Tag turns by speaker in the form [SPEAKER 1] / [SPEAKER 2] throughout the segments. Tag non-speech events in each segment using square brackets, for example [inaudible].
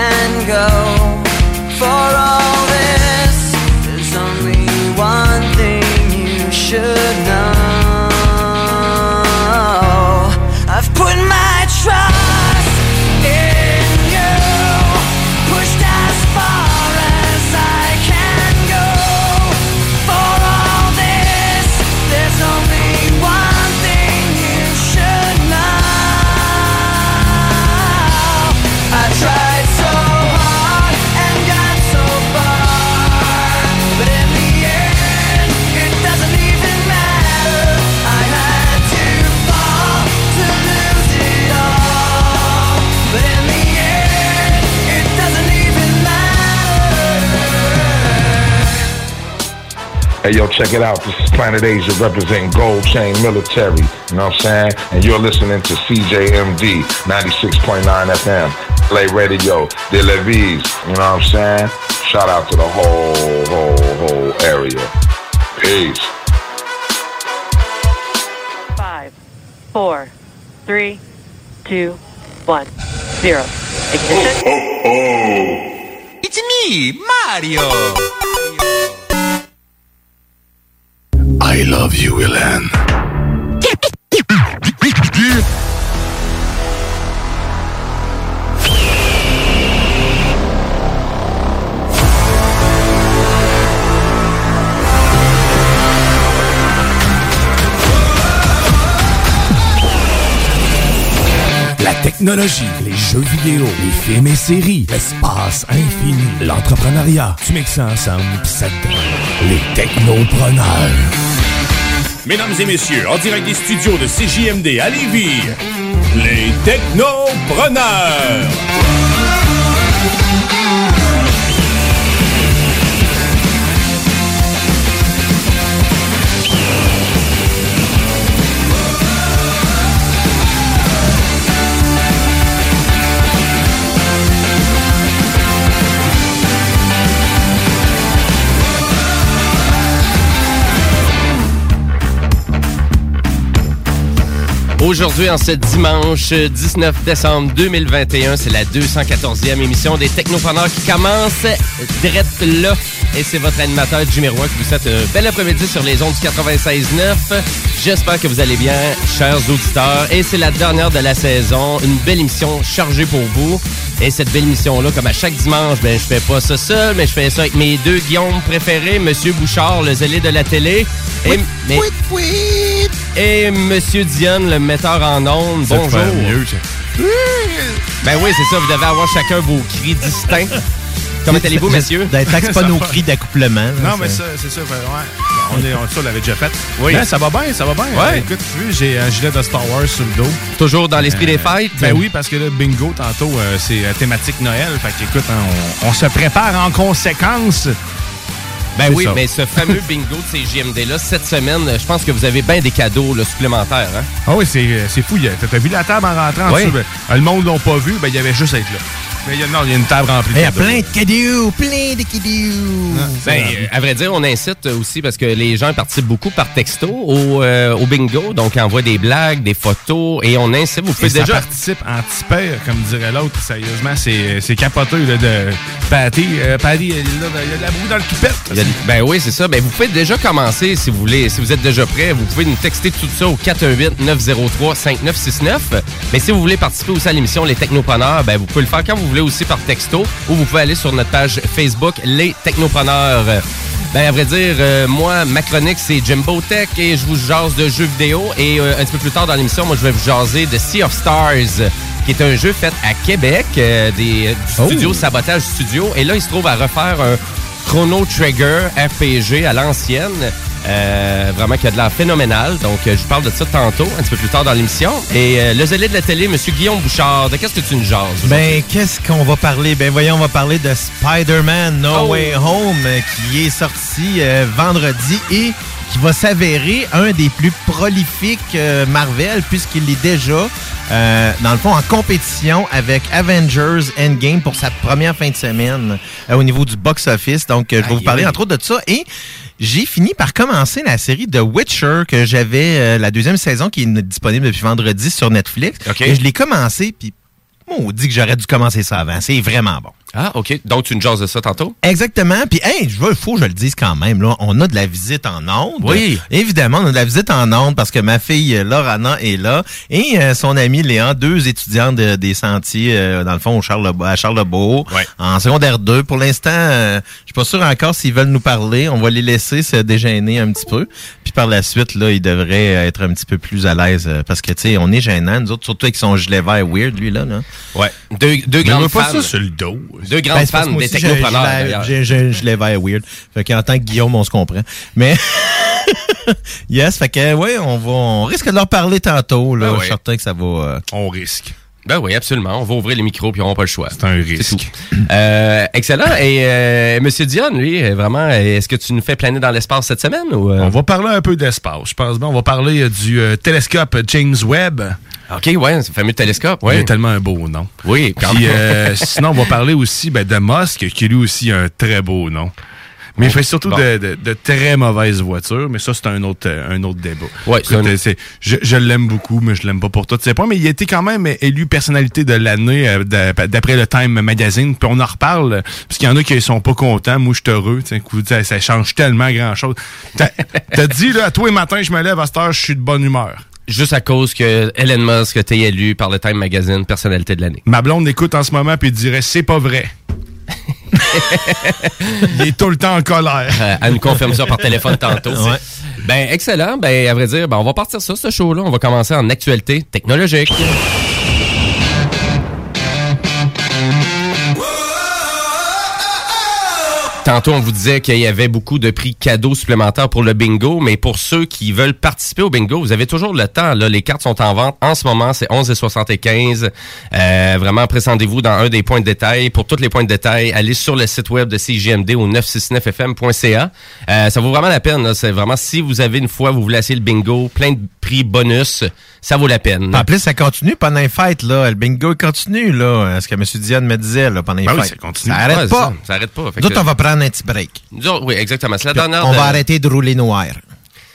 [SPEAKER 1] and go for all this. There's only one thing you should know.
[SPEAKER 2] Hey, yo, check it out. This is Planet Asia representing Gold Chain Military. You know what I'm saying? And you're listening to CJMD 96.9 FM. Play Radio, De Levis. You know what I'm saying? Shout out to the whole, whole, whole area. Peace.
[SPEAKER 3] Five, four, three, two, one, zero. Ignition. Oh, oh. oh.
[SPEAKER 4] It's me, Mario.
[SPEAKER 5] I love you.
[SPEAKER 6] La technologie, les jeux vidéo, les films et séries, l'espace infini, l'entrepreneuriat. Tu mixes ça ensemble pis ça les technopreneurs.
[SPEAKER 7] Mesdames et messieurs, en direct des studios de CJMD à Lévis, les Technopreneurs.
[SPEAKER 8] Aujourd'hui, en ce dimanche 19 décembre 2021, c'est la 214e émission des Technopreneurs qui commence direct là. Et c'est votre animateur Jimmy Roy qui vous souhaite un bel après-midi sur les ondes du 96.9. J'espère que vous allez bien, chers auditeurs. Et c'est la dernière de la saison. Une belle émission chargée pour vous. Et cette belle émission-là, comme à chaque dimanche, ben, je fais pas ça seul, mais je fais ça avec mes deux Guillaume préférés, Monsieur Bouchard, le zélé de la télé. Et, mais- et Monsieur Dionne, le metteur en ondes. Bonjour.
[SPEAKER 9] mieux, ça.
[SPEAKER 8] Ben oui, c'est ça. Vous devez avoir chacun vos cris distincts. [laughs] Comment allez-vous, messieurs?
[SPEAKER 10] D'attaque [laughs] pas nos cris d'accouplement. là,
[SPEAKER 9] Non, mais
[SPEAKER 10] c'est-
[SPEAKER 9] ça, c'est ça. Ouais. On, est, on, ça, on l'avait déjà fait.
[SPEAKER 8] Oui.
[SPEAKER 9] Mais ça va bien, ça va bien.
[SPEAKER 8] Ouais.
[SPEAKER 9] Euh, Écoute, tu vois, j'ai un gilet de Star Wars sur le dos.
[SPEAKER 8] Toujours dans l'esprit des fêtes?
[SPEAKER 9] Ben oui, parce que là, bingo, tantôt, euh, c'est euh, thématique Noël. Fait qu'écoute, hein, on, on se prépare en conséquence.
[SPEAKER 8] Ben oui,
[SPEAKER 9] ça.
[SPEAKER 8] mais ce fameux bingo de ces JMD-là, cette semaine, je pense que vous avez bien des cadeaux là, supplémentaires. Hein?
[SPEAKER 9] Ah oui, c'est c'est fou. T'as vu la table en rentrant? en
[SPEAKER 8] Oui.
[SPEAKER 9] dessous, ben, le monde l'a pas vu, ben il y avait juste à être là. Mais il y a, non, il y a une table remplie
[SPEAKER 10] Il y a plein de cadeaux, plein de cadeaux.
[SPEAKER 8] Ben, euh, à vrai dire, on incite aussi parce que les gens participent beaucoup par texto au, euh, au bingo. Donc, ils envoient des blagues, des photos et on incite. Vous pouvez
[SPEAKER 9] Et ça
[SPEAKER 8] déjà.
[SPEAKER 9] participe en paire, comme dirait l'autre. Sérieusement, c'est c'est capoteux là, de Patty. Euh, Patty, il y a de- la boue dans le pipette.
[SPEAKER 8] Ben oui, c'est ça. Ben, vous pouvez déjà commencer si vous voulez. Si vous êtes déjà prêt, vous pouvez nous texter tout ça au 418-903-5969. Mais si vous voulez participer aussi à l'émission Les Technopreneurs, ben vous pouvez le faire quand vous voulez aussi par texto ou vous pouvez aller sur notre page Facebook Les Technopreneurs. Ben, à vrai dire, euh, moi, ma chronique, c'est Jimbo Tech et je vous jase de jeux vidéo. Et euh, un petit peu plus tard dans l'émission, moi, je vais vous jaser de Sea of Stars, qui est un jeu fait à Québec, euh, des, du studio Sabotage Studio. Et là, il se trouve à refaire un Chrono Trigger RPG à l'ancienne. Euh, vraiment qui a de l'air phénoménal. Donc, euh, je vous parle de ça tantôt, un petit peu plus tard dans l'émission. Et euh, le zélé de la télé, Monsieur Guillaume Bouchard, de qu'est-ce que tu nous jases?
[SPEAKER 10] Ben, qu'est-ce qu'on va parler? Ben, voyons, on va parler de Spider-Man No
[SPEAKER 8] Oh.
[SPEAKER 10] Way Home euh, qui est sorti euh, vendredi et qui va s'avérer un des plus prolifiques Marvel puisqu'il est déjà, euh, dans le fond, en compétition avec Avengers Endgame pour sa première fin de semaine euh, au niveau du box-office. Donc, euh, je vais vous parler entre autres de ça et j'ai fini par commencer la série The Witcher que j'avais, euh, la deuxième saison qui est disponible depuis vendredi sur Netflix. Et je l'ai commencé, puis on dit que j'aurais dû commencer ça avant. C'est vraiment bon.
[SPEAKER 8] Ah, OK. Donc, tu nous jases de ça tantôt?
[SPEAKER 10] Exactement. Puis, hey, je veux, faut que je le dise quand même. Là, on a de la visite en ondes.
[SPEAKER 8] Oui.
[SPEAKER 10] Évidemment, on a de la visite en ondes parce que ma fille Lorana est là et euh, son ami Léa, deux étudiants de- des sentiers, euh, dans le fond, au Charles à Charlebourg,
[SPEAKER 8] Ouais.
[SPEAKER 10] en secondaire 2. Pour l'instant, euh, je suis pas sûr encore s'ils veulent nous parler. On va les laisser se déjeuner un petit peu. Puis par la suite, là, ils devraient être un petit peu plus à l'aise euh, parce que, tu sais, on est gênants, nous autres, surtout avec son gilet vert weird, lui, là. là.
[SPEAKER 8] Ouais. Deux, deux grandes
[SPEAKER 9] pas ça sur le dos.
[SPEAKER 8] Deux grandes
[SPEAKER 10] Ben,
[SPEAKER 8] fans des technopreneurs,
[SPEAKER 10] j'ai- je l'ai vert weird. Fait qu'en tant que Guillaume, on se comprend. Mais [laughs] yes, fait que ouais, on va on risque de leur parler tantôt. Là.
[SPEAKER 8] Ben
[SPEAKER 10] Je suis certain que ça va. euh,
[SPEAKER 9] On risque.
[SPEAKER 8] Ben oui, absolument. On va ouvrir les micros puis on n'aura pas le choix.
[SPEAKER 9] C'est un risque.
[SPEAKER 8] Euh, excellent. Et euh, Monsieur Dion, lui, vraiment, est-ce que tu nous fais planer dans l'espace cette semaine ou euh?
[SPEAKER 9] On va parler un peu d'espace. Je pense bien. On va parler du télescope James Webb.
[SPEAKER 8] OK, ouais, c'est le fameux télescope,
[SPEAKER 9] Il a tellement un beau nom.
[SPEAKER 8] Oui, quand
[SPEAKER 9] Puis, euh, [laughs] sinon, on va parler aussi ben, de Musk, qui lui aussi a un très beau nom. Mais il fait surtout
[SPEAKER 8] Bon.
[SPEAKER 9] de, de- de très mauvaises voitures, mais ça, c'est un autre, euh, un autre débat.
[SPEAKER 8] Ouais, c'est
[SPEAKER 9] Écoute,
[SPEAKER 8] un-
[SPEAKER 9] euh, c'est- je je l'aime beaucoup, mais je l'aime pas pour tous ses points. Mais il a été quand même élu personnalité de l'année euh, d'a- d'après le Time Magazine. Puis on en reparle, parce qu'il y en a qui sont pas contents. Moi, je suis heureux. sais, Ça, ça change tellement grand-chose. T'as t'as dit, là, à tous les matins, je me lève à cette heure, je suis de bonne humeur.
[SPEAKER 8] Juste à cause que Elon Musk a été élu par le Time Magazine personnalité de l'année.
[SPEAKER 9] Ma blonde écoute en ce moment puis dirait c'est pas vrai. [laughs] il est tout le temps en colère.
[SPEAKER 8] Euh, elle nous confirme ça par téléphone tantôt.
[SPEAKER 10] Ouais.
[SPEAKER 8] Ben, excellent. Ben, à vrai dire, ben, on va partir ça, ce show-là. On va commencer en actualité technologique. Tantôt, on vous disait qu'il y avait beaucoup de prix cadeaux supplémentaires pour le bingo, mais pour ceux qui veulent participer au bingo, vous avez toujours le temps. Là. Les cartes sont en vente. En ce moment, c'est 11,75. Euh, vraiment, présentez-vous dans un des points de détail. Pour tous les points de détail, allez sur le site web de CGMD au 969fm.ca. Euh, ça vaut vraiment la peine. C'est vraiment, si vous avez une fois, vous voulez essayer le bingo, plein de prix bonus, ça vaut la peine.
[SPEAKER 10] En plus, ça continue pendant les fêtes, là. Le bingo continue, là. Ce que M. Diane me disait, là, pendant les
[SPEAKER 9] Ben oui,
[SPEAKER 10] fêtes.
[SPEAKER 9] ça continue.
[SPEAKER 10] Ça arrête pas.
[SPEAKER 8] Ça, ça arrête pas. Fait
[SPEAKER 10] Nous
[SPEAKER 8] que-
[SPEAKER 10] autres, on va prendre un petit break.
[SPEAKER 8] Nous autres, oui, exactement. C'est la
[SPEAKER 10] Puis
[SPEAKER 8] dernière
[SPEAKER 10] on
[SPEAKER 8] de-
[SPEAKER 10] va arrêter de rouler noir.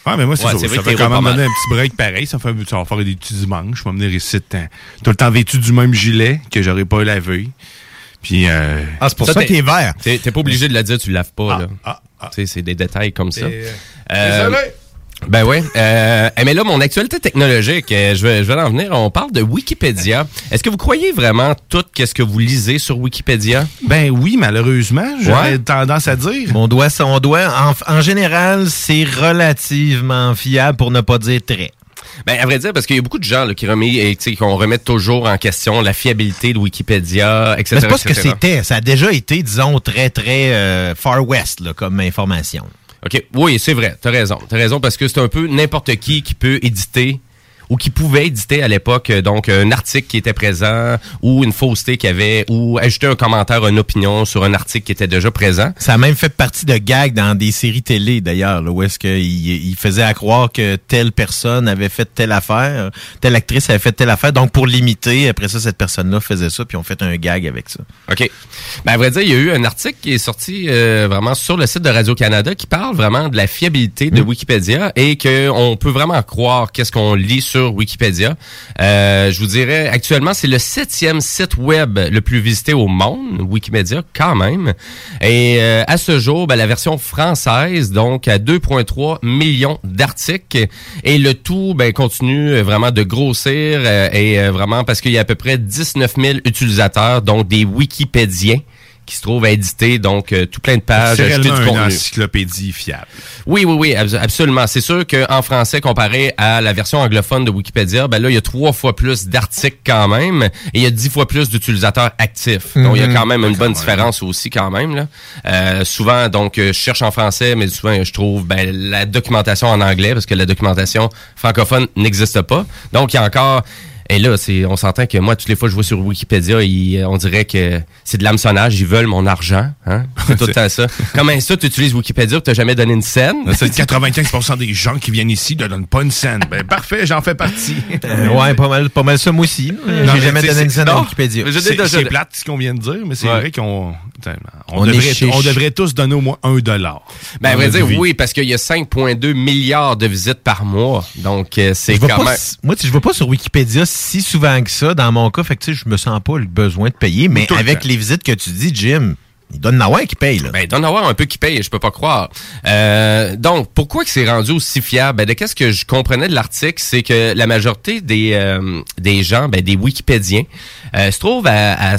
[SPEAKER 9] Ouais, mais moi, c'est
[SPEAKER 8] Ouais,
[SPEAKER 9] ça.
[SPEAKER 8] c'est vrai
[SPEAKER 9] Ça
[SPEAKER 8] que
[SPEAKER 9] fait quand
[SPEAKER 8] pas
[SPEAKER 9] même
[SPEAKER 8] mal.
[SPEAKER 9] donner un petit break pareil. Ça, fait, ça va faire des petits dimanches. Je vais venir ici tout le temps, tout le temps vêtu du même gilet que j'aurais pas lavé. Puis, euh,
[SPEAKER 10] Ah, c'est pour
[SPEAKER 8] Ça,
[SPEAKER 10] ça,
[SPEAKER 8] t'es-
[SPEAKER 10] qu'il est vert.
[SPEAKER 8] T'es t'es pas obligé de le dire, tu le laves pas. là.
[SPEAKER 9] ah, ah.
[SPEAKER 8] Tu sais, C'est des détails comme ça.
[SPEAKER 9] Et,
[SPEAKER 8] Euh,
[SPEAKER 9] désolé.
[SPEAKER 8] Ben oui. Euh, eh, mais là, mon actualité technologique, euh, je vais, je vais en venir. On parle de Wikipédia. Est-ce que vous croyez vraiment tout qu'est-ce que vous lisez sur Wikipédia?
[SPEAKER 9] Ben oui, malheureusement, j'aurais
[SPEAKER 8] Ouais.
[SPEAKER 9] tendance à dire.
[SPEAKER 10] On doit, on doit, en, en général, c'est relativement fiable pour ne pas dire très.
[SPEAKER 8] Ben, à vrai dire, parce qu'il y a beaucoup de gens là, qui, remet, et, tu sais, qu'on remet toujours en question la fiabilité de Wikipédia, etc.
[SPEAKER 10] Mais c'est pas ce que c'était. Ça a déjà été, disons, très, très euh, far west là, comme information.
[SPEAKER 8] OK? Oui, c'est vrai. T'as raison. T'as raison parce que c'est un peu n'importe qui qui peut éditer ou qui pouvait éditer à l'époque euh, donc un article qui était présent ou une fausseté qui avait ou ajouter un commentaire, une opinion sur un article qui était déjà présent.
[SPEAKER 11] Ça a même fait partie de gags dans des séries télé d'ailleurs, où est-ce qu'il il faisait à croire que telle personne avait fait telle affaire, telle actrice avait fait telle affaire. Donc pour l'imiter, après ça, cette personne-là faisait ça, puis on fait un gag avec ça.
[SPEAKER 8] OK. Ben, à vrai dire, il y a eu un article qui est sorti euh, vraiment sur le site de Radio-Canada qui parle vraiment de la fiabilité de Wikipédia et qu'on peut vraiment croire qu'est-ce qu'on lit sur Wikipédia. Euh, je vous dirais, actuellement, c'est le septième site web le plus visité au monde, Wikimedia, quand même. Et euh, à ce jour, ben, la version française, donc à 2,3 millions d'articles. Et le tout ben, continue vraiment de grossir euh, et vraiment parce qu'il y a à peu près 19 000 utilisateurs, donc des Wikipédiens qui se trouvent à éditer donc euh, tout plein de pages, ajouter du
[SPEAKER 9] une
[SPEAKER 8] contenu.
[SPEAKER 9] encyclopédie fiable.
[SPEAKER 8] Oui, oui, oui, abs- absolument. C'est sûr qu'en français, comparé à la version anglophone de Wikipédia, ben là, il y a trois fois plus d'articles quand même et il y a dix fois plus d'utilisateurs actifs. Donc, il y a
[SPEAKER 11] Mhm.
[SPEAKER 8] quand même une bonne différence aussi quand même. Là. Euh, souvent, donc, euh, je cherche en français, mais souvent, je trouve ben, la documentation en anglais parce que la documentation francophone n'existe pas. Donc, il y a encore... Et là, c'est, on s'entend que moi, toutes les fois que je vois sur Wikipédia, il- on dirait que c'est de l'hameçonnage. Ils veulent mon argent. Hein? C'est tout le temps ça. [laughs] Comment ça, tu utilises Wikipédia, tu n'as jamais donné une scène?
[SPEAKER 9] C'est 95 des gens qui viennent ici ne donnent pas une scène. Ben, parfait, j'en fais partie.
[SPEAKER 11] Euh, ouais, pas mal, pas mal ça, moi aussi. J'ai
[SPEAKER 9] mais
[SPEAKER 11] jamais donné une scène à
[SPEAKER 9] non.
[SPEAKER 11] Wikipédia.
[SPEAKER 9] C'est c'est plate ce qu'on vient de dire, mais c'est
[SPEAKER 8] Ouais.
[SPEAKER 9] vrai qu'on putain, on,
[SPEAKER 11] On
[SPEAKER 9] devrait, on devrait tous donner au moins un dollar.
[SPEAKER 8] Ben, à vrai dire,
[SPEAKER 9] vie.
[SPEAKER 8] oui, parce qu'il y a 5,2 milliards de visites par mois. Donc, euh, c'est quand même...
[SPEAKER 11] moi, tu sais, je vais pas sur Wikipédia si souvent que ça, dans mon cas. Fait que, tu sais, je me sens pas le besoin de payer. Mais
[SPEAKER 8] Tout
[SPEAKER 11] avec les visites que tu dis, Jim, il donne avoir qui paye, là.
[SPEAKER 8] Ben, en avoir un peu qui paye, je peux pas croire. Euh, donc, pourquoi que c'est rendu aussi fiable? Ben, de qu'est-ce que je comprenais de l'article, c'est que la majorité des, euh, des gens, ben, des Wikipédiens, euh, se trouvent à, à-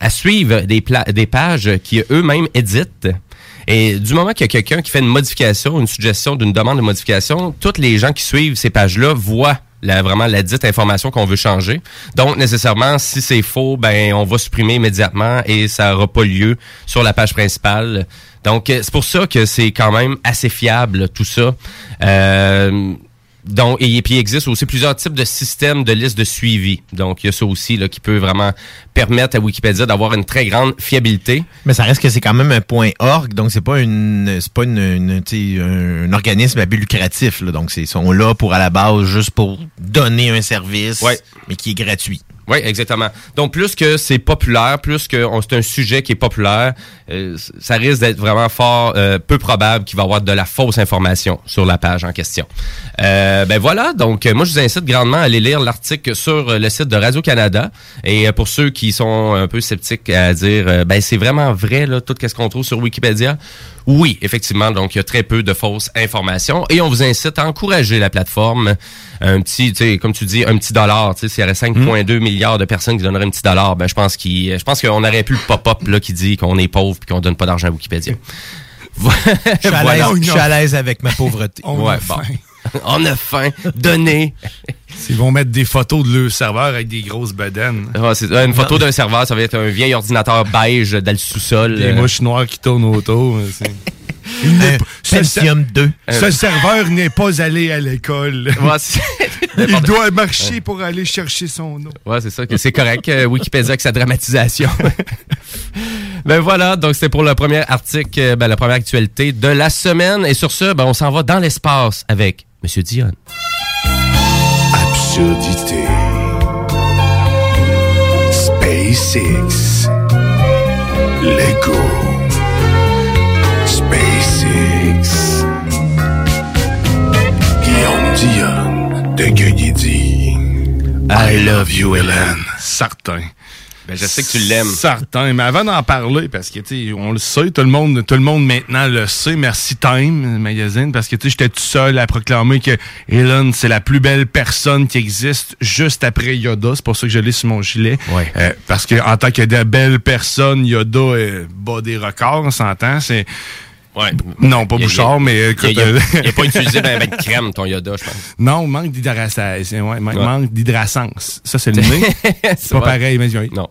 [SPEAKER 8] à- suivre des, pla- des pages qui eux-mêmes éditent. Et du moment qu'il y a quelqu'un qui fait une modification, une suggestion d'une demande de modification, tous les gens qui suivent ces pages-là voient la, vraiment la dite information qu'on veut changer. Donc, nécessairement, si c'est faux, ben on va supprimer immédiatement et ça n'aura pas lieu sur la page principale. Donc, euh, c'est pour ça que c'est quand même assez fiable, tout ça. Euh, donc, et puis il existe aussi plusieurs types de systèmes de listes de suivi. Donc, il y a ça aussi là, qui peut vraiment permettre à Wikipédia d'avoir une très grande fiabilité.
[SPEAKER 11] Mais ça reste que c'est quand même un point org, donc c'est pas une, c'est pas une, un, un organisme à but lucratif. Là, donc c'est- ils sont là pour à la base juste pour donner un service, mais qui est gratuit.
[SPEAKER 8] Oui, exactement. Donc, plus que c'est populaire, plus que c'est un sujet qui est populaire, euh, ça risque d'être vraiment fort, euh, peu probable qu'il va y avoir de la fausse information sur la page en question. Euh, ben voilà, donc euh, moi je vous incite grandement à aller lire l'article sur le site de Radio-Canada. Et pour ceux qui sont un peu sceptiques à dire, ben c'est vraiment vrai, là, tout ce qu'on trouve sur Wikipédia, oui, effectivement, donc il y a très peu de fausses informations. Et on vous incite à encourager la plateforme. Un petit, tu sais, comme tu dis, un petit dollar. Tu sais, s'il y aurait 5,2 milliards de personnes qui donneraient un petit dollar, ben je pense qu'il, je pense qu'on aurait pu le pop-up là qui dit qu'on est pauvre puis qu'on donne pas d'argent à Wikipédia.
[SPEAKER 11] Je suis à [laughs] l'aise- avec ma pauvreté.
[SPEAKER 9] On
[SPEAKER 8] ouais,
[SPEAKER 9] a [laughs]
[SPEAKER 8] bon. [laughs] On a faim. Donnez.
[SPEAKER 9] Ils vont mettre des photos de leur serveur avec des grosses bedaines.
[SPEAKER 8] C'est une photo d'un serveur, ça va être un vieil ordinateur beige dans le sous-sol.
[SPEAKER 9] Des
[SPEAKER 8] euh.
[SPEAKER 9] mouches noires qui tournent autour. c'est- Il n'est
[SPEAKER 11] Un
[SPEAKER 9] pas- ce-
[SPEAKER 11] Pentium 2.
[SPEAKER 9] Ce serveur n'est pas allé à l'école.
[SPEAKER 8] Ouais,
[SPEAKER 9] Il doit marcher pour aller chercher son eau.
[SPEAKER 8] Ouais, c'est ça, que c'est correct. euh, Wikipédia avec sa dramatisation. [laughs] ben voilà, donc c'est pour le premier article, euh, ben, la première actualité de la semaine. Et sur ce, ben, on s'en va dans l'espace avec Monsieur Dion.
[SPEAKER 5] Absurdité. SpaceX. Lego. SpaceX. Guillaume Dion de Gueugui I love you, Hélène.
[SPEAKER 9] Certain.
[SPEAKER 8] Ben, je sais que tu l'aimes.
[SPEAKER 9] Certain, mais avant d'en parler, parce que tu sais, on le sait, tout le monde, tout le monde maintenant le sait. Merci Time magazine, parce que tu sais, j'étais tout seul à proclamer que Elon c'est la plus belle personne qui existe juste après Yoda. C'est pour ça que je l'ai sur mon gilet.
[SPEAKER 8] Ouais.
[SPEAKER 9] Euh, parce que en tant que de belle personne, Yoda euh, bat des records, on s'entend. C'est
[SPEAKER 8] Ouais.
[SPEAKER 9] non, pas Bouchard, mais
[SPEAKER 8] Il
[SPEAKER 9] écoute,
[SPEAKER 8] n'y a,
[SPEAKER 9] euh,
[SPEAKER 8] il y a pas [laughs] utilisé ben, ben de crème, ton Yoda, je pense.
[SPEAKER 9] non, manque d'hydrasance. Ouais, man-
[SPEAKER 8] Ouais.
[SPEAKER 9] manque d'hydrasance. Ça c'est le nez. [laughs] c'est pas
[SPEAKER 8] Ouais.
[SPEAKER 9] pareil, mais
[SPEAKER 8] Non.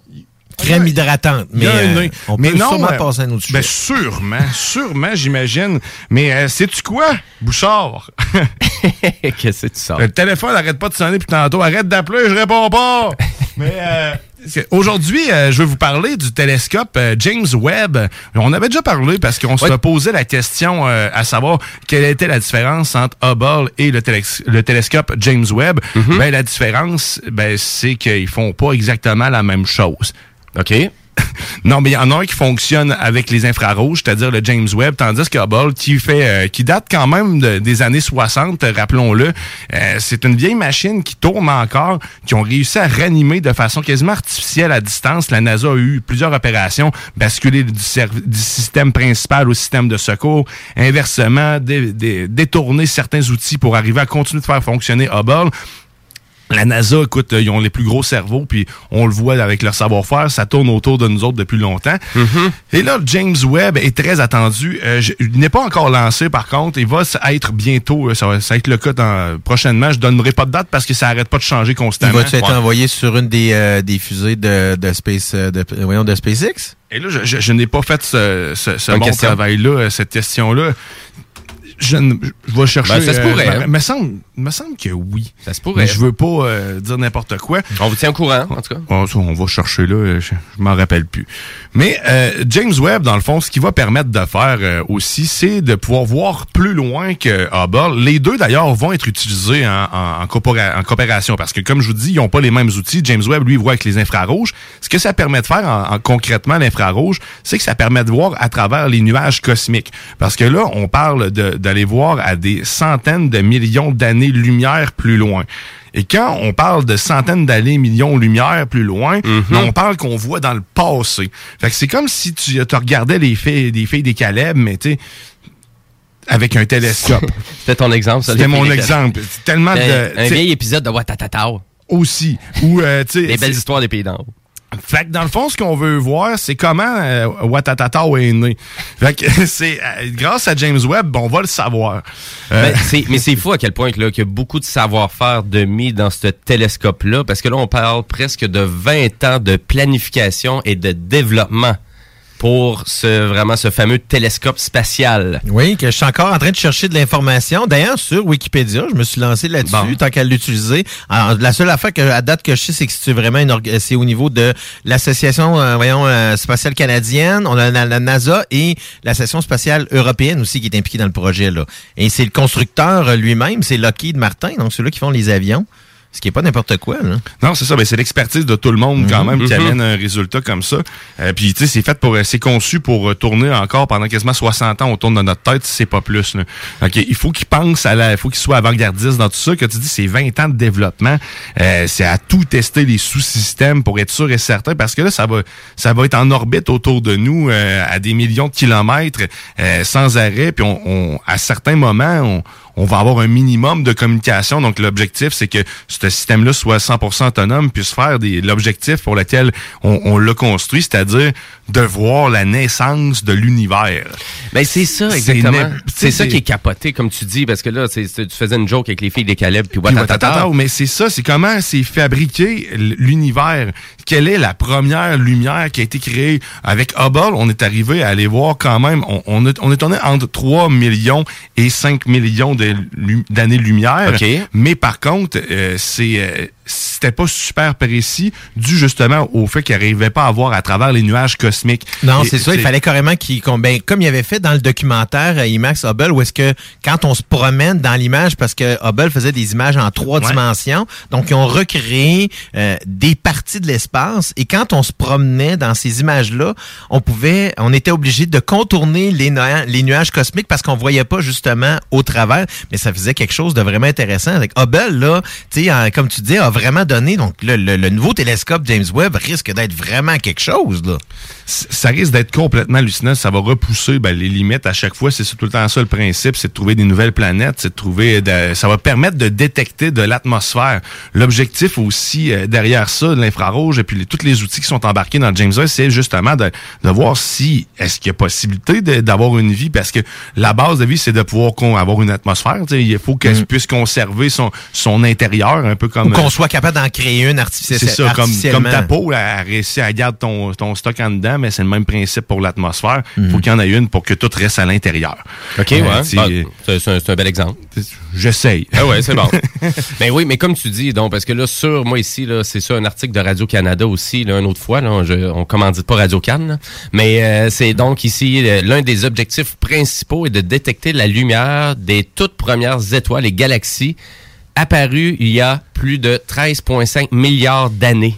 [SPEAKER 10] Crème hydratante. Mais, euh, on
[SPEAKER 9] mais
[SPEAKER 10] peut
[SPEAKER 9] non,
[SPEAKER 10] sûrement
[SPEAKER 9] euh,
[SPEAKER 10] passer à un autre
[SPEAKER 9] ben,
[SPEAKER 10] sujet.
[SPEAKER 9] sûrement, [laughs] sûrement, j'imagine. Mais euh, sais-tu quoi, Bouchard? [laughs]
[SPEAKER 8] Qu'est-ce que tu sors?
[SPEAKER 9] Le téléphone n'arrête pas de sonner puis tantôt. Arrête d'appeler, je réponds pas. [laughs] Mais euh, aujourd'hui, euh, je vais vous parler du télescope euh, James Webb. On avait déjà parlé parce qu'on se posait la question euh, à savoir quelle était la différence entre Hubble et le, télescope James Webb. Ben, la différence, ben, c'est qu'ils font pas exactement la même chose.
[SPEAKER 8] OK. [laughs]
[SPEAKER 9] Non, mais il y en a un qui fonctionne avec les infrarouges, c'est-à-dire le James Webb, tandis que Hubble, qui fait, euh, qui date quand même de- des années 60, euh, rappelons-le, euh, c'est une vieille machine qui tourne encore, qui ont réussi à ranimer de façon quasiment artificielle à distance. La NASA a eu plusieurs opérations, basculer du, du système principal au système de secours, inversement, dé- dé- détourner certains outils pour arriver à continuer de faire fonctionner Hubble. La NASA, écoute, euh, ils ont les plus gros cerveaux, puis on le voit avec leur savoir-faire, ça tourne autour de nous autres depuis longtemps. Et là, James Webb est très attendu. Euh, je- il n'est pas encore lancé, par contre. Il va être bientôt, euh, ça va, ça va être le cas dans, prochainement. Je donnerai pas de date parce que ça arrête pas de changer
[SPEAKER 10] Il
[SPEAKER 9] constamment.
[SPEAKER 10] va-tu être
[SPEAKER 9] Ouais.
[SPEAKER 10] envoyé sur une des, euh, des fusées de, de, Space, de, voyons, de SpaceX?
[SPEAKER 9] Et là, je, je- je n'ai pas fait ce, ce, ce
[SPEAKER 10] Bonne
[SPEAKER 9] bon travail-là, cette question-là. Je, ne- je vais chercher.
[SPEAKER 8] Ben, ça se pourrait,
[SPEAKER 9] euh,
[SPEAKER 8] hein.
[SPEAKER 9] me semble, me semble que oui.
[SPEAKER 8] Ça se pourrait.
[SPEAKER 9] Mais je veux pas euh, dire n'importe quoi.
[SPEAKER 8] On vous tient au courant, en tout cas.
[SPEAKER 9] On, ça, on va chercher là, je, je m'en rappelle plus. Mais euh, James Webb, dans le fond, ce qu'il va permettre de faire euh, aussi, c'est de pouvoir voir plus loin que Hubble. Les deux, d'ailleurs, vont être utilisés en, en, en coopéra- en coopération parce que, comme je vous dis, ils n'ont pas les mêmes outils. James Webb, lui, il voit avec les infrarouges. Ce que ça permet de faire en, en- concrètement, l'infrarouge, c'est que ça permet de voir à travers les nuages cosmiques. Parce que là, on parle d'aller voir à des centaines de millions d'années-lumière plus loin. Et quand on parle de centaines d'années, millions de lumière plus loin, ben, on parle qu'on voit dans le passé. Fait que c'est comme si tu te regardais les filles, des filles des Caleb, mais tu sais, avec un télescope. [laughs]
[SPEAKER 8] C'était ton exemple, ça.
[SPEAKER 9] C'était mon exemple. C'est tellement de...
[SPEAKER 8] Un, vieil épisode de Watatatao.
[SPEAKER 9] Aussi. Ou, euh, tu sais...
[SPEAKER 8] Les belles
[SPEAKER 9] c'est-
[SPEAKER 8] histoires des pays d'en haut.
[SPEAKER 9] Fait que dans le fond, ce qu'on veut voir, c'est comment euh, est né. Fait que [laughs] c'est euh, grâce à James Webb, on va le savoir. Euh,
[SPEAKER 8] mais c'est fou à quel point qu'il y a beaucoup de savoir-faire de mis dans ce télescope-là, parce que là, on parle presque de 20 ans de planification et de développement pour ce vraiment ce fameux télescope spatial.
[SPEAKER 10] Oui, que je suis encore en train de chercher de l'information. D'ailleurs, sur Wikipédia, je me suis lancé là-dessus,
[SPEAKER 8] Bon.
[SPEAKER 10] tant qu'à l'utiliser. La seule affaire que, à date que je sais, c'est que c'est vraiment c'est au niveau de l'Association euh, voyons, euh, spatiale canadienne, on a la, la NASA et la Station spatiale européenne aussi qui est impliquée dans le projet. là. Et c'est le constructeur euh, lui-même, c'est Lockheed Martin, donc ceux-là qui font les avions. Ce qui est pas n'importe quoi. Là.
[SPEAKER 9] Non, c'est ça. Ben, c'est l'expertise de tout le monde quand
[SPEAKER 10] Mhm.
[SPEAKER 9] même qui
[SPEAKER 10] Mhm.
[SPEAKER 9] amène un résultat comme ça. Euh, puis tu sais, c'est fait pour, euh, c'est conçu pour euh, tourner encore pendant quasiment 60 ans autour de notre tête, si c'est pas plus. Là. Il faut qu'il pense à la, il faut qu'il soit avant-gardiste dans tout ça. Que tu dis, c'est 20 ans de développement. Euh, c'est à tout tester les sous-systèmes pour être sûr et certain, parce que là, ça va, ça va être en orbite autour de nous euh, à des millions de kilomètres euh, sans arrêt. Puis on, on- à certains moments, on on va avoir un minimum de communication. Donc, l'objectif, c'est que ce système-là soit 100% autonome, puisse faire des, l'objectif pour lequel on, on l'a construit, c'est-à-dire de voir la naissance de l'univers.
[SPEAKER 8] Ben c'est ça, exactement. C'est ça qui est capoté, comme tu dis, parce que là, tu faisais une joke avec les filles des Caleb, puis Watatata.
[SPEAKER 9] mais c'est ça, c'est comment c'est fabriqué l'univers. Quelle est la première lumière qui a été créée avec Hubble? On est arrivé à aller voir quand même, on, on, est, on est entre 3 millions et 5 millions de d'années-lumière. Mais par contre, euh, c'est euh, c'était pas super précis dû justement au fait qu'il n'arrivait pas à voir à travers les nuages cosmiques.
[SPEAKER 10] Non, c'est ça. Il fallait carrément qu'il, qu'on- ben, comme il avait fait dans le documentaire euh, IMAX Hubble, où est-ce que quand on se promène dans l'image, parce que Hubble faisait des images en trois
[SPEAKER 9] Ouais.
[SPEAKER 10] dimensions, donc ils ont recréé euh, des parties de l'espace. Et quand on se promenait dans ces images-là, on pouvait, on était obligé de contourner les, noa- les nuages cosmiques parce qu'on voyait pas justement au travers. Mais ça faisait quelque chose de vraiment intéressant. Avec Hubble, là, tu sais, comme tu dis, vraiment donné. Donc le, le- le nouveau télescope James Webb risque d'être vraiment quelque chose là.
[SPEAKER 9] ça risque d'être complètement hallucinant. Ça va repousser ben, les limites à chaque fois. C'est tout le temps ça le principe, c'est de trouver des nouvelles planètes, c'est de trouver. de- ça va permettre de détecter de l'atmosphère. L'objectif aussi euh, derrière ça, de l'infrarouge et puis les- tous les outils qui sont embarqués dans le James Webb, c'est justement de, de voir si est-ce qu'il y a possibilité d'avoir une vie, parce que la base de vie, c'est de pouvoir avoir une atmosphère. Il faut qu'elle puisse conserver son, son intérieur, un peu comme
[SPEAKER 10] Ou capable d'en créer une artificielle-
[SPEAKER 9] C'est ça, comme,
[SPEAKER 10] artificiellement.
[SPEAKER 9] comme ta peau, elle, elle réussit à garder ton, ton stock en dedans, mais c'est le même principe pour l'atmosphère. Il
[SPEAKER 10] Mhm.
[SPEAKER 9] faut qu'il y en ait une pour que tout reste à l'intérieur.
[SPEAKER 8] OK,
[SPEAKER 9] Euh,
[SPEAKER 8] ouais.
[SPEAKER 9] tu-
[SPEAKER 8] Ah, c'est un, bel exemple.
[SPEAKER 9] J'essaye.
[SPEAKER 8] Ah ouais, c'est bon. [laughs] ben oui, mais comme tu dis, donc, parce que là, sur moi ici, c'est ça, un article de Radio-Canada aussi, là, une autre fois, là, je- on commandite pas Radio-Can, mais euh, c'est donc ici, euh, l'un des objectifs principaux est de détecter la lumière des toutes premières étoiles, les galaxies, apparues il y a plus de 13,5 milliards d'années.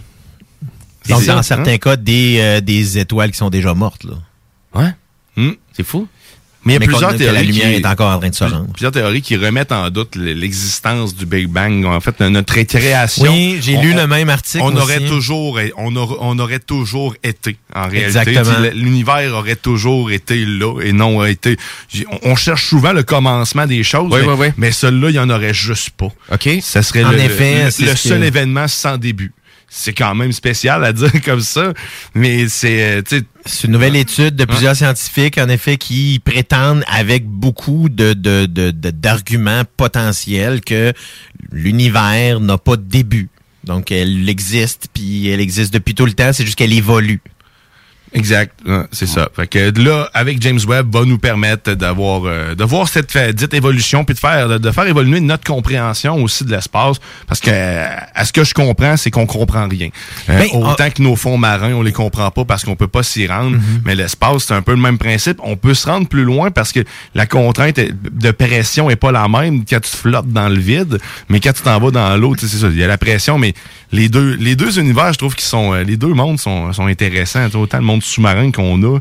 [SPEAKER 10] Donc,
[SPEAKER 8] C'est
[SPEAKER 10] dans certains
[SPEAKER 8] hein?
[SPEAKER 10] cas, des, euh, des étoiles qui sont déjà mortes. Là.
[SPEAKER 8] Ouais. C'est fou.
[SPEAKER 9] Mais il y a
[SPEAKER 10] Mais
[SPEAKER 9] plusieurs théories
[SPEAKER 10] la lumière
[SPEAKER 9] qui-
[SPEAKER 10] est encore en train de se rendre.
[SPEAKER 9] Plusieurs théories qui remettent en doute l'existence du Big Bang. En fait, notre création.
[SPEAKER 10] Oui, j'ai lu
[SPEAKER 9] on-
[SPEAKER 10] le même article
[SPEAKER 9] On aurait toujours, on aurait, on aurait toujours été en réalité.
[SPEAKER 10] Exactement.
[SPEAKER 9] L'univers aurait toujours été là et non été. On, on cherche souvent le commencement des choses,
[SPEAKER 8] Oui,
[SPEAKER 9] mais,
[SPEAKER 8] oui, oui.
[SPEAKER 9] mais celui-là, il n'y en aurait juste pas.
[SPEAKER 8] OK.
[SPEAKER 9] Ça serait
[SPEAKER 10] En
[SPEAKER 9] le,
[SPEAKER 10] effet,
[SPEAKER 9] le- seul
[SPEAKER 10] que-
[SPEAKER 9] événement sans début. C'est quand même spécial à dire [laughs] comme ça, mais c'est, euh,
[SPEAKER 10] C'est une nouvelle étude de plusieurs scientifiques, en effet, qui prétendent avec beaucoup de, de, de- de- d'arguments potentiels que l'univers n'a pas de début. Donc, elle existe, puis elle existe depuis tout le temps, c'est juste qu'elle évolue.
[SPEAKER 9] Exact, c'est ça. Fait que là, avec James Webb, va nous permettre d'avoir, euh, de voir cette dite évolution, puis de faire, de, de faire évoluer notre compréhension aussi de l'espace, parce que à ce que je comprends, c'est qu'on comprend rien. Euh,
[SPEAKER 10] Ben,
[SPEAKER 9] autant que nos fonds marins, on les comprend pas parce qu'on peut pas s'y rendre, mais l'espace, c'est un peu le même principe. On peut se rendre plus loin parce que la contrainte de pression est pas la même quand tu flottes dans le vide, mais quand tu t'en vas dans l'eau, tu sais, c'est ça, il y a la pression, mais les deux, les deux univers, je trouve qu'ils sont, euh, les deux mondes sont, sont intéressants, autant le monde sous-marin qu'on a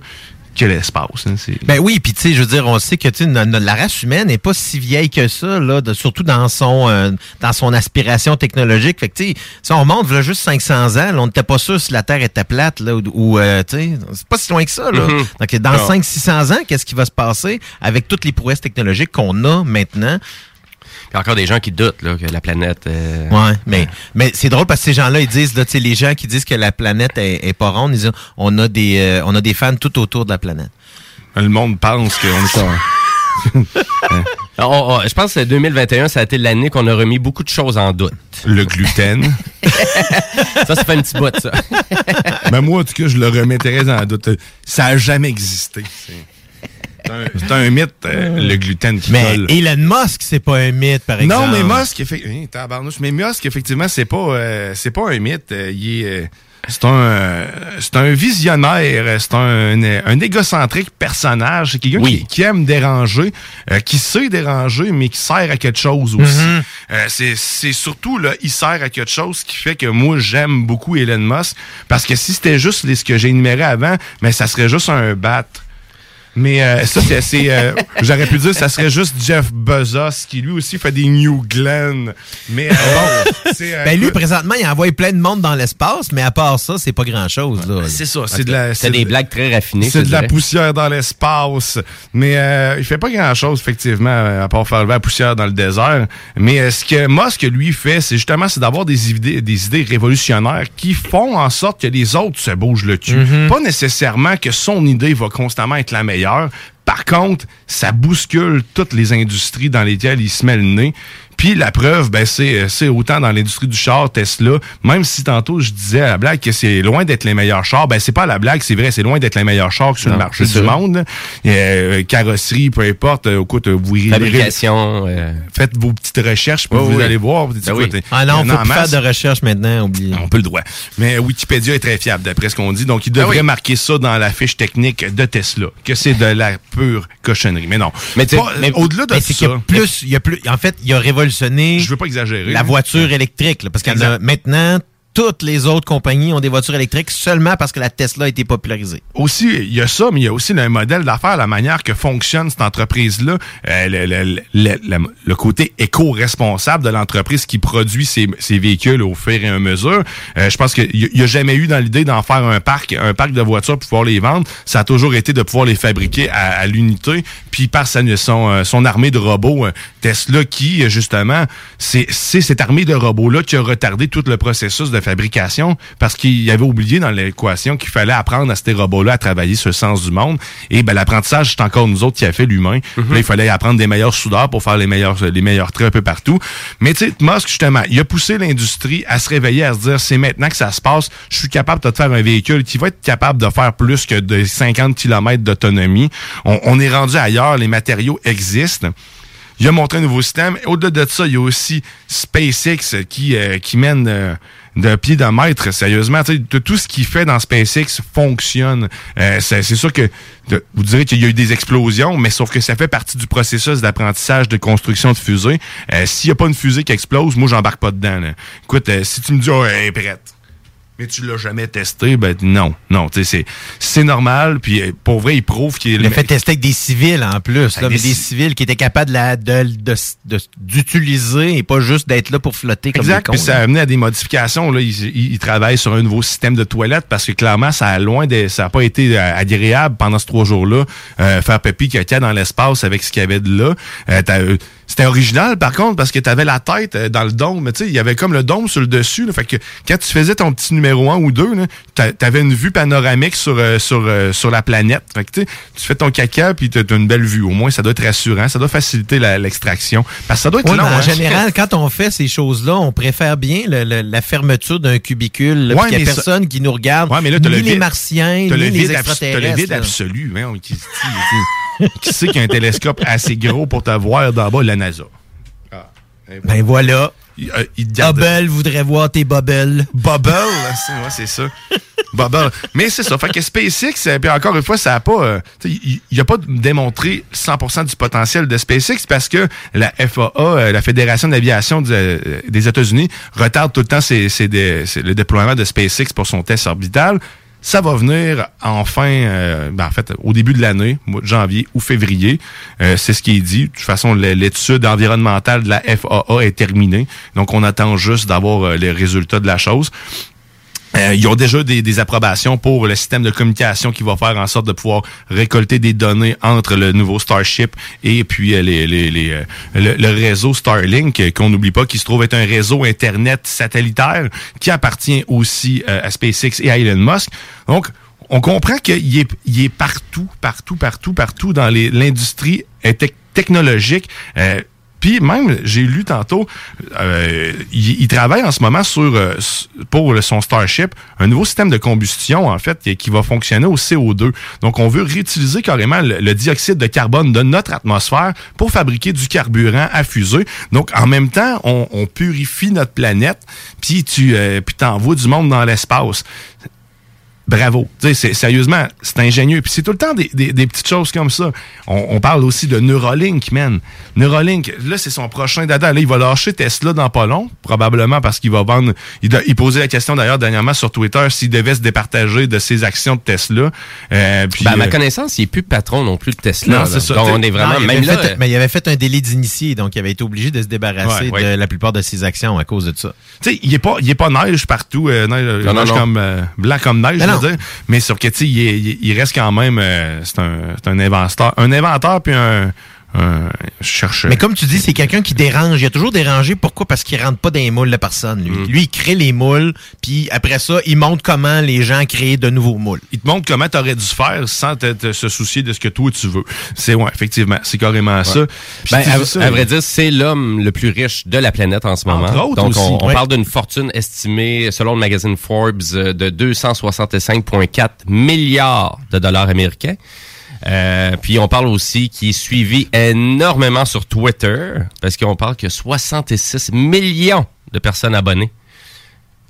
[SPEAKER 9] que l'espace. hein, c'est-
[SPEAKER 10] Ben oui, puis tu sais, je veux dire, on sait que tu sais, no- no- la race humaine n'est pas si vieille que ça, là, de- surtout dans son euh, dans son aspiration technologique. Fait que tu sais, si on monte là, juste 500 ans, là, on n'était pas sûr si la Terre était plate là, ou, ou, euh, tu sais, c'est pas si loin que ça. Là.
[SPEAKER 8] Mhm.
[SPEAKER 10] Donc dans
[SPEAKER 8] Non.
[SPEAKER 10] 500-600 ans, qu'est-ce qui va se passer avec toutes les prouesses technologiques qu'on a maintenant?
[SPEAKER 8] Il y a encore des gens qui doutent là, que la planète. euh,
[SPEAKER 10] Ouais, mais, mais c'est drôle parce que ces gens-là, ils disent, là, tu sais, les gens qui disent que la planète est, est pas ronde, ils disent, on a des, euh, on a des fans tout autour de la planète.
[SPEAKER 9] Le monde pense qu'on est en-
[SPEAKER 8] On- on- je pense que 2021, ça a été l'année qu'on a remis beaucoup de choses en doute.
[SPEAKER 9] Le gluten. [laughs]
[SPEAKER 8] ça, ça fait un petit bout, ça.
[SPEAKER 9] Mais [laughs] moi, en tout cas, je le remettrais en doute. Ça a jamais existé. C'est un, un mythe, euh, le gluten qui
[SPEAKER 10] Mais
[SPEAKER 9] colle.
[SPEAKER 10] Elon Musk, c'est pas un mythe, par exemple.
[SPEAKER 9] Non, mais Musk, effe- hein, mais Musk, effectivement, c'est pas, euh, c'est pas un mythe. Euh, il est, euh, c'est un, c'est un visionnaire. C'est un, un égocentrique personnage. C'est quelqu'un qui, qui aime déranger, euh, qui sait déranger, mais qui sert à quelque chose aussi.
[SPEAKER 10] Mhm.
[SPEAKER 9] Euh, c'est, c'est surtout là, il sert à quelque chose qui fait que moi j'aime beaucoup Elon Musk parce que si c'était juste les- ce que j'ai énuméré avant, mais ça serait juste un bat. Mais euh, ça, c'est. c'est, euh, J'aurais pu dire ça serait juste Jeff Bezos qui lui aussi fait des New Glenn. Mais euh, bon, c'est. euh,
[SPEAKER 10] Ben lui, présentement, il envoie plein de monde dans l'espace, mais à part ça, c'est pas grand-chose. là.
[SPEAKER 9] c'est ça, c'est de la.
[SPEAKER 8] des
[SPEAKER 9] de-
[SPEAKER 8] blagues très raffinées.
[SPEAKER 9] C'est de la poussière dans l'espace. Mais euh, il fait pas grand-chose, effectivement, euh, à part faire lever la poussière dans le désert. Mais euh, ce que Musk, lui, fait, c'est justement c'est d'avoir des idées, des idées révolutionnaires qui font en sorte que les autres se bougent le cul.
[SPEAKER 10] Mhm.
[SPEAKER 9] Pas nécessairement que son idée va constamment être la meilleure. Par contre, ça bouscule toutes les industries dans lesquelles il se met le nez. Puis la preuve, ben c'est c'est autant dans l'industrie du char Tesla, même si tantôt je disais à la blague que c'est loin d'être les meilleurs chars, ben c'est pas la blague, c'est vrai, c'est loin d'être les meilleurs chars sur le marché du monde. là. Euh, carrosserie, peu importe, euh, écoute, vous irez-
[SPEAKER 8] Fabrication. euh,
[SPEAKER 9] faites vos petites recherches, puis vous
[SPEAKER 8] oui.
[SPEAKER 9] allez voir. vous dites,
[SPEAKER 8] Ben oui.
[SPEAKER 10] Ah
[SPEAKER 9] il y
[SPEAKER 10] non, faut plus faire de recherche maintenant, oubliez.
[SPEAKER 9] On peut le droit. Mais Wikipédia est très fiable, d'après ce qu'on dit. Donc, il devrait
[SPEAKER 8] oui.
[SPEAKER 9] marquer ça dans la fiche technique de Tesla, que c'est de la pure cochonnerie. Mais non.
[SPEAKER 8] Mais tu sais,
[SPEAKER 9] Pas-
[SPEAKER 10] Mais
[SPEAKER 9] au-delà de
[SPEAKER 10] mais c'est
[SPEAKER 9] ça,
[SPEAKER 10] qu'il y a plus, il y a plus, en fait, il a révolutionné
[SPEAKER 9] je veux pas exagérer.
[SPEAKER 10] la voiture électrique, là, parce a maintenant, toutes les autres compagnies ont des voitures électriques seulement parce que la Tesla a été popularisée.
[SPEAKER 9] aussi, il y a ça, mais il y a aussi le modèle d'affaires, la manière que fonctionne cette entreprise-là, euh, le, côté éco-responsable de l'entreprise qui produit ces véhicules au fur et à mesure. Euh, je pense qu'il n'y a, jamais eu dans l'idée d'en faire un parc, un parc de voitures pour pouvoir les vendre. Ça a toujours été de pouvoir les fabriquer à, l'unité, puis par son, euh, son armée de robots Tesla qui, justement, c'est cette armée de robots-là qui a retardé tout le processus de fabrication parce qu'il avait oublié dans l'équation qu'il fallait apprendre à ces robots-là à travailler le sens du monde. Et ben, l'apprentissage, c'est encore nous autres qui a fait l'humain. Puis là, il fallait apprendre des meilleurs soudeurs pour faire les meilleurs, les meilleurs traits un peu partout. Mais tu sais, Musk, justement, il a poussé l'industrie à se réveiller, à se dire, c'est maintenant que ça se passe, je suis capable de te faire un véhicule qui va être capable de faire plus que de 50 km d'autonomie. On, on est rendu ailleurs, les matériaux existent. Il a montré un nouveau système. Au-delà de ça, il y a aussi SpaceX qui, euh, qui mène euh, de pied de maître, sérieusement. Tout ce qu'il fait dans SpaceX fonctionne. Euh, c'est sûr que vous direz qu'il y a eu des explosions, mais sauf que ça fait partie du processus d'apprentissage de construction de fusée. Euh, S'il n'y a pas une fusée qui explose, moi, j'embarque pas dedans. là. Écoute, euh, si tu me dis, oh, prête mais tu l'as jamais testé, ben non, non, tu sais, c'est, c'est normal, puis euh, pour vrai, il prouve qu'il
[SPEAKER 11] Il a fait tester avec des civils en plus, là,
[SPEAKER 9] des
[SPEAKER 11] mais des
[SPEAKER 9] ci-
[SPEAKER 11] civils qui étaient capables de la- de- de- de- d'utiliser et pas juste d'être là pour flotter comme
[SPEAKER 9] Exact,
[SPEAKER 11] des cons,
[SPEAKER 9] puis ça
[SPEAKER 11] là.
[SPEAKER 9] a amené à des modifications. Là. Ils, travaillent sur un nouveau système de toilette parce que clairement, ça a loin de, ça a pas été euh, agréable pendant ces trois jours-là. euh, faire pipi caca dans l'espace avec ce qu'il y avait de là. Euh, euh, c'était original par contre parce que tu avais la tête euh, dans le dôme. Mais tu sais, il y avait comme le dôme sur le dessus. là. fait que quand tu faisais ton petit numéro 1 ou 2, tu avais une vue panoramique sur, euh, sur, euh, sur la planète. Fait que tu fais ton caca puis tu as une belle vue. Au moins, ça doit être rassurant. Ça doit faciliter l'extraction. Parce que ça doit être
[SPEAKER 11] Ouais,
[SPEAKER 9] long.
[SPEAKER 11] mais en
[SPEAKER 9] hein.
[SPEAKER 11] général, quand on fait ces choses-là, on préfère bien le- le- la fermeture d'un cubicule,
[SPEAKER 9] Ouais,
[SPEAKER 11] qu'il n'y a
[SPEAKER 9] ça-
[SPEAKER 11] personne qui nous regarde,
[SPEAKER 9] Ouais, mais là, t'as
[SPEAKER 11] ni
[SPEAKER 9] le
[SPEAKER 11] les
[SPEAKER 9] vide-
[SPEAKER 11] martiens,
[SPEAKER 9] t'as
[SPEAKER 11] ni
[SPEAKER 9] le
[SPEAKER 11] les
[SPEAKER 9] vide T'as
[SPEAKER 11] extraterrestres.
[SPEAKER 9] le vide
[SPEAKER 11] là.
[SPEAKER 9] absolu. Voyons, qui, qui- qui [laughs] sait qu'il y a un télescope assez gros pour te voir d'en bas, la NASA?
[SPEAKER 11] Ben voilà.
[SPEAKER 9] Il, euh, il
[SPEAKER 11] voudrait voir tes bubbles.
[SPEAKER 9] Bubble, c'est ouais, c'est ça. Bubble. Mais c'est ça. Fait que SpaceX, euh, puis encore une fois, ça a pas. euh, il il a pas démontré 100% du potentiel de SpaceX parce que la FAA, euh, la Fédération d'aviation de- euh, des États-Unis, retarde tout le temps ses- ses dé- ses- le déploiement de SpaceX pour son test orbital. Ça va venir enfin, euh, ben, en fait, au début de l'année, janvier ou février. Euh, c'est ce qui est dit. De toute façon, l'étude environnementale de la FAA est terminée. Donc, on attend juste d'avoir euh, les résultats de la chose. Euh, ils ont déjà des, des approbations pour le système de communication qui va faire en sorte de pouvoir récolter des données entre le nouveau Starship et puis euh, les, les- les, euh, le, réseau Starlink, euh, qu'on n'oublie pas, qui se trouve être un réseau Internet satellitaire qui appartient aussi euh, à SpaceX et à Elon Musk. Donc, on comprend qu'il est, il est partout, partout, partout, partout dans l'industrie tec- technologique. Puis même, j'ai lu tantôt, euh, il, il travaille en ce moment sur euh, pour son Starship un nouveau système de combustion en fait qui, qui va fonctionner au CO2. Donc on veut réutiliser carrément le, le dioxyde de carbone de notre atmosphère pour fabriquer du carburant à fusée. Donc en même temps, on, on purifie notre planète, puis tu euh, puis t'envoies du monde dans l'espace bravo. Sérieusement, c'est ingénieux. Puis c'est tout le temps des, des- des petites choses comme ça. On, on parle aussi de Neuralink, man. Neuralink, là, c'est son prochain dada. Là, il va lâcher Tesla dans pas long, probablement parce qu'il va vendre... Il, il posait la question d'ailleurs dernièrement sur Twitter s'il devait se départager de ses actions de Tesla. Euh, puis,
[SPEAKER 8] Ben, à ma
[SPEAKER 9] euh,
[SPEAKER 8] connaissance, il n'est plus patron non plus de Tesla.
[SPEAKER 9] Non, c'est ça.
[SPEAKER 8] Donc, on est vraiment...
[SPEAKER 11] Non,
[SPEAKER 8] même là,
[SPEAKER 11] fait- mais il avait fait un délit d'initié, donc il avait été obligé de se débarrasser
[SPEAKER 9] Ouais, ouais.
[SPEAKER 11] de la plupart de ses actions à cause de ça.
[SPEAKER 9] Tu sais, il est pas, il est pas neige partout, euh, neige,
[SPEAKER 8] Non, non,
[SPEAKER 9] neige
[SPEAKER 8] non.
[SPEAKER 9] comme euh, blanc comme neige,
[SPEAKER 11] Ben
[SPEAKER 9] Mais sauf que il, il est- il reste quand même, euh, c'est un, un inventeur, un inventeur puis un, un chercheur.
[SPEAKER 11] Mais comme tu dis, c'est quelqu'un qui dérange. Il a toujours dérangé. Pourquoi? Parce qu'il rentre pas dans les moules de personne. Lui,
[SPEAKER 9] Mm.
[SPEAKER 11] lui il crée les moules, puis après ça, il montre comment les gens créent de nouveaux moules.
[SPEAKER 9] il te montre comment tu aurais dû faire sans te, te- se soucier de ce que toi tu veux. C'est ouais, effectivement, c'est carrément ça.
[SPEAKER 8] Ben, à,
[SPEAKER 9] ça,
[SPEAKER 8] à vrai dire, c'est l'homme le plus riche de la planète en ce moment.
[SPEAKER 9] Entre autres
[SPEAKER 8] Donc,
[SPEAKER 9] aussi,
[SPEAKER 8] on, on
[SPEAKER 9] ouais.
[SPEAKER 8] parle d'une fortune estimée, selon le magazine Forbes, euh, de 265,4 milliards de dollars américains. Euh, puis on parle aussi qu'il est suivi énormément sur Twitter, parce qu'on parle que 66 millions de personnes abonnées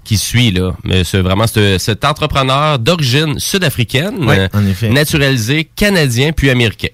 [SPEAKER 8] qui suit là. Mais c'est vraiment ce- cet entrepreneur d'origine sud-africaine,
[SPEAKER 11] Ouais,
[SPEAKER 8] euh,
[SPEAKER 11] en effet.
[SPEAKER 8] naturalisé canadien puis américain.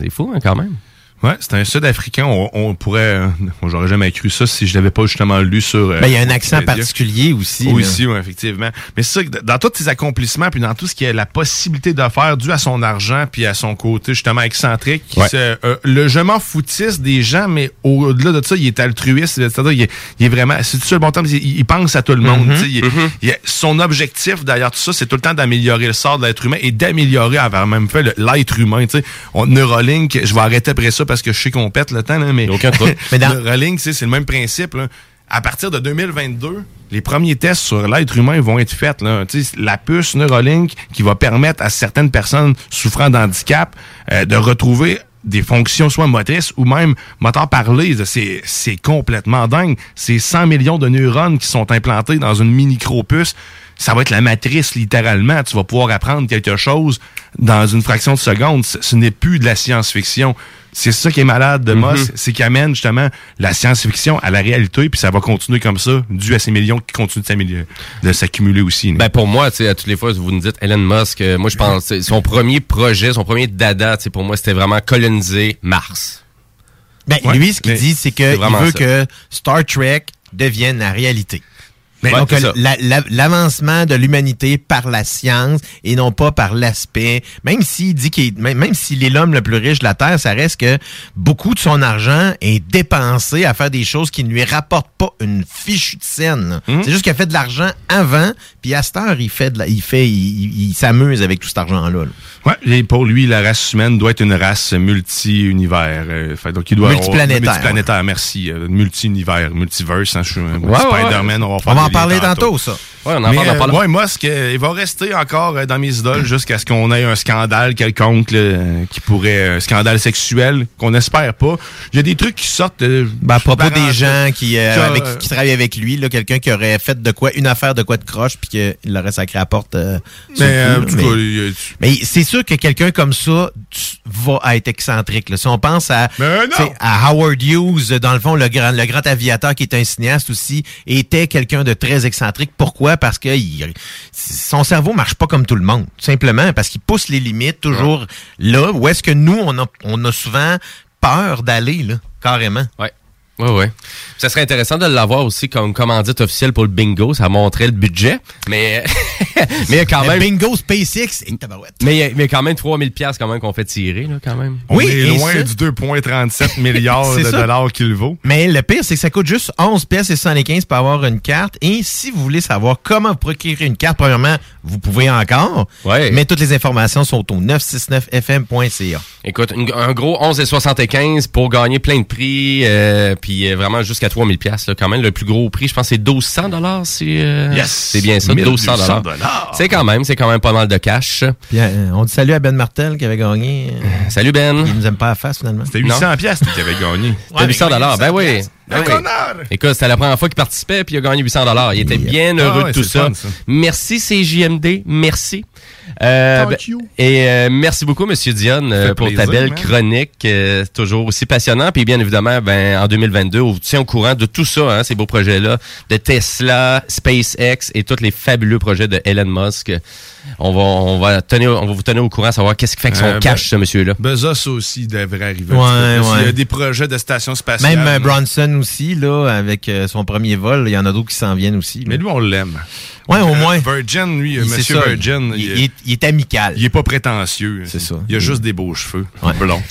[SPEAKER 8] C'est fou hein, quand même.
[SPEAKER 9] Ouais, c'est un Sud-Africain. On, on pourrait, euh, j'aurais jamais cru ça si je l'avais pas justement lu sur. euh,
[SPEAKER 11] Ben, il y a un accent particulier aussi.
[SPEAKER 9] Aussi, oui, effectivement. Mais c'est ça, que dans tous ses accomplissements, puis dans tout ce qu'il a la possibilité de faire, dû à son argent, puis à son côté justement excentrique,
[SPEAKER 8] Ouais.
[SPEAKER 9] se- euh, le je m'en foutisse des gens, mais au-delà de ça, il est altruiste. C'est-à-dire, il est, il est vraiment, c'est ça le bon terme, il, il pense à tout le monde.
[SPEAKER 11] Mhm.
[SPEAKER 9] il il est- son objectif derrière tout ça, c'est tout le temps d'améliorer le sort de l'être humain et d'améliorer, avoir même fait l'être humain. Tu sais, On- Neuralink, je vais arrêter après ça parce que je sais qu'on pète le temps, là, mais
[SPEAKER 8] Aucun. [laughs]
[SPEAKER 11] Mais dans-
[SPEAKER 9] tu sais, c'est le même principe. là. à partir de 2022, les premiers tests sur l'être humain vont être faits. Là. Tu sais, La puce Neuralink qui va permettre à certaines personnes souffrant d'handicap euh, de retrouver des fonctions soit motrices ou même moteur parlé. C'est, c'est complètement dingue. C'est 100 millions de neurones qui sont implantés dans une mini-micro-puce. Ça va être la matrice, littéralement. Tu vas pouvoir apprendre quelque chose dans une fraction de seconde. Ce, ce n'est plus de la science-fiction. C'est ça qui est malade de Moss,
[SPEAKER 8] Mhm.
[SPEAKER 9] c'est qu'il amène justement la science-fiction à la réalité, puis ça va continuer comme ça, dû à ces millions qui continuent de s'améliorer- de s'accumuler aussi.
[SPEAKER 8] Ben pour moi, tu sais, à toutes les fois, vous nous dites Elon Musk, euh, moi je pense, son premier projet, son premier dada, tu sais, pour moi, c'était vraiment coloniser Mars.
[SPEAKER 10] Ben,
[SPEAKER 8] Ouais,
[SPEAKER 10] lui, ce qu'il dit, c'est qu'il veut
[SPEAKER 8] ça.
[SPEAKER 10] que Star Trek devienne la réalité.
[SPEAKER 8] Ouais,
[SPEAKER 10] Donc, la- la- l'avancement de l'humanité par la science et non pas par l'aspect. Même s'il dit qu'il est- même, même s'il est l'homme le plus riche de la Terre, ça reste que beaucoup de son argent est dépensé à faire des choses qui ne lui rapportent pas une fichue de scène.
[SPEAKER 8] Hum.
[SPEAKER 10] C'est juste qu'il a fait de l'argent avant, puis à cette heure, il fait de la- il fait, il, il- il s'amuse avec tout cet argent-là. là.
[SPEAKER 9] Ouais, et pour lui, la race humaine doit être une race multi-univers. euh, donc, il doit avoir-
[SPEAKER 10] Multiplanétaire,
[SPEAKER 9] multiplanétaire, merci. euh, multi-univers, multiverse. Hein, je suis un
[SPEAKER 10] Ouais,
[SPEAKER 9] Spider-Man,
[SPEAKER 10] ouais.
[SPEAKER 9] on va faire
[SPEAKER 10] On va en parler tantôt, ça.
[SPEAKER 8] Ouais, on en
[SPEAKER 9] Mais,
[SPEAKER 8] parle,
[SPEAKER 9] euh, moi, ce que, il va rester encore euh, dans mes idoles jusqu'à ce qu'on ait un scandale quelconque là, euh, qui pourrait... Un scandale sexuel qu'on espère pas. Il y a des trucs qui sortent... euh,
[SPEAKER 10] Ben, à propos des gens qui, euh,
[SPEAKER 9] que,
[SPEAKER 10] avec-
[SPEAKER 9] euh,
[SPEAKER 10] qui travaillent avec lui, là, quelqu'un qui aurait fait de quoi, une affaire de quoi de croche, puis qu'il l'aurait sacré à la porte. euh, sur
[SPEAKER 9] Mais, euh,
[SPEAKER 10] mais-
[SPEAKER 9] il y a-
[SPEAKER 10] mais c'est sûr que quelqu'un comme ça va être excentrique. là. Si on pense à, à Howard Hughes, dans le fond, le grand, le grand aviateur qui est un cinéaste aussi, était quelqu'un de très excentrique. Pourquoi? Parce que il- son cerveau marche pas comme tout le monde. tout Simplement parce qu'il pousse les limites toujours là où est-ce que nous, on a, on a souvent peur d'aller, là, carrément.
[SPEAKER 8] Ouais. Ouais, ouais. Ça serait intéressant de l'avoir aussi comme commandite officielle pour le bingo. Ça montrait le budget. Mais, [laughs] mais il y a quand
[SPEAKER 10] Le
[SPEAKER 8] même.
[SPEAKER 10] bingo SpaceX et tabarouette.
[SPEAKER 8] Mais il y a, mais il y a quand même 3000 pièces quand même qu'on fait tirer, là, quand même.
[SPEAKER 9] On est
[SPEAKER 10] et
[SPEAKER 9] loin
[SPEAKER 10] ça-
[SPEAKER 9] du 2,37 [laughs] milliards de
[SPEAKER 10] ça.
[SPEAKER 9] dollars qu'il vaut.
[SPEAKER 10] Mais le pire, c'est que ça coûte juste 11 pièces et 75 pour avoir une carte. Et si vous voulez savoir comment vous procurer une carte, premièrement, vous pouvez encore.
[SPEAKER 8] Ouais.
[SPEAKER 10] Mais toutes les informations sont au 969fm.ca.
[SPEAKER 8] Écoute, un gros 11,75 pour gagner plein de prix, euh, puis euh, vraiment jusqu'à 3000 pièces quand même. Le plus gros prix, je pense, c'est 1200 dollars. C'est euh,
[SPEAKER 9] Yes!
[SPEAKER 8] c'est bien ça, 1200
[SPEAKER 9] 1200
[SPEAKER 8] C'est quand même, c'est quand même pas mal de cash.
[SPEAKER 10] Puis, euh, on dit salut à Ben Martel qui avait gagné. Euh, [laughs]
[SPEAKER 8] Salut Ben.
[SPEAKER 10] Il nous aime pas la face finalement.
[SPEAKER 9] C'était 800 piastres qu'il avait gagné. [laughs]
[SPEAKER 8] C'était 800 dollars. Ben oui. Ben oui. Écoute, c'était la première fois qu'il participait puis il a gagné 800 dollars. Il était bien heureux
[SPEAKER 9] Ah ouais,
[SPEAKER 8] de tout ça. Merci CJMD, merci. Euh,
[SPEAKER 9] Thank
[SPEAKER 8] ben,
[SPEAKER 9] you.
[SPEAKER 8] et euh, merci beaucoup Monsieur Dionne euh, pour ta belle
[SPEAKER 9] man.
[SPEAKER 8] chronique, euh, toujours aussi passionnant. Puis bien évidemment, ben en 2022, on vous tient au courant de tout ça, hein, ces beaux projets-là, de Tesla, SpaceX et tous les fabuleux projets de Elon Musk. On va, on va tenir, on va vous tenir au courant, savoir qu'est-ce qui fait que son
[SPEAKER 9] Euh,
[SPEAKER 8] cash, ce monsieur-là.
[SPEAKER 9] Bezos aussi devrait arriver.
[SPEAKER 10] Ouais, ouais.
[SPEAKER 9] Il y a des projets de station spatiale.
[SPEAKER 10] Même euh. Bronson aussi, là, avec euh, son premier vol, il y en a d'autres qui s'en viennent aussi. là.
[SPEAKER 9] Mais lui, on l'aime.
[SPEAKER 10] Ouais, au moins.
[SPEAKER 9] Virgin, lui, Monsieur
[SPEAKER 10] ça,
[SPEAKER 9] Virgin,
[SPEAKER 10] il- est- il est amical.
[SPEAKER 9] il est pas prétentieux.
[SPEAKER 10] C'est ça.
[SPEAKER 9] Il a juste des beaux cheveux
[SPEAKER 10] Ouais.
[SPEAKER 9] blonds.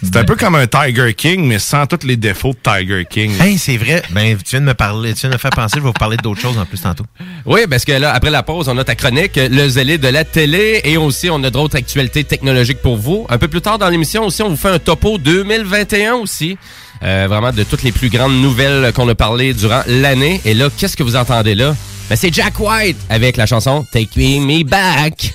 [SPEAKER 9] C'est un peu comme un Tiger King, mais sans tous les défauts de Tiger King.
[SPEAKER 10] Hey, c'est vrai. Ben, tu viens de me parler, tu viens de me faire penser, je vais vous parler d'autres choses en plus tantôt.
[SPEAKER 8] Oui, parce que là, après la pause, on a ta chronique, le zélé de la télé, et aussi, on a d'autres actualités technologiques pour vous. Un peu plus tard dans l'émission aussi, on vous fait un topo 2021 aussi. Euh, vraiment de toutes les plus grandes nouvelles qu'on a parlé durant l'année. Et là, qu'est-ce que vous entendez là? Ben, c'est Jack White avec la chanson Take Me Back.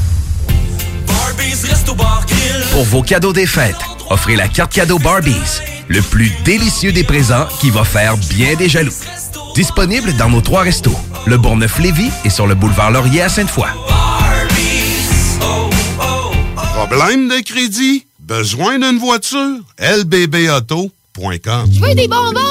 [SPEAKER 12] Pour vos cadeaux des fêtes, offrez la carte cadeau Barbies, le plus délicieux des présents qui va faire bien des jaloux. Disponible dans nos trois restos, le Bourgneuf-Lévis et sur le boulevard Laurier à Sainte-Foy.
[SPEAKER 13] Problème de crédit? Besoin d'une voiture? lbbauto.com
[SPEAKER 14] Je veux des bonbons!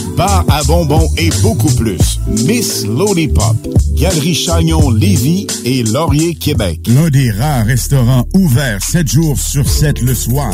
[SPEAKER 15] bar à bonbons et beaucoup plus. Miss Lollipop, Galerie Chagnon Lévis et Laurier Québec.
[SPEAKER 16] L'un des rares restaurants ouverts 7 jours sur 7 le soir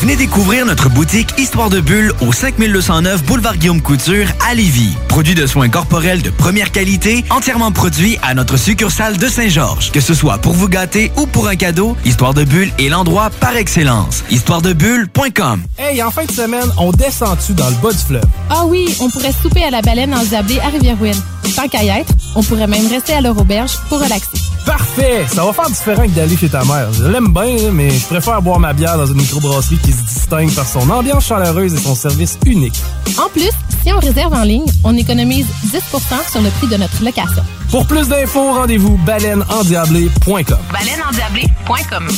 [SPEAKER 17] Venez découvrir notre boutique Histoire de Bulle au 5209 Boulevard Guillaume Couture à Lévis. Produit de soins corporels de première qualité, entièrement produit à notre succursale de Saint-Georges. Que ce soit pour vous gâter ou pour un cadeau, Histoire de Bulle est l'endroit par excellence. Histoiredebulle.com
[SPEAKER 18] Hey, en fin de semaine, on descend-tu dans le bas du fleuve?
[SPEAKER 19] Ah oui, on pourrait souper à la baleine en Zablé à Rivière-Ouelle. Tant qu'à y être, on pourrait même rester à leur auberge pour relaxer.
[SPEAKER 18] Parfait! Ça va faire différent que d'aller chez ta mère. Je l'aime bien, mais je préfère boire ma bière dans une microbrasserie qui se distingue par son ambiance chaleureuse et son service unique.
[SPEAKER 19] En plus, si on réserve en ligne, on économise 10% sur le prix de notre location.
[SPEAKER 18] Pour plus d'infos, rendez-vous baleineendiablé.com.
[SPEAKER 19] Baleineendiablé.com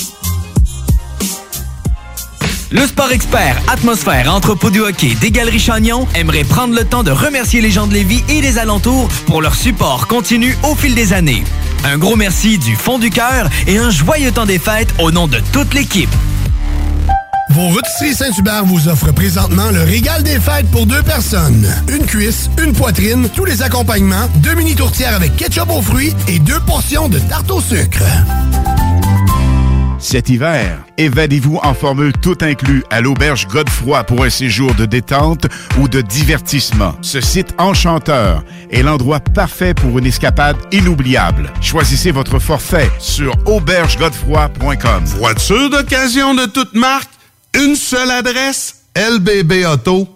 [SPEAKER 17] Le sport expert Atmosphère Entrepôt du hockey des Galeries Chagnon aimerait prendre le temps de remercier les gens de Lévis et des alentours pour leur support continu au fil des années. Un gros merci du fond du cœur et un joyeux temps des fêtes au nom de toute l'équipe.
[SPEAKER 20] Vos rôtisseries Saint-Hubert vous offrent présentement le régal des fêtes pour deux personnes. Une cuisse, une poitrine, tous les accompagnements, deux mini tourtières avec ketchup aux fruits et deux portions de tarte au sucre.
[SPEAKER 15] Cet hiver, évadez-vous en formule tout inclus à l'auberge Godefroy pour un séjour de détente ou de divertissement. Ce site enchanteur est l'endroit parfait pour une escapade inoubliable. Choisissez votre forfait sur aubergegodefroy.com.
[SPEAKER 13] Voiture d'occasion de toute marque, une seule adresse, lbbauto.com.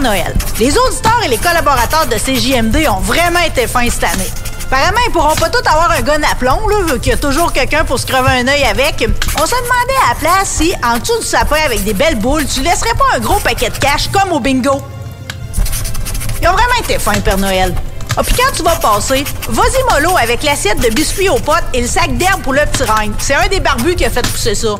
[SPEAKER 21] Noël, les auditeurs et les collaborateurs de CJMD ont vraiment été fins cette année.
[SPEAKER 22] Apparemment, ils pourront pas tous avoir un gun à plomb, là, vu qu'il y a toujours quelqu'un pour se crever un œil avec. On se demandait à la place si, en dessous du sapin avec des belles boules, tu laisserais pas un gros paquet de cash comme au bingo. Ils ont vraiment été fins, Père Noël. Ah, puis quand tu vas passer, vas-y mollo avec l'assiette de biscuits aux potes et le sac d'herbe pour le petit règne. C'est un des barbus qui a fait pousser ça.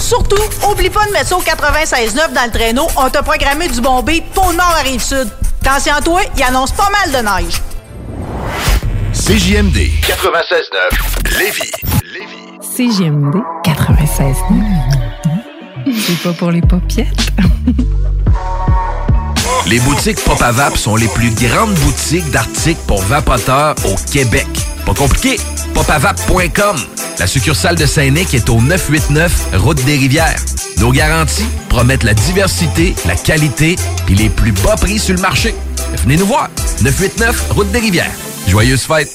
[SPEAKER 22] Surtout, oublie pas de mettre ça au 96.9 dans le traîneau. On t'a programmé du bon beat pour le nord à Rive-Sud. Attention toi, il annonce pas mal de neige.
[SPEAKER 12] CJMD 96.9 Lévis.
[SPEAKER 23] CGMD 96 C'est pas pour les popiettes. [laughs]
[SPEAKER 12] Les boutiques Pop à sont les plus grandes boutiques d'articles pour vapoteurs au Québec. Pas compliqué, popavap.com. La succursale de Saint-Nic est au 989 Route des Rivières. Nos garanties promettent la diversité, la qualité et les plus bas prix sur le marché. Venez nous voir. 989 Route des Rivières. Joyeuses fêtes.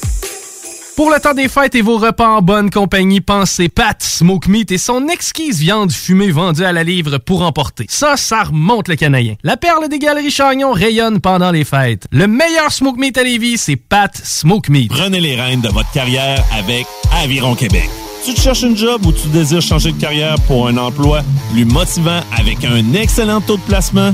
[SPEAKER 24] Pour le temps des fêtes et vos repas en bonne compagnie, pensez Pat Smoke Meat et son exquise viande fumée vendue à la livre pour emporter. Ça, ça remonte le canadien. La perle des galeries Chagnon rayonne pendant les fêtes. Le meilleur Smoke Meat à Lévis, c'est Pat Smoke Meat.
[SPEAKER 7] Prenez les rênes de votre carrière avec Aviron Québec. Tu te cherches un job ou tu désires changer de carrière pour un emploi plus motivant avec un excellent taux de placement?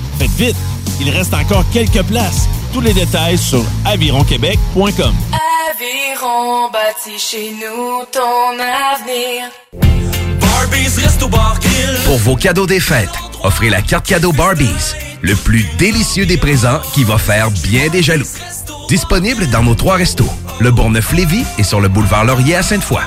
[SPEAKER 7] Faites vite, il reste encore quelques places. Tous les détails sur avironquebec.com.
[SPEAKER 25] Aviron bâti chez nous ton avenir.
[SPEAKER 12] Pour vos cadeaux des fêtes, offrez la carte cadeau Barbies, le plus délicieux des présents qui va faire bien des jaloux. Disponible dans nos trois restos, le Bourgneuf-Lévis et sur le boulevard Laurier à Sainte-Foy.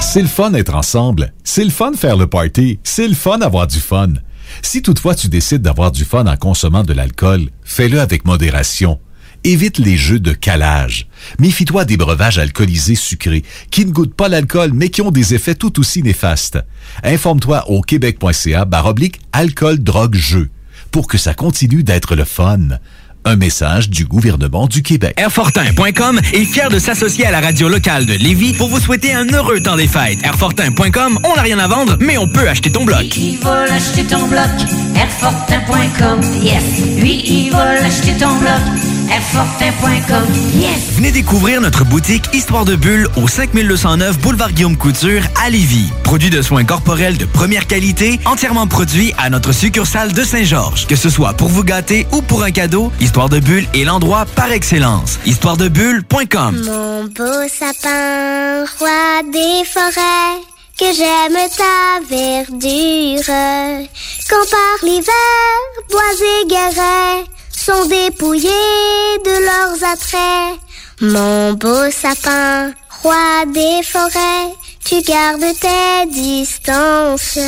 [SPEAKER 26] C'est le fun être ensemble. C'est le fun faire le party. C'est le fun avoir du fun. Si toutefois tu décides d'avoir du fun en consommant de l'alcool, fais-le avec modération. Évite les jeux de calage. Méfie-toi des breuvages alcoolisés sucrés qui ne goûtent pas l'alcool mais qui ont des effets tout aussi néfastes. Informe-toi au québec.ca baroblique alcool drogue jeu pour que ça continue d'être le fun. Un message du gouvernement du Québec.
[SPEAKER 17] Airfortin.com est fier de s'associer à la radio locale de Lévis pour vous souhaiter un heureux temps des fêtes. Airfortin.com, on n'a rien à vendre, mais on peut acheter ton bloc.
[SPEAKER 25] Il va l'acheter ton bloc? Airfortin.com. Yes. Lui, il va l'acheter ton bloc. Yes.
[SPEAKER 17] Venez découvrir notre boutique Histoire de Bulle au 5209 Boulevard Guillaume Couture à Lévis. Produit de soins corporels de première qualité, entièrement produit à notre succursale de Saint-Georges. Que ce soit pour vous gâter ou pour un cadeau, Histoire de Bulle est l'endroit par excellence. Histoiredebulle.com
[SPEAKER 21] Mon beau sapin, roi des forêts, que j'aime ta verdure. Quand par l'hiver, bois et sont dépouillés de leurs attraits. Mon beau sapin, roi des forêts, tu gardes tes distances.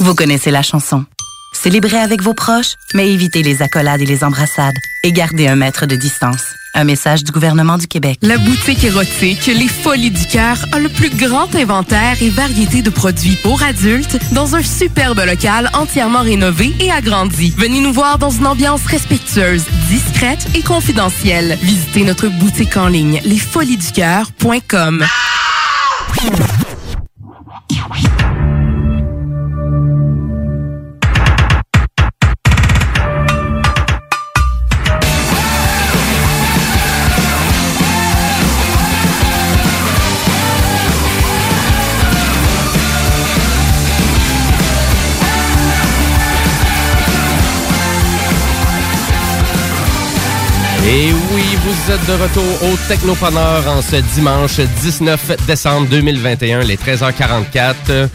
[SPEAKER 27] Vous connaissez la chanson. Célébrez avec vos proches, mais évitez les accolades et les embrassades. Et gardez un mètre de distance. Un message du gouvernement du Québec.
[SPEAKER 28] La boutique érotique Les Folies du Cœur a le plus grand inventaire et variété de produits pour adultes dans un superbe local entièrement rénové et agrandi. Venez nous voir dans une ambiance respectueuse, discrète et confidentielle. Visitez notre boutique en ligne lesfoliesducoeur.com.
[SPEAKER 8] êtes de retour au Technopreneur en ce dimanche 19 décembre 2021, les 13h44. Euh,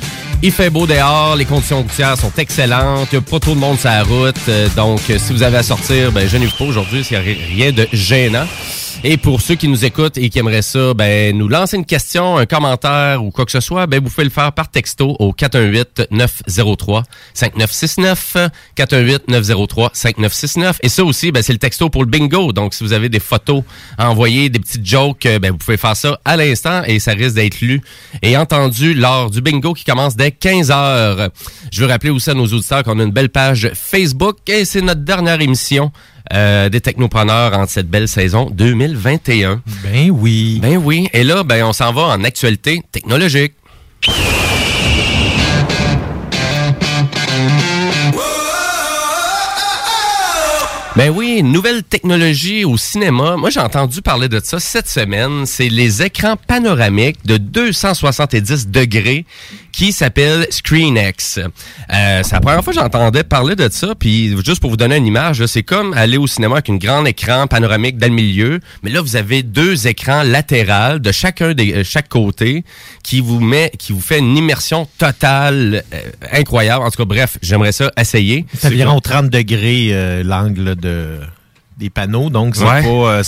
[SPEAKER 8] Il fait beau dehors, les conditions routières sont excellentes, il n'y a pas trop de monde sur la route, euh, donc si vous avez à sortir, ben gênez-vous pas aujourd'hui, il n'y a rien de gênant. Et pour ceux qui nous écoutent et qui aimeraient ça, ben nous lancer une question, un commentaire ou quoi que ce soit, ben vous pouvez le faire par texto au 418 903 5969 418 903 5969 et ça aussi ben c'est le texto pour le bingo. Donc si vous avez des photos à envoyer, des petites jokes, euh, ben vous pouvez faire ça à l'instant et ça risque d'être lu et entendu lors du bingo qui commence dès 15 heures. Je veux rappeler aussi à nos auditeurs qu'on a une belle page Facebook et c'est notre dernière émission euh, des technopreneurs en cette belle saison 2021.
[SPEAKER 10] Ben oui.
[SPEAKER 8] Ben oui. Et là, ben, on s'en va en actualité technologique. Ben oui, nouvelle technologie au cinéma. Moi, j'ai entendu parler de ça cette semaine. C'est les écrans panoramiques de 270 degrés qui s'appellent ScreenX. Euh, c'est la première fois que j'entendais parler de ça. Puis juste pour vous donner une image, c'est comme aller au cinéma avec une grande écran panoramique dans le milieu. Mais là, vous avez deux écrans latérales de chacun des euh, chaque côté qui vous met, qui vous fait une immersion totale euh, incroyable. En tout cas, bref, j'aimerais ça essayer.
[SPEAKER 10] C'est environ 30 degrés euh, l'angle de des panneaux, donc c'est
[SPEAKER 8] Ouais.
[SPEAKER 10] pas euh,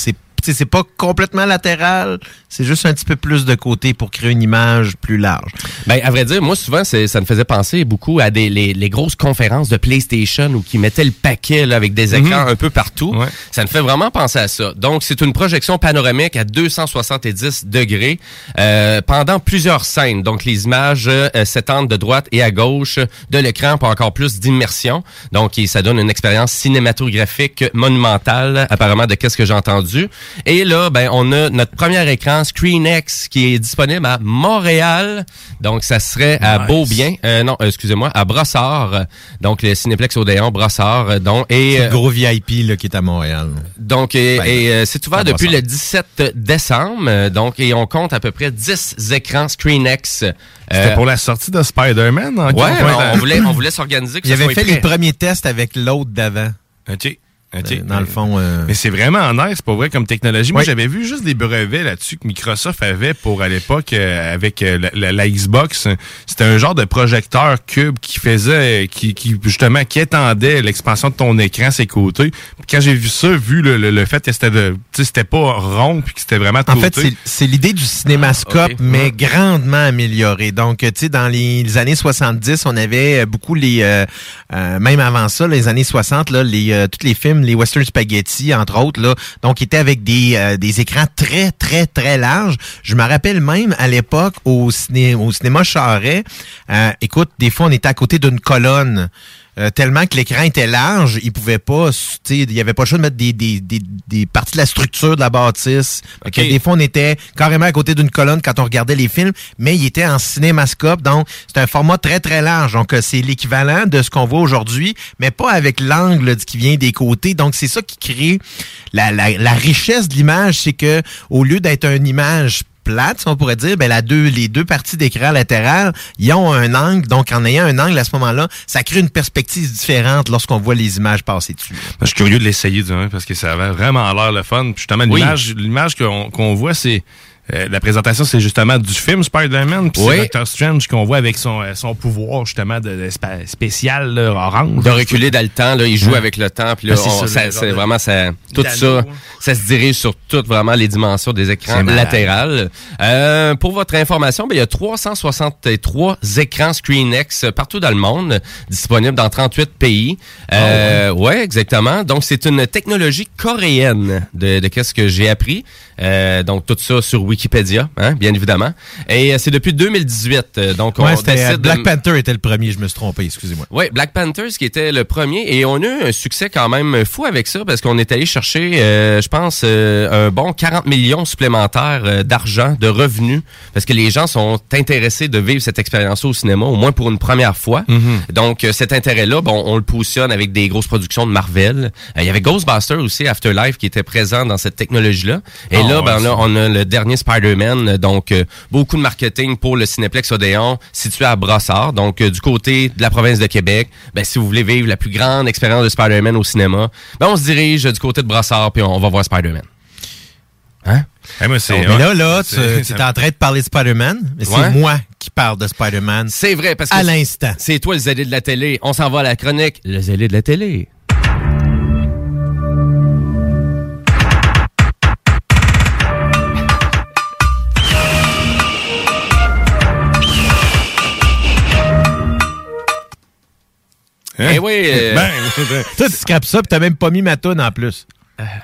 [SPEAKER 10] c'est pas complètement latéral, c'est juste un petit peu plus de côté pour créer une image plus large.
[SPEAKER 8] Ben, à vrai dire, moi, souvent, ça me faisait penser beaucoup à des, les, les grosses conférences de PlayStation où qui mettaient le paquet là, avec des écrans
[SPEAKER 24] Mhm.
[SPEAKER 8] un peu partout. Ça me fait vraiment penser à ça. Donc, c'est une projection panoramique à 270 degrés euh, pendant plusieurs scènes. Donc, les images euh, s'étendent de droite et à gauche de l'écran pour encore plus d'immersion. Donc, et ça donne une expérience cinématographique monumentale, apparemment, de qu'est-ce que j'ai entendu. Et là, ben, on a notre premier écran ScreenX qui est disponible à Montréal. Donc, ça serait à
[SPEAKER 10] Nice.
[SPEAKER 8] Beaubien. Euh, non, excusez-moi, à Brossard. Donc, le Cinéplex Odéon, Brossard. Donc, et,
[SPEAKER 10] C'est le
[SPEAKER 8] euh,
[SPEAKER 10] gros VIP là, qui est à Montréal.
[SPEAKER 8] donc, et,
[SPEAKER 10] Ben,
[SPEAKER 8] et, euh, c'est ouvert depuis le 17 décembre. donc, et on compte à peu près 10 écrans ScreenX. euh,
[SPEAKER 24] C'était pour la sortie de Spider-Man. en
[SPEAKER 8] Ouais, on, on voulait, on voulait s'organiser. que
[SPEAKER 10] Il avait fait
[SPEAKER 8] prêt.
[SPEAKER 10] les premiers tests avec l'autre d'avant.
[SPEAKER 24] OK.
[SPEAKER 10] Euh, Dans le fond, euh,
[SPEAKER 24] Mais c'est vraiment nice, pour vrai, comme technologie. Moi,
[SPEAKER 10] Oui.
[SPEAKER 24] j'avais vu juste des brevets là-dessus que Microsoft avait pour, à l'époque, euh, avec euh, la, la- la Xbox. C'était un genre de projecteur cube qui faisait, qui, qui justement, qui étendait l'expansion de ton écran, ses côtés. Puis quand j'ai vu ça, vu le, le- le fait que c'était de, c'était pas rond, puis que c'était vraiment
[SPEAKER 10] En
[SPEAKER 24] côté.
[SPEAKER 10] fait, c'est- c'est l'idée du cinémascope,
[SPEAKER 8] Ah,
[SPEAKER 10] mais grandement améliorée. Donc, tu sais, dans les, les années 70, on avait beaucoup les, euh, euh, même avant ça, les années 60, là, les, euh, tous les films, les western spaghetti, entre autres, là, donc, étaient avec des, euh, des écrans très, très, très larges. Je me rappelle même à l'époque au, ciné, au cinéma Charret, euh, écoute, des fois, on était à côté d'une colonne. Euh, tellement que l'écran était large, il pouvait pas, tu sais, il y avait pas le choix de mettre des, des, des, des parties de la structure de la bâtisse. Fait que
[SPEAKER 8] Ok.
[SPEAKER 10] des fois, on était carrément à côté d'une colonne quand on regardait les films, mais il était en cinémascope, donc c'est un format très, très large. Donc, euh, c'est l'équivalent de ce qu'on voit aujourd'hui, mais pas avec l'angle qui vient des côtés. Donc, c'est ça qui crée la, la, la richesse de l'image, c'est que au lieu d'être une image plate, si on pourrait dire, ben la deux, les deux parties d'écran latérales, ils ont un angle. Donc, en ayant un angle à ce moment-là, ça crée une perspective différente lorsqu'on voit les images passer dessus.
[SPEAKER 24] Moi, je suis curieux de l'essayer parce que ça avait vraiment l'air le fun. Puis justement,
[SPEAKER 8] Oui.
[SPEAKER 24] l'image, l'image qu'on qu'on voit, c'est euh, la présentation, c'est justement du film Spider-Man. Puis
[SPEAKER 8] Oui.
[SPEAKER 24] c'est Doctor Strange qu'on voit avec son, euh, son pouvoir justement de, de spa- spécial là, orange.
[SPEAKER 8] De reculer dans le temps, là, il joue
[SPEAKER 24] Ouais.
[SPEAKER 8] avec le temps, puis là,
[SPEAKER 24] Ah, c'est ça,
[SPEAKER 8] vraiment ça, tout ça,
[SPEAKER 24] hein.
[SPEAKER 8] ça se dirige sur toutes vraiment les dimensions des écrans latérales. Euh, pour votre information, ben, il y a 363 écrans ScreenX partout dans le monde, disponibles dans 38 pays. Euh, ouais. exactement. Donc c'est une technologie coréenne de, de qu'est-ce que j'ai appris. Euh, donc tout ça sur Wikipédia, hein, bien évidemment. Et euh, c'est depuis 2018. euh, Donc on
[SPEAKER 10] Ouais, c'était euh,
[SPEAKER 8] de-
[SPEAKER 10] Black Panther était le premier, je me suis trompé, excusez-moi.
[SPEAKER 8] oui, Black Panthers qui était le premier et on a eu un succès quand même fou avec ça parce qu'on est allé chercher, euh, je pense, euh, un bon 40 millions supplémentaires d'argent, de revenus parce que les gens sont intéressés de vivre cette expérience au cinéma, au moins pour une première fois. Donc euh, cet intérêt-là, bon, on le positionne avec des grosses productions de Marvel. Il y avait Ghostbusters aussi, Afterlife, qui était présent dans cette technologie-là. Et
[SPEAKER 24] Ah,
[SPEAKER 8] là, ben là, on a le dernier Spider-Man, donc euh, beaucoup de marketing pour le Cinéplex Odéon, situé à Brossard, donc euh, du côté de la province de Québec. Ben, si vous voulez vivre la plus grande expérience de Spider-Man au cinéma, ben, on se dirige du côté de Brossard, puis on va voir Spider-Man. Hein?
[SPEAKER 24] Eh,
[SPEAKER 10] Donc, mais là, là, tu es en train de parler de Spider-Man, mais
[SPEAKER 8] Ouais.
[SPEAKER 10] c'est moi qui parle de Spider-Man.
[SPEAKER 8] C'est vrai, parce que
[SPEAKER 10] À l'instant.
[SPEAKER 8] C'est toi le zélé de la télé. On s'en va à la chronique. Le zélé de la télé. Eh oui. [laughs] euh,
[SPEAKER 24] Ben, [laughs]
[SPEAKER 10] Toi, tu scrapes ça, puis t'as même pas mis ma toune en plus.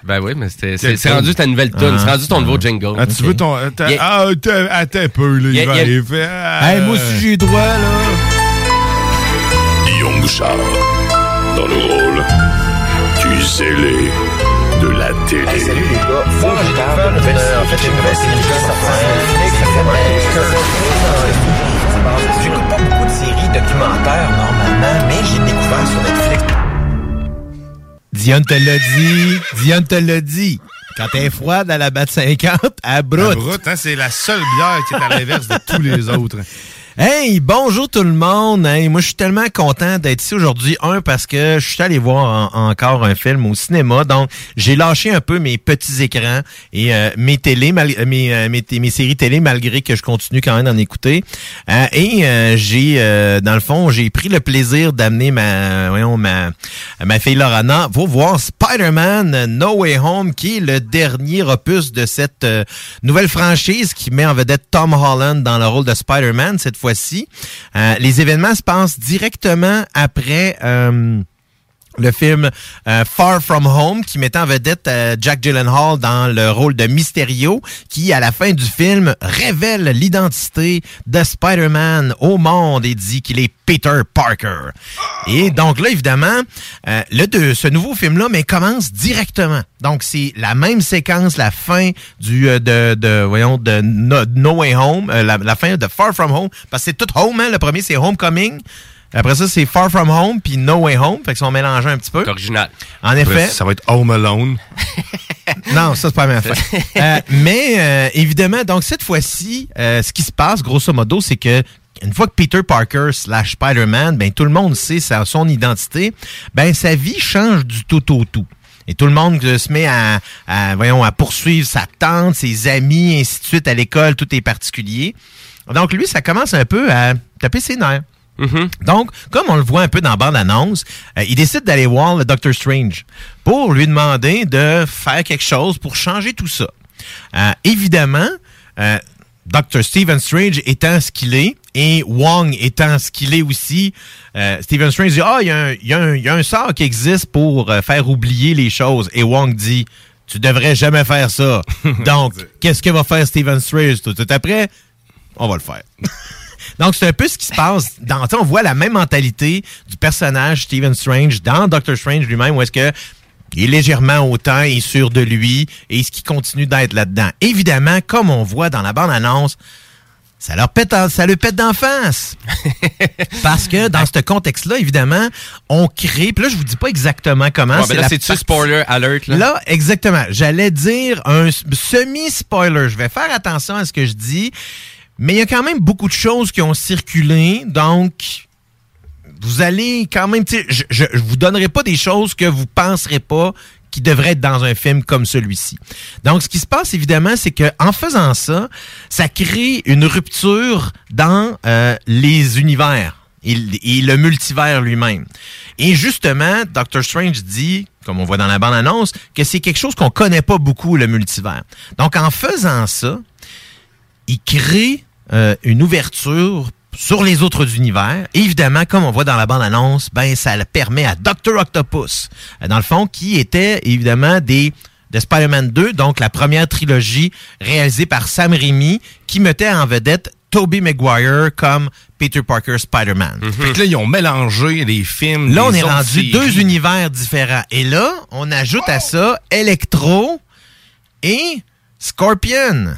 [SPEAKER 8] ben oui, mais c'était- c'est rendu ta nouvelle tune.
[SPEAKER 10] Ah.
[SPEAKER 8] c'est rendu ton nouveau jingle.
[SPEAKER 24] Ah, tu veux ton.
[SPEAKER 8] a-
[SPEAKER 24] Ah, t'as- attends un peu, là.
[SPEAKER 8] Il
[SPEAKER 24] va
[SPEAKER 8] il y a-
[SPEAKER 24] arriver. Ah,
[SPEAKER 10] Hey, moi aussi, j'ai droit, là.
[SPEAKER 29] Guillaume Bouchard, dans le rôle du zélé de la télé.
[SPEAKER 10] salut les gars, faut que je parle nouvelle en fait, une nouvelle série qui sort sur Netflix. J'écoute pas beaucoup de séries documentaires mais j'ai découvert sur Netflix. Diane te l'a dit, Diane te l'a dit. Quand elle est froide à la batte 50, elle broute.
[SPEAKER 30] La broute, hein, c'est la seule bière qui est à l'inverse de tous les [laughs] autres.
[SPEAKER 10] Hey, bonjour tout le monde. Hey, moi, je suis tellement content d'être ici aujourd'hui. Un, parce que je suis allé voir en- encore un film au cinéma. Donc, j'ai lâché un peu mes petits écrans et euh, mes télés, mal- euh, mes, euh, mes, séries télé, malgré que je continue quand même d'en écouter. Euh, et j'ai, dans le fond, j'ai pris le plaisir d'amener ma, voyons, ma, ma fille Lorana pour voir Spider-Man No Way Home, qui est le dernier opus de cette nouvelle franchise qui met en vedette Tom Holland dans le rôle de Spider-Man cette Euh, les événements se passent directement après... euh, le film euh, Far From Home qui mettait en vedette euh, Jack Gyllenhaal dans le rôle de Mysterio qui à la fin du film révèle l'identité de Spider-Man au monde et dit qu'il est Peter Parker. Et donc là évidemment euh, le de ce nouveau film là mais commence directement. Donc c'est la même séquence la fin du euh, de, de voyons de No, Way Home la, la fin de Far From Home parce que c'est tout Home hein, le premier c'est Homecoming après ça, c'est Far From Home puis No Way Home. Fait qu'ils sont mélangés un petit peu.
[SPEAKER 8] Original.
[SPEAKER 10] En effet.
[SPEAKER 30] Ça va être Home Alone. [laughs]
[SPEAKER 10] non, ça, c'est pas la même affaire. [laughs] Euh, mais euh, évidemment, donc cette fois-ci, euh, ce qui se passe, grosso modo, c'est que une fois que Peter Parker slash Spider-Man, ben tout le monde sait sa, son identité, ben sa vie change du tout au tout. Et tout le monde se met à, à, voyons, à poursuivre sa tante, ses amis, ainsi de suite à l'école, tout est particulier. Donc lui, ça commence un peu à taper ses nerfs. Donc, comme on le voit un peu dans la bande-annonce, euh, il décide d'aller voir le Doctor Strange pour lui demander de faire quelque chose pour changer tout ça. Euh, évidemment, euh, Dr. Stephen Strange étant ce qu'il est, et Wong étant ce qu'il est aussi, Stephen Strange dit « Ah, il y, a un- y y a sort qui existe pour faire oublier les choses. » Et Wong dit « Tu devrais jamais faire ça. [laughs] Donc, qu'est-ce que va faire Stephen Strange? Tout de suite après? On va le faire. » Donc, c'est un peu ce qui se passe. Dans, on voit la même mentalité du personnage Stephen Strange dans Doctor Strange lui-même, où est-ce que il est légèrement autant et sûr de lui et ce qui continue d'être là-dedans. Évidemment, comme on voit dans la bande-annonce, ça leur pète, en- ça le pète d'en face. [laughs] Parce que dans ce contexte-là, évidemment, on crée. Puis là, je vous dis pas exactement comment.
[SPEAKER 8] Ouais, ben là, c'est-tu spoiler alert, là?
[SPEAKER 10] Là, exactement. J'allais dire un semi-spoiler. Je vais faire attention à ce que je dis. Mais il y a quand même beaucoup de choses qui ont circulé. Donc, vous allez quand même... Je, je, je vous donnerai pas des choses que vous penserez pas qui devraient être dans un film comme celui-ci. Donc, ce qui se passe, évidemment, c'est que en faisant ça, ça crée une rupture dans euh, les univers et, et le multivers lui-même. Et justement, Doctor Strange dit, comme on voit dans la bande-annonce, que c'est quelque chose qu'on connaît pas beaucoup, le multivers. Donc, en faisant ça, il crée euh, une ouverture sur les autres univers. Et évidemment, comme on voit dans la bande-annonce, ben ça le permet à Dr. Octopus, euh, dans le fond, qui était évidemment des de Spider-Man 2, donc la première trilogie réalisée par Sam Raimi, qui mettait en vedette Tobey Maguire comme Peter Parker Spider-Man.
[SPEAKER 30] Que là, ils ont mélangé les films.
[SPEAKER 10] Là, on est rendu
[SPEAKER 30] séries.
[SPEAKER 10] deux univers différents. Et là, on ajoute à ça Electro et Scorpion.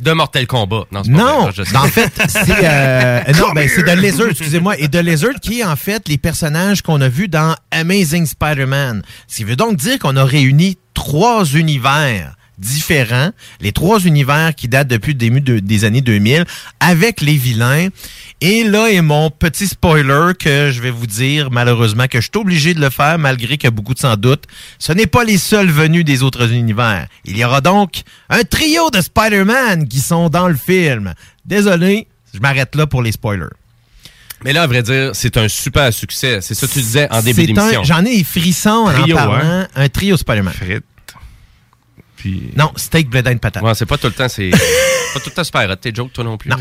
[SPEAKER 8] De Mortal Kombat. Non,
[SPEAKER 10] Non,
[SPEAKER 8] vrai,
[SPEAKER 10] en fait, c'est euh, non, ben, c'est The Lizard, excusez-moi, et The Lizard qui est en fait les personnages qu'on a vus dans Amazing Spider-Man. Ce qui veut donc dire qu'on a réuni trois univers différents, les trois univers qui datent depuis le début de- des années 2000, avec les vilains. Et là est mon petit spoiler que je vais vous dire, malheureusement, que je suis obligé de le faire, malgré qu'il y a beaucoup de sans doute. Ce n'est pas les seuls venus des autres univers. Il y aura donc un trio de Spider-Man qui sont dans le film. Désolé, je m'arrête là pour les spoilers.
[SPEAKER 8] Mais là, à vrai dire, c'est un super succès. C'est ça que tu disais en début d'émission.
[SPEAKER 10] J'en ai des frissons en en parlant.
[SPEAKER 8] hein?
[SPEAKER 10] Un trio Spider-Man. Non, steak, blé d'Inde, patate.
[SPEAKER 8] Ouais, c'est pas tout le temps, c'est [laughs] pas tout le temps super hot. Tes jokes, toi non plus.
[SPEAKER 10] Non.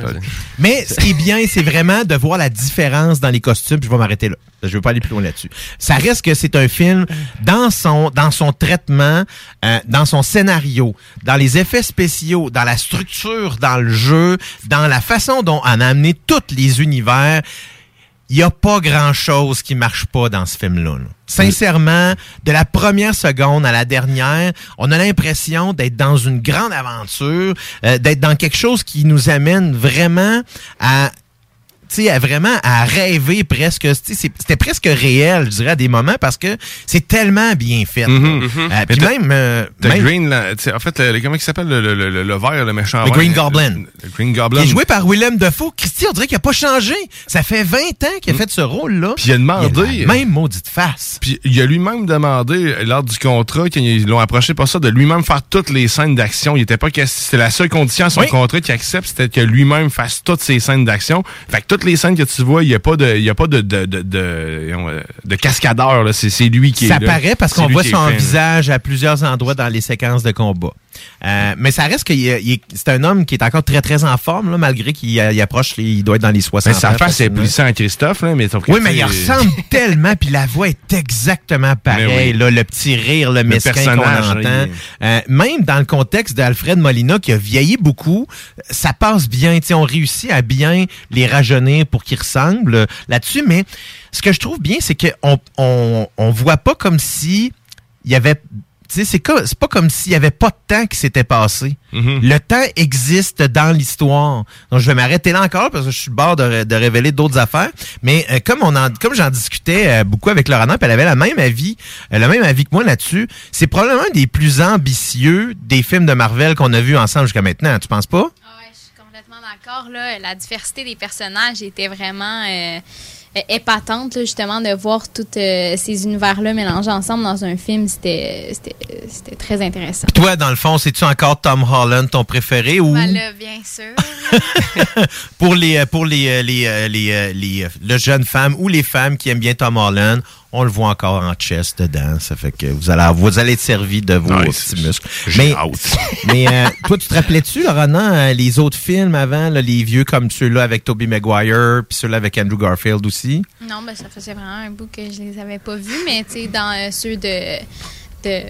[SPEAKER 10] Mais ce qui est bien, c'est vraiment de voir la différence dans les costumes. Je vais m'arrêter là. Je veux pas aller plus loin là-dessus. Ça reste que c'est un film dans son dans son traitement, euh, dans son scénario, dans les effets spéciaux, dans la structure, dans le jeu, dans la façon dont on a amené tous les univers. Il y a pas grand-chose qui marche pas dans ce film-là. là. Sincèrement, de la première seconde à la dernière, on a l'impression d'être dans une grande aventure, euh, d'être dans quelque chose qui nous amène vraiment à tu sais, à vraiment à rêver presque. C'était presque réel, je dirais, à des moments, parce que c'est tellement bien fait. Euh,
[SPEAKER 30] Mais
[SPEAKER 10] puis même... euh,
[SPEAKER 30] The
[SPEAKER 10] même-
[SPEAKER 30] Green, là, en fait, le, comment il s'appelle le, le, le, le vert, le méchant
[SPEAKER 10] Le? Green Goblin.
[SPEAKER 30] Le, le Green Goblin.
[SPEAKER 10] Qui est joué par Willem Dafoe. Christy, on dirait qu'il a pas changé. Ça fait 20 ans qu'il a fait ce rôle-là.
[SPEAKER 30] Mm. Puis il a demandé.
[SPEAKER 10] Il a la même maudite face.
[SPEAKER 30] Puis il a lui-même demandé, lors du contrat, quand ils l'ont approché pour ça, de lui-même faire toutes les scènes d'action. Il était pas C'était la seule condition à son
[SPEAKER 10] Oui.
[SPEAKER 30] contrat qu'il accepte, c'était que lui-même fasse toutes ces scènes d'action. Fait que toutes les scènes que tu vois, il n'y a pas de, y a pas de, de, de, de, euh, de cascadeur. C'est, lui qui est
[SPEAKER 10] Ça
[SPEAKER 30] là.
[SPEAKER 10] paraît parce qu'on voit
[SPEAKER 30] est
[SPEAKER 10] son
[SPEAKER 30] fin.
[SPEAKER 10] visage à plusieurs endroits dans les séquences de combat. Euh, mais ça reste que c'est un homme qui est encore très très en forme là, malgré qu'il euh, il approche, il doit être dans les 60
[SPEAKER 30] Mais sa face est plissée en Christophe, là, mais
[SPEAKER 10] Oui, mais il ressemble tellement, puis la voix est exactement [laughs] pareille.
[SPEAKER 30] Oui.
[SPEAKER 10] là, le petit rire, le, mesquin qu'on entend. Euh, même dans le contexte d'Alfred Molina, qui a vieilli beaucoup, ça passe bien. Tu sais, on réussit à bien les rajeunir pour qu'ils ressemblent euh, là-dessus. Mais ce que je trouve bien, c'est qu'on on, on voit pas comme si il y avait... Tu sais, c'est c'est pas comme s'il y avait pas de temps qui s'était passé. Le temps existe dans l'histoire. Donc, je vais m'arrêter là encore parce que je suis le bord de, de révéler d'autres affaires. Mais euh, comme on en, comme j'en discutais euh, beaucoup avec Laurent, puis elle avait la même avis, euh, le même avis que moi là-dessus. C'est probablement un des plus ambitieux des films de Marvel qu'on a vus ensemble jusqu'à maintenant. Tu penses pas?
[SPEAKER 31] complètement d'accord. Là, la diversité des personnages était vraiment épatante, là, justement, de voir tous euh, ces univers-là mélangés ensemble dans un film. C'était c'était- c'était très intéressant.
[SPEAKER 10] Puis toi, dans le fond, c'est-tu encore Tom Holland ton préféré ou?
[SPEAKER 31] Ben là, bien sûr. [laughs]
[SPEAKER 10] pour les euh, pour les euh, les les, les, les jeunes femmes ou les femmes qui aiment bien Tom Holland, on le voit encore en chest dedans. Ça fait que vous allez vous allez être servi de vos
[SPEAKER 30] Nice.
[SPEAKER 10] petits muscles. [laughs] Mais euh, toi, tu te rappelais-tu, Laurent, euh, les autres films avant, là, les vieux comme ceux-là avec Tobey Maguire, puis ceux-là avec Andrew Garfield aussi?
[SPEAKER 31] non, ben ça faisait vraiment un bout que je les avais pas vus, mais tu sais, dans euh, ceux de. de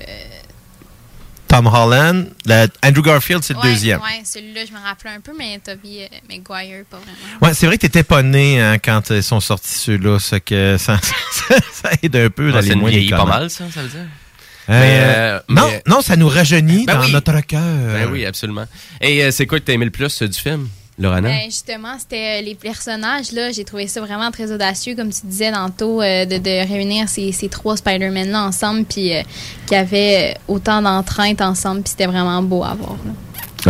[SPEAKER 10] Tom Holland, le- Andrew Garfield, c'est le
[SPEAKER 31] ouais,
[SPEAKER 10] deuxième.
[SPEAKER 31] Ouais, celui-là, je me rappelais un peu, mais Toby euh, Maguire, pas vraiment.
[SPEAKER 10] Ouais, c'est vrai que t'étais pas né hein, quand ils sont sortis ceux-là, ce que [laughs] ça, ça, ça aide un peu
[SPEAKER 8] Ah,
[SPEAKER 10] dans
[SPEAKER 8] ça
[SPEAKER 10] les
[SPEAKER 8] nous
[SPEAKER 10] moyens
[SPEAKER 8] vieillit pas mal, ça, ça veut dire?
[SPEAKER 10] Euh,
[SPEAKER 8] Mais, euh,
[SPEAKER 10] non,
[SPEAKER 8] mais-
[SPEAKER 10] non, ça nous rajeunit
[SPEAKER 8] Ben
[SPEAKER 10] dans
[SPEAKER 8] oui.
[SPEAKER 10] notre cœur.
[SPEAKER 8] Ben oui, absolument. Et euh, c'est quoi que t'as aimé le plus euh, du film, Lorana?
[SPEAKER 31] Ben, justement, c'était euh, les personnages, là. J'ai trouvé ça vraiment très audacieux, comme tu disais tantôt, euh, de, de réunir ces, ces trois Spider-Man-là ensemble, puis euh, qui avaient autant d'entrainte ensemble, puis c'était vraiment beau à voir. là.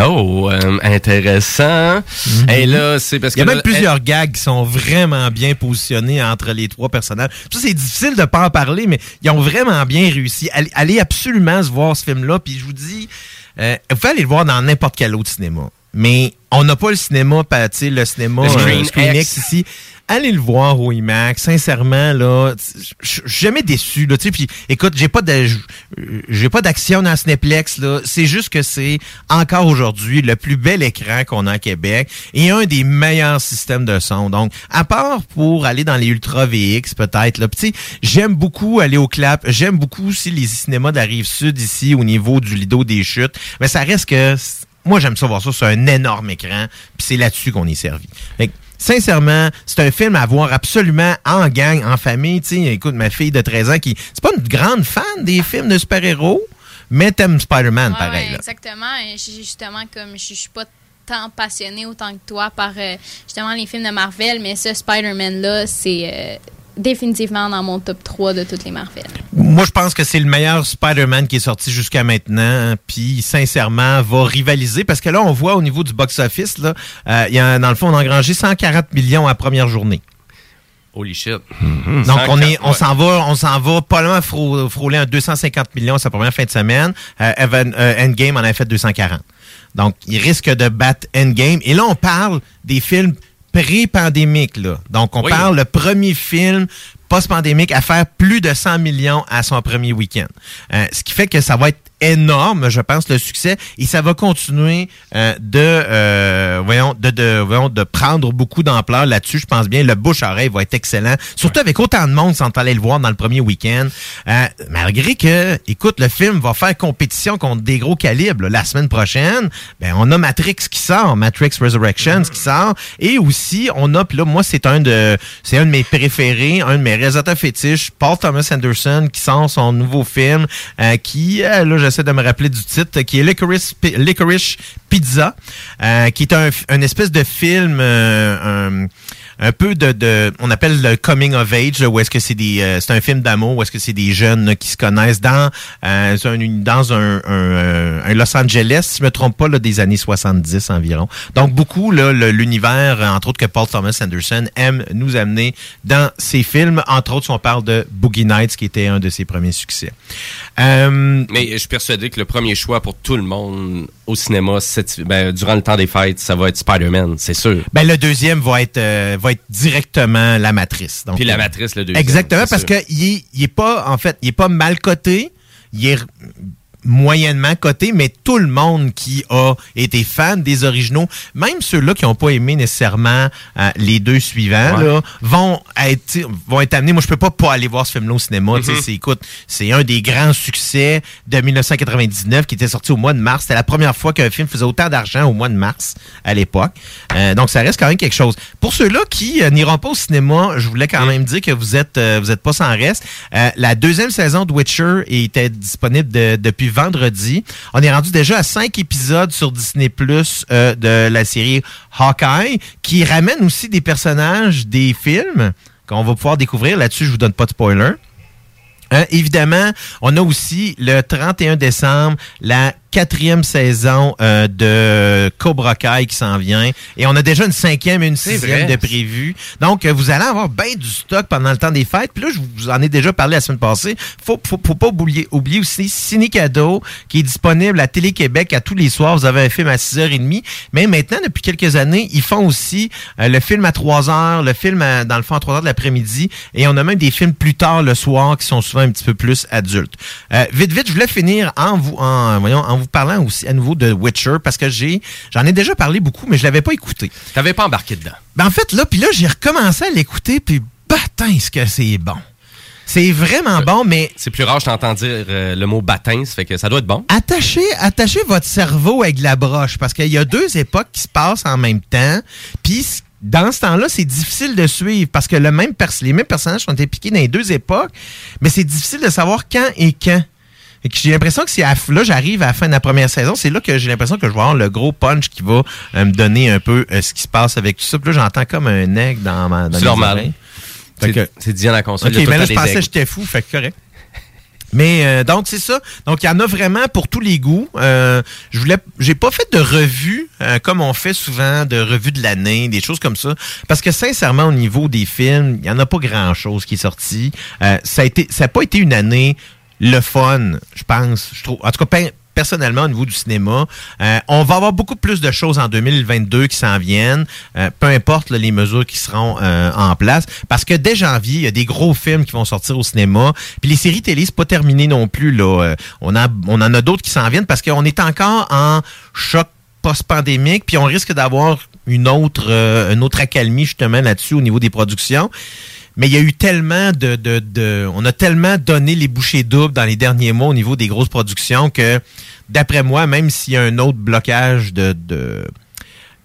[SPEAKER 8] Oh, euh, intéressant. Et là, c'est parce
[SPEAKER 10] Mhm. Il y a même
[SPEAKER 8] là,
[SPEAKER 10] plusieurs gags qui sont vraiment bien positionnés entre les trois personnages. Ça, c'est difficile de pas en parler, mais ils ont vraiment bien réussi. Allez, allez absolument se voir ce film-là. Puis je vous dis, euh, vous pouvez aller le voir dans n'importe quel autre cinéma. Mais on n'a pas le cinéma, le cinéma
[SPEAKER 8] Le
[SPEAKER 10] euh,
[SPEAKER 8] Screen X.
[SPEAKER 10] Ici. Allez le voir au IMAX. Sincèrement, là, je suis jamais déçu. Là, tu sais, puis écoute, j'ai pas de, j'ai pas d'action dans Cineplex. Là, c'est juste que c'est encore aujourd'hui le plus bel écran qu'on a à Québec et un des meilleurs systèmes de son. Donc, à part pour aller dans les Ultra VX peut-être. Là, sais, j'aime beaucoup aller au clap. J'aime beaucoup aussi les cinémas de la rive sud ici au niveau du Lido des chutes. Mais ça reste que moi j'aime ça voir ça sur un énorme écran. Puis c'est là-dessus qu'on est servi. Fait que, Sincèrement, c'est un film à voir absolument en gang, en famille. Tu sais, écoute, ma fille de 13 ans qui c'est pas une grande fan des films de super-héros, mais t'aimes Spider-Man
[SPEAKER 31] Ouais,
[SPEAKER 10] pareil.
[SPEAKER 31] ouais,
[SPEAKER 10] là.
[SPEAKER 31] exactement. Et Justement, comme je je suis pas tant passionnée autant que toi par euh, justement les films de Marvel, mais ce Spider-Man-là, c'est euh, définitivement dans mon top 3 de toutes les Marvel.
[SPEAKER 10] Moi, je pense que c'est le meilleur Spider-Man qui est sorti jusqu'à maintenant. Puis, sincèrement, va rivaliser. Parce que là, on voit au niveau du box-office, là, euh, il y a, dans le fond, on a engrangé 140 millions à première journée.
[SPEAKER 8] Holy shit.
[SPEAKER 10] Donc, on est, on
[SPEAKER 8] Ouais.
[SPEAKER 10] s'en va, on s'en va pas loin frô- frôler un 250 millions sa première fin de semaine. Euh, Evan- euh, Endgame en a fait 240. Donc, il risque de battre Endgame. Et là, on parle des films pré-pandémiques, là. Donc, on
[SPEAKER 8] Oui.
[SPEAKER 10] parle le premier film post-pandémique à faire plus de 100 millions à son premier week-end. Euh, ce qui fait que ça va être énorme, je pense, le succès, et ça va continuer euh, de, euh, voyons, de, de, voyons, de prendre beaucoup d'ampleur là-dessus. Je pense bien, le bouche-oreille va être excellent, surtout avec autant de monde sans aller le voir dans le premier week-end. Euh, malgré que, écoute, le film va faire compétition contre des gros calibres. là. La semaine prochaine, ben, on a Matrix qui sort, Matrix Resurrections qui sort, et aussi, on a, puis là, moi, c'est un de, c'est un de mes préférés, un de mes réalisateurs fétiches, Paul Thomas Anderson, qui sort son nouveau film, euh, qui, euh, là, j'essaie de me rappeler du titre, qui est Licorice, Licorice Pizza, euh, qui est un, espèce de film, un peu de, de, on appelle le coming of age, où est-ce que c'est des, euh, c'est un film d'amour, où est-ce que c'est des jeunes là, qui se connaissent dans, euh, un- dans un, un, euh, un Los Angeles, si je me trompe pas, là, des années 70 environ. Donc beaucoup là, l'univers, euh, entre autres que Paul Thomas Anderson aime nous amener dans ses films. Entre autres, si on parle de Boogie Nights, qui était un de ses premiers succès. Euh,
[SPEAKER 8] Mais je suis persuadé que le premier choix pour tout le monde au cinéma, cette- ben, durant le temps des fêtes, ça va être Spider-Man, c'est sûr.
[SPEAKER 10] Ben, le deuxième va être, euh, va être directement la matrice. Donc,
[SPEAKER 8] Puis la
[SPEAKER 10] euh,
[SPEAKER 8] matrice, le deuxième.
[SPEAKER 10] Exactement, parce
[SPEAKER 8] sûr.
[SPEAKER 10] que il est, il est pas, en fait, il est pas mal coté. Il est moyennement coté, mais tout le monde qui a été fan des originaux, même ceux-là qui n'ont pas aimé nécessairement euh, les deux suivants,
[SPEAKER 8] Ouais.
[SPEAKER 10] là, vont être vont être amenés. Moi, je peux pas pas aller voir ce film-là au cinéma. c'est, écoute, c'est un des grands succès de 1999 qui était sorti au mois de mars. C'était la première fois qu'un film faisait autant d'argent au mois de mars à l'époque. Euh, donc, ça reste quand même quelque chose. Pour ceux-là qui euh, n'iront pas au cinéma, je voulais quand même dire que vous êtes vous êtes pas sans reste. La deuxième saison de Witcher était disponible de- depuis vendredi. On est rendu déjà à cinq épisodes sur Disney Plus euh, de la série Hawkeye, qui ramène aussi des personnages des films qu'on va pouvoir découvrir. Là-dessus, je vous donne pas de spoiler. Euh, évidemment, on a aussi le 31 décembre la quatrième saison euh, de Cobra Kai qui s'en vient. Et on a déjà une cinquième et une sixième de prévu. Donc, euh, vous allez avoir bien du stock pendant le temps des fêtes. Puis là, je vous en ai déjà parlé la semaine passée. Faut, faut, faut pas oublier, oublier aussi Ciné Cadeau qui est disponible à Télé-Québec à tous les soirs. Vous avez un film à 6h30. Mais maintenant, depuis quelques années, ils font aussi euh, le film à 3h, le film à- dans le fond à 3h de l'après-midi. Et on a même des films plus tard le soir qui sont souvent un petit peu plus adultes. Euh, vite, vite, je voulais finir en vous, en, voyons, en vous parlant aussi à nouveau de Witcher parce que j'ai, j'en ai déjà parlé beaucoup, mais je l'avais pas écouté.
[SPEAKER 8] T'avais pas embarqué dedans.
[SPEAKER 10] Ben, en fait, là, puis là, j'ai recommencé à l'écouter, puis batin, ce que c'est bon? C'est vraiment bon, mais
[SPEAKER 8] C'est plus rare, je t'entends dire euh, le mot baptême, ça fait que ça doit être bon.
[SPEAKER 10] attachez, attachez votre cerveau avec la broche parce qu'il y a deux époques qui se passent en même temps. Puis dans ce temps-là, c'est difficile de suivre parce que le même pers- les mêmes personnages sont impliqués dans les deux époques, mais c'est difficile de savoir quand et quand. J'ai l'impression que à- là, j'arrive à la fin de la première saison. C'est là que j'ai l'impression que je vais avoir le gros punch qui va euh, me donner un peu euh, ce qui se passe avec tout ça. Puis là, j'entends comme un aigle dans ma dans
[SPEAKER 8] C'est normal. C'est à la console.
[SPEAKER 10] OK, mais là, je pensais que j'étais fou, fait que correct. Mais euh, donc c'est ça. Donc il y en a vraiment pour tous les goûts. Euh, je voulais, j'ai pas fait de revue euh, comme on fait souvent de revue de l'année, des choses comme ça, parce que sincèrement au niveau des films, il y en a pas grand chose qui est sorti. Ça a été, ça a pas été une année le fun, je pense. Je trouve, en tout cas. pe- Personnellement, au niveau du cinéma, euh, on va avoir beaucoup plus de choses en 2022 qui s'en viennent, euh, peu importe les mesures qui seront euh, en place, parce que dès janvier, il y a des gros films qui vont sortir au cinéma. Puis les séries télé, c'est pas terminé non plus. Là. On, on en a d'autres qui s'en viennent parce qu'on est encore en choc post-pandémique, puis on risque d'avoir une autre, une autre accalmie justement là-dessus au niveau des productions. Mais il y a eu tellement de, de, de- On a tellement donné les bouchées doubles dans les derniers mois au niveau des grosses productions que, d'après moi, même s'il y a un autre blocage de. de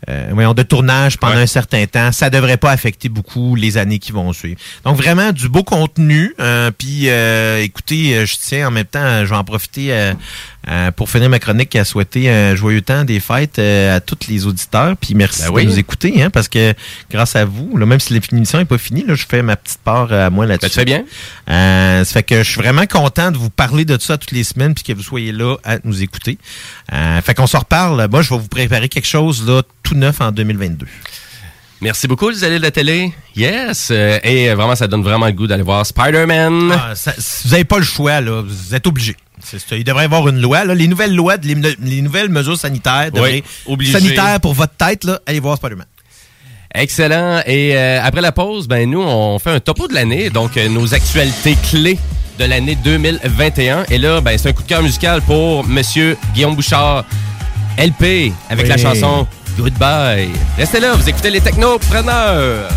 [SPEAKER 10] euh, voyons, de tournage pendant un certain temps, ça devrait pas affecter beaucoup les années qui vont suivre. Donc vraiment du beau contenu. euh, Puis euh, écoutez, euh, je tiens en même temps, je vais en profiter euh, pour finir ma chronique à souhaiter un joyeux temps des fêtes euh, à tous les auditeurs. Puis merci
[SPEAKER 8] Ben oui.
[SPEAKER 10] de nous écouter, hein, parce que grâce à vous, là, même si l'émission n'est pas finie, là, je fais ma petite part euh, à moi là-dessus.
[SPEAKER 8] Ben, tu fais bien.
[SPEAKER 10] Euh, ça fait que je suis vraiment content de vous parler de ça toutes les semaines puis que vous soyez là à nous écouter. Euh, fait qu'on se reparle. Moi, je vais vous préparer quelque chose là tout neuf en 2022.
[SPEAKER 8] Merci beaucoup, les allées de la télé. Yes. et vraiment, ça donne vraiment le goût d'aller voir Spider-Man.
[SPEAKER 10] Ah, vous n'avez pas le choix, là. Vous êtes obligés. Il devrait y avoir une loi. Là. Les nouvelles lois, les, les nouvelles mesures sanitaires devraient sanitaires pour votre tête, là, allez voir Spider-Man.
[SPEAKER 8] Excellent. Et euh, après la pause, ben nous, on fait un topo de l'année, donc euh, nos actualités clés de l'année 2021. Et là, ben, c'est un coup de cœur musical pour Monsieur Guillaume Bouchard, LP, avec
[SPEAKER 10] Oui.
[SPEAKER 8] la chanson Goodbye. Restez là, vous écoutez les technopreneurs.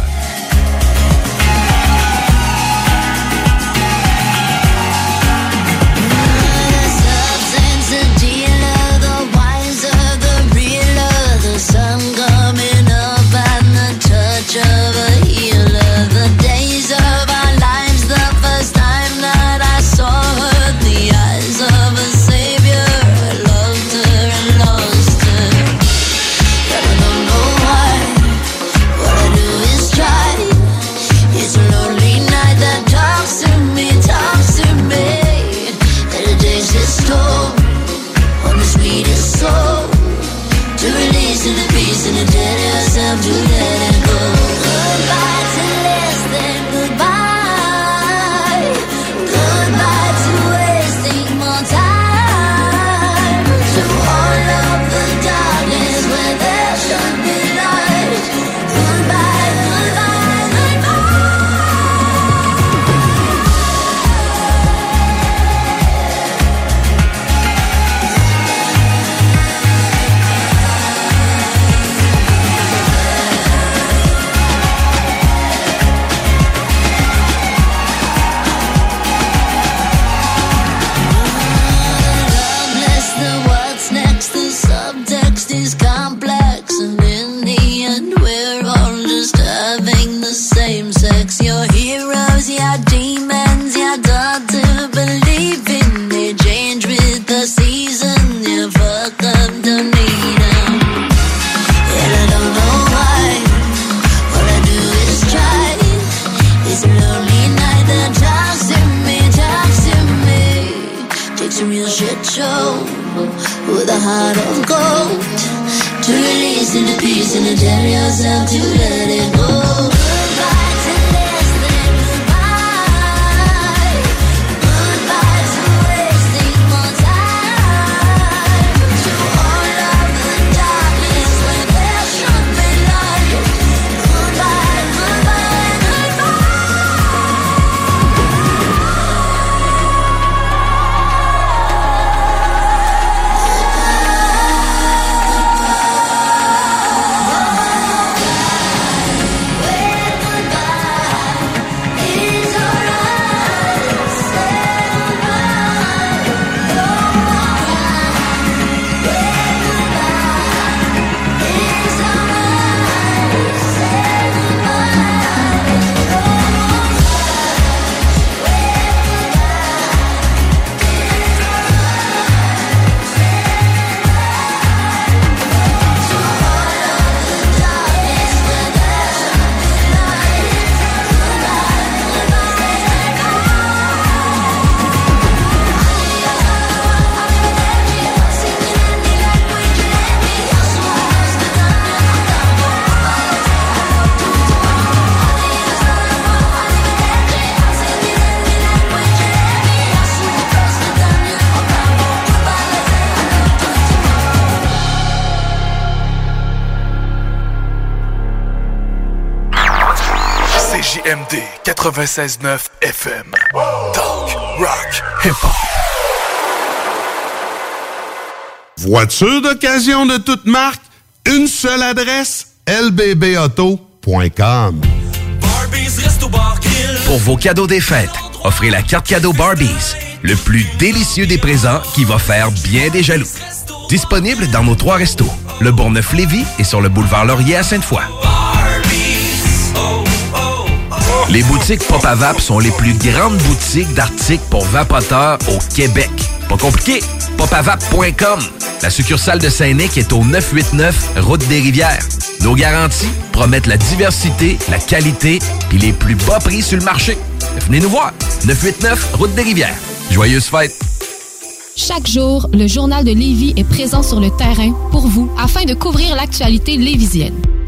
[SPEAKER 25] Heart of gold to release into peace and to tell yourself to let it go.
[SPEAKER 32] 96.9 FM. Talk, rock, hip-hop.
[SPEAKER 13] Voiture d'occasion de toute marque, une seule adresse, lbbauto.com.
[SPEAKER 12] Pour vos cadeaux des fêtes, offrez la carte cadeau Barbies, le plus délicieux des présents qui va faire bien des jaloux. Disponible dans nos trois restos, le Bourgneuf-Lévis et sur le boulevard Laurier à Sainte-Foy. Les boutiques Pop à sont les plus grandes boutiques d'articles pour vapoteurs au Québec. Pas compliqué, popavape.com. La succursale de Saint-Nic est au 989 Route des Rivières. Nos garanties promettent la diversité, la qualité et les plus bas prix sur le marché. Venez nous voir, 989 Route des Rivières. Joyeuses fêtes!
[SPEAKER 19] Chaque jour, le journal de Lévis est présent sur le terrain pour vous afin de couvrir l'actualité lévisienne.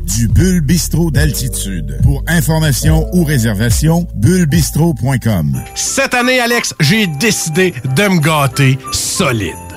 [SPEAKER 15] du Bulle Bistrot d'altitude. Pour information ou réservation, bullebistro.com.
[SPEAKER 30] Cette année, Alex, j'ai décidé de me gâter solide.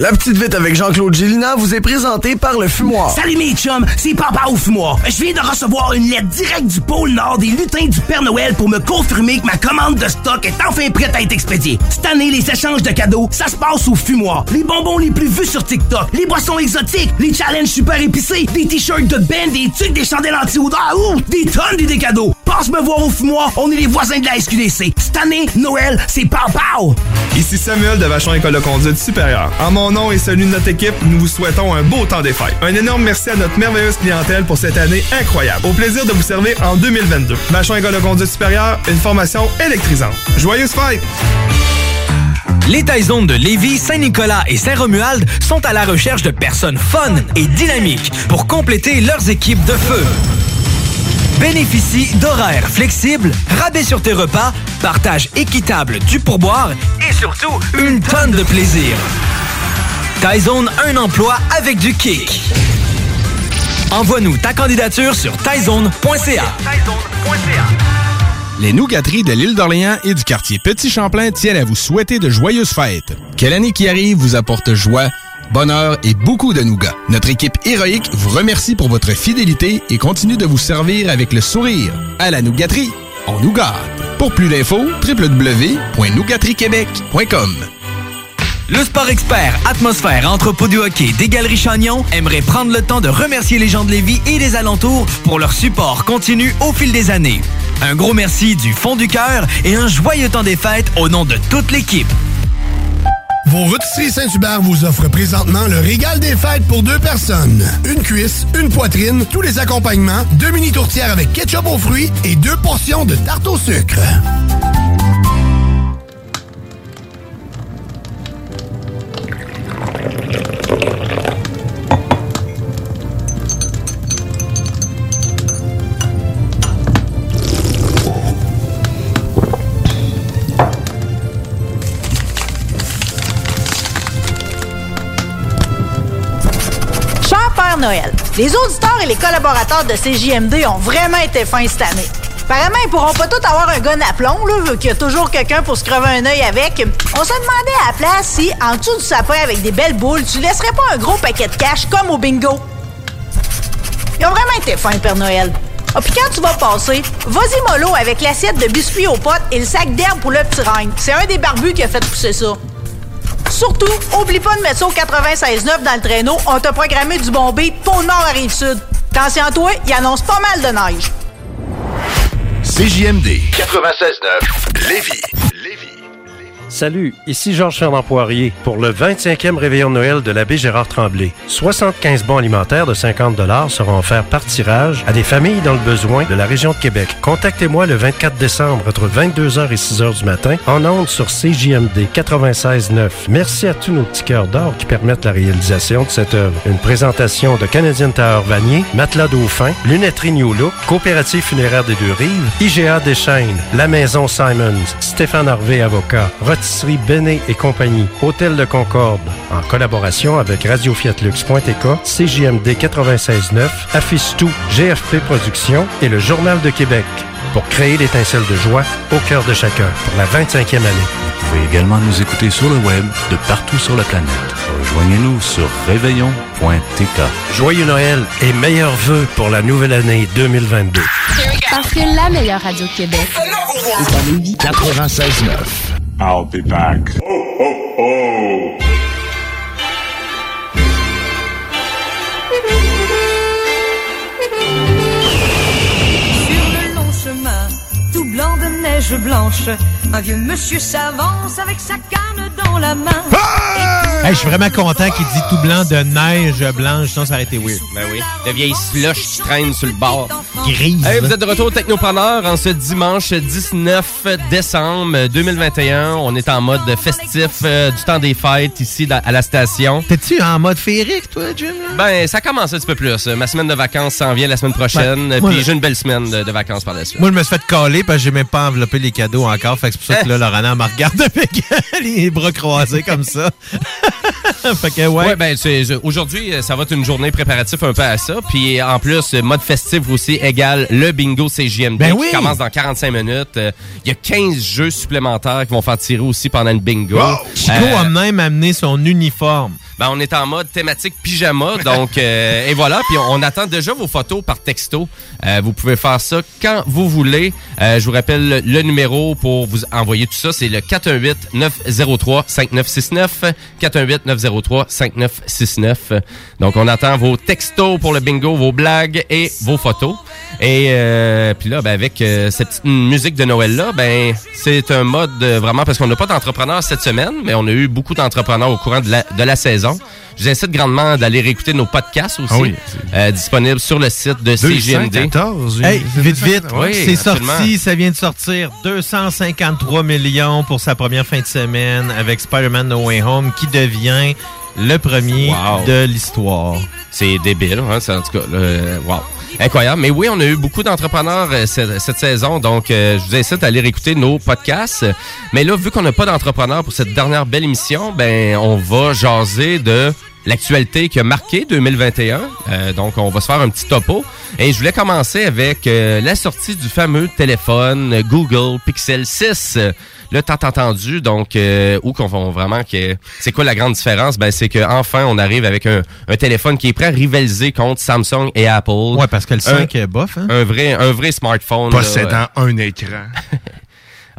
[SPEAKER 33] La petite vite avec Jean-Claude Gélina vous est présentée par le fumoir.
[SPEAKER 34] Salut mes chums, c'est Papa au fumoir. Je viens de recevoir une lettre directe du pôle Nord des lutins du Père Noël pour me confirmer que ma commande de stock est enfin prête à être expédiée. Cette année, les échanges de cadeaux, ça se passe au fumoir. Les bonbons les plus vus sur TikTok, les boissons exotiques, les challenges super épicés, des t-shirts de band, des trucs, des chandelles anti-odeur, ouh, des tonnes d'idées cadeaux. Passe me voir au fumoir, on est les voisins de la SQDC. Cette année, Noël, c'est Papa.
[SPEAKER 35] Ici Samuel de Vachon École de conduite supérieure. En mon nom et celui de notre équipe, nous vous souhaitons un beau temps des fêtes. Un énorme merci à notre merveilleuse clientèle pour cette année incroyable. Au plaisir de vous servir en 2022. Vachon École de conduite supérieure, une formation électrisante. Joyeuses fêtes!
[SPEAKER 17] Les Taizones de Lévis, Saint-Nicolas et Saint-Romuald sont à la recherche de personnes fun et dynamiques pour compléter leurs équipes de feu. Bénéficie d'horaires flexibles, rabais sur tes repas, partage équitable du pourboire et surtout une tonne de plaisir. Taizone, un emploi avec du kick. Envoie-nous ta candidature sur taizone.ca.
[SPEAKER 36] Les nougateries de l'île d'Orléans et du quartier Petit Champlain tiennent à vous souhaiter de joyeuses fêtes. Que l'année qui arrive vous apporte joie, bonheur et beaucoup de nougats. Notre équipe héroïque vous remercie pour votre fidélité et continue de vous servir avec le sourire. À la nougaterie, on nous gâte. Pour plus d'infos, www.nougateriequebec.com.
[SPEAKER 17] Le sport expert Atmosphère Entrepôt du hockey des Galeries Chagnon aimerait prendre le temps de remercier les gens de Lévis et des alentours pour leur support continu au fil des années. Un gros merci du fond du cœur et un joyeux temps des fêtes au nom de toute l'équipe.
[SPEAKER 37] Vos rôtisseries Saint-Hubert vous offrent présentement le régal des fêtes pour deux personnes. Une cuisse, une poitrine, tous les accompagnements, deux mini tourtières avec ketchup aux fruits et deux portions de tarte au sucre.
[SPEAKER 22] Noël, les auditeurs et les collaborateurs de CJMD ont vraiment été fins cette année. Apparemment, ils pourront pas tous avoir un gun à plomb, là, vu qu'il y a toujours quelqu'un pour se crever un œil avec. On se demandait à la place si, en dessous du sapin avec des belles boules, tu laisserais pas un gros paquet de cash comme au bingo. Ils ont vraiment été fins, Père Noël. Ah, puis quand tu vas passer, vas-y mollo avec l'assiette de biscuits aux potes et le sac d'herbe pour le petit règne. C'est un des barbus qui a fait pousser ça. Surtout, oublie pas de mettre ça au 96.9 dans le traîneau. On t'a programmé du bon beat pour le nord à Rive-Sud. Attention à toi, il annonce pas mal de neige.
[SPEAKER 12] CJMD 96.9 Lévis.
[SPEAKER 38] Salut, ici Georges Fernand Poirier pour le 25e réveillon de Noël de l'abbé Gérard Tremblay. 75 bons alimentaires de 50 seront offerts par tirage à des familles dans le besoin de la région de Québec. Contactez-moi le 24 décembre entre 22h et 6h du matin en ondes sur CJMD 96.9. Merci à tous nos petits cœurs d'or qui permettent la réalisation de cette œuvre. Une présentation de Canadian Tower Vanier, Matelas Dauphin, Lunetterie New Look, Coopérative funéraire des Deux-Rives, IGA Deschaines, La Maison Simons, Stéphane Harvey Avocat, Pâtisserie Béné et compagnie, Hôtel de Concorde, en collaboration avec Radio Fiat Lux.tk, CJMD 96.9, Affiche Tout, GFP Productions et le Journal de Québec. Pour créer l'étincelle de joie au cœur de chacun pour la 25e année.
[SPEAKER 36] Vous pouvez également nous écouter sur le web de partout sur la planète. Rejoignez-nous sur réveillon.tk.
[SPEAKER 38] Joyeux Noël et meilleurs vœux pour la nouvelle année 2022.
[SPEAKER 19] Parce que la meilleure radio de Québec est à Lévis.
[SPEAKER 39] 96.9. I'll be back. Oh, oh, oh.
[SPEAKER 40] Sur le long chemin, tout blanc de neige blanche, un vieux monsieur s'avance avec sa canne dans la main.
[SPEAKER 10] Hey, je suis vraiment content qu'il dit tout blanc de neige blanche, sinon ça aurait été weird.
[SPEAKER 8] Ben oui. De vieilles slush qui traînent sur le bord.
[SPEAKER 10] Grise.
[SPEAKER 8] Hey, vous êtes de retour au Technopreneur en ce dimanche 19 décembre 2021. On est en mode festif euh, du temps des fêtes ici dans- à la station.
[SPEAKER 10] T'es-tu en mode féerique, toi, Jim?
[SPEAKER 8] Ben, ça commence un petit peu plus. Ma semaine de vacances s'en vient la semaine prochaine.
[SPEAKER 10] Ben,
[SPEAKER 8] puis j'ai une belle semaine de, de vacances par la suite.
[SPEAKER 10] Moi, je me suis fait caler parce que j'ai même pas enveloppé les cadeaux encore. Fait que c'est pour ça que là, Laurent me regarde avec [laughs] les bras croisés comme ça. [laughs] [laughs] fait que, ouais.
[SPEAKER 8] Ouais, ben, aujourd'hui, euh, ça va être une journée préparative un peu à ça. Puis en plus, euh, mode festif aussi égale le bingo CJMD
[SPEAKER 10] Ben
[SPEAKER 8] qui commence dans 45 minutes. Euh, Il y a 15 jeux supplémentaires qui vont faire tirer aussi pendant le bingo.
[SPEAKER 10] Chico
[SPEAKER 8] Euh,
[SPEAKER 10] a même amené son uniforme.
[SPEAKER 8] Ben, on est en mode thématique pyjama, donc euh, et voilà. Puis on, on attend déjà vos photos par texto. Vous pouvez faire ça quand vous voulez. Je vous rappelle le, le numéro pour vous envoyer tout ça, c'est le 418 903 5969 418 903 5969. Donc on attend vos textos pour le bingo, vos blagues et vos photos. Et euh, puis là, ben, avec euh, cette petite musique de Noël là, ben c'est un mode euh, vraiment parce qu'on n'a pas d'entrepreneurs cette semaine, mais on a eu beaucoup d'entrepreneurs au courant de la, de la saison. Je vous incite grandement d'aller réécouter nos podcasts aussi,
[SPEAKER 9] Ah oui,
[SPEAKER 8] euh, disponibles sur le site de CGMD.
[SPEAKER 9] 214,
[SPEAKER 10] Hey, vite, vite,
[SPEAKER 8] Oui,
[SPEAKER 10] c'est
[SPEAKER 8] absolument.
[SPEAKER 10] sorti, ça vient de sortir 253 millions pour sa première fin de semaine avec Spider-Man No Way Home qui devient le premier
[SPEAKER 8] Wow.
[SPEAKER 10] de l'histoire.
[SPEAKER 8] C'est débile, hein, c'est en tout cas, euh, wow. Incroyable. Mais oui, on a eu beaucoup d'entrepreneurs euh, cette, cette saison, donc euh, je vous incite à aller écouter nos podcasts. Mais là, vu qu'on n'a pas d'entrepreneurs pour cette dernière belle émission, ben on va jaser de l'actualité qui a marqué 2021. Euh, donc, on va se faire un petit topo. Et je voulais commencer avec euh, la sortie du fameux téléphone Google Pixel 6. Le tant entendu, donc euh, où qu'on va vraiment que c'est quoi la grande différence? Ben c'est que enfin on arrive avec un, un téléphone qui est prêt à rivaliser contre Samsung et Apple.
[SPEAKER 10] Ouais, parce que le 5 est bof, hein?
[SPEAKER 8] Un vrai un vrai smartphone. là,
[SPEAKER 9] Possédant un écran. [laughs]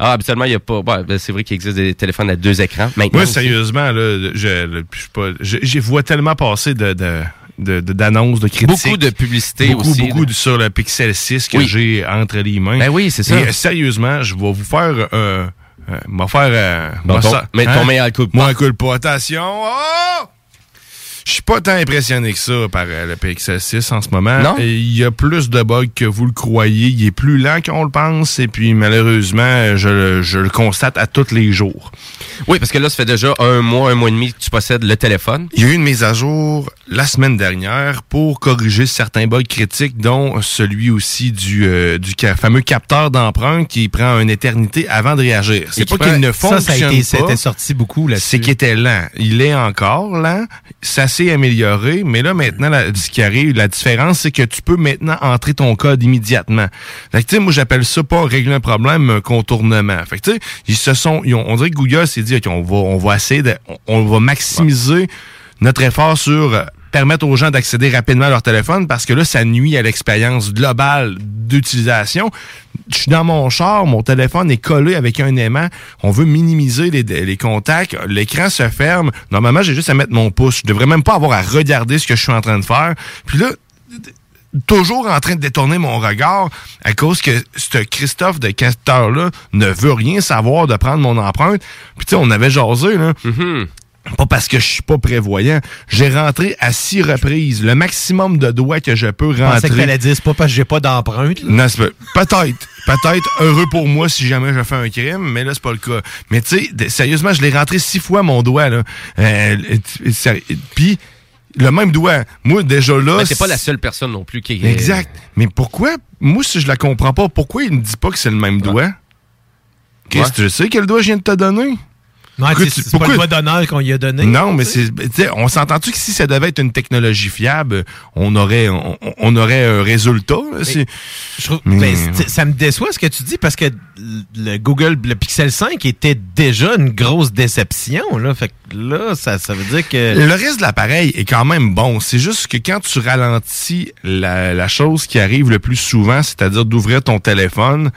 [SPEAKER 8] Ah, habituellement, il y a pas. ouais, ben, c'est vrai qu'il existe des téléphones à deux écrans. Maintenant,
[SPEAKER 9] Moi, sérieusement, là, je, le- je pas, je, vois tellement passer de, de, de- de- d'annonces, de, critiques.
[SPEAKER 8] Beaucoup de publicité
[SPEAKER 9] beaucoup,
[SPEAKER 8] aussi,
[SPEAKER 9] Beaucoup
[SPEAKER 8] là.
[SPEAKER 9] de- sur le Pixel 6 que
[SPEAKER 8] Oui.
[SPEAKER 9] j'ai entre les mains.
[SPEAKER 8] Ben oui, c'est ça.
[SPEAKER 9] Et, sérieusement, je vais vous faire... Euh, euh, m'a faire... Euh, m'a
[SPEAKER 8] ton-
[SPEAKER 9] ça-
[SPEAKER 8] mais ton meilleur coup de
[SPEAKER 9] Moi, un coup de pas. Attention. Oh! Je suis pas tant impressionné que ça par euh, le Pixel 6 en ce moment.
[SPEAKER 8] Non?
[SPEAKER 9] Il y a plus de bugs que vous le croyez. Il est plus lent qu'on le pense. Et puis, malheureusement, je, le- je le constate à tous les jours.
[SPEAKER 8] Oui, parce que là, ça fait déjà un mois, un mois et demi que tu possèdes le téléphone.
[SPEAKER 9] Il y a eu une mise à jour la semaine dernière pour corriger certains bugs critiques, dont celui aussi du, euh, du ca- fameux capteur d'empreinte qui prend une éternité avant de réagir. C'est pas
[SPEAKER 10] qui
[SPEAKER 9] qu'il ne
[SPEAKER 10] ça,
[SPEAKER 9] fonctionne
[SPEAKER 10] ça a été-
[SPEAKER 9] pas.
[SPEAKER 10] C'était sorti beaucoup là-dessus.
[SPEAKER 9] C'est qu'il était lent. Il est encore lent. Ça amélioré, mais là, maintenant, la- ce qui arrive, la différence, c'est que tu peux maintenant entrer ton code immédiatement. Fait que, tu sais, moi, j'appelle ça pas régler un problème, mais un contournement. Fait que, tu sais, ils se sont, ils ont- on dirait que Google s'est dit, OK, on va, on va essayer de, on, on va maximiser notre effort sur euh, permettre aux gens d'accéder rapidement à leur téléphone parce que là, ça nuit à l'expérience globale d'utilisation. Je suis dans mon char, mon téléphone est collé avec un aimant. On veut minimiser les, contacts. L'écran se ferme. Normalement, j'ai juste à mettre mon pouce. Je devrais même pas avoir à regarder ce que je suis en train de faire. Puis là, toujours en train de détourner mon regard à cause que ce Christophe de capteur-là ne veut rien savoir de prendre mon empreinte. Puis tu sais, on avait jasé, là. Pas parce que je suis pas prévoyant. J'ai rentré à six reprises, le maximum de doigts que je peux
[SPEAKER 10] Je pensais que
[SPEAKER 9] rentrer.
[SPEAKER 10] t'allais dire, c'est pas parce que j'ai pas d'empreinte. là.
[SPEAKER 9] Non, c'est pas- peut-être. Peut-être heureux pour moi si jamais je fais un crime, mais là, c'est pas le cas. Mais tu sais, sérieusement, je l'ai rentré six fois mon doigt, là. Euh, Puis, le même doigt. Moi, déjà là.
[SPEAKER 8] Mais t'es pas la seule personne non plus qui est.
[SPEAKER 9] Exact. Mais pourquoi, moi, si je la comprends pas, pourquoi il ne dit pas que c'est le même doigt? Qu'est-ce que tu sais quel doigt je viens de te donner?
[SPEAKER 10] C'est pas le doigt d'honneur qu'on lui a donné.
[SPEAKER 9] Non, mais c'est, on s'entend-tu que si ça devait être une technologie fiable, on aurait, on, on aurait un résultat. là,
[SPEAKER 10] Je trouve-
[SPEAKER 9] Mais-
[SPEAKER 10] ben, ça me déçoit ce que tu dis parce que le Google, le Pixel 5 était déjà une grosse déception. Là. Fait que là, ça, ça veut dire que.
[SPEAKER 9] Le reste de l'appareil est quand même bon. C'est juste que quand tu ralentis la, la chose qui arrive le plus souvent, c'est-à-dire d'ouvrir ton téléphone,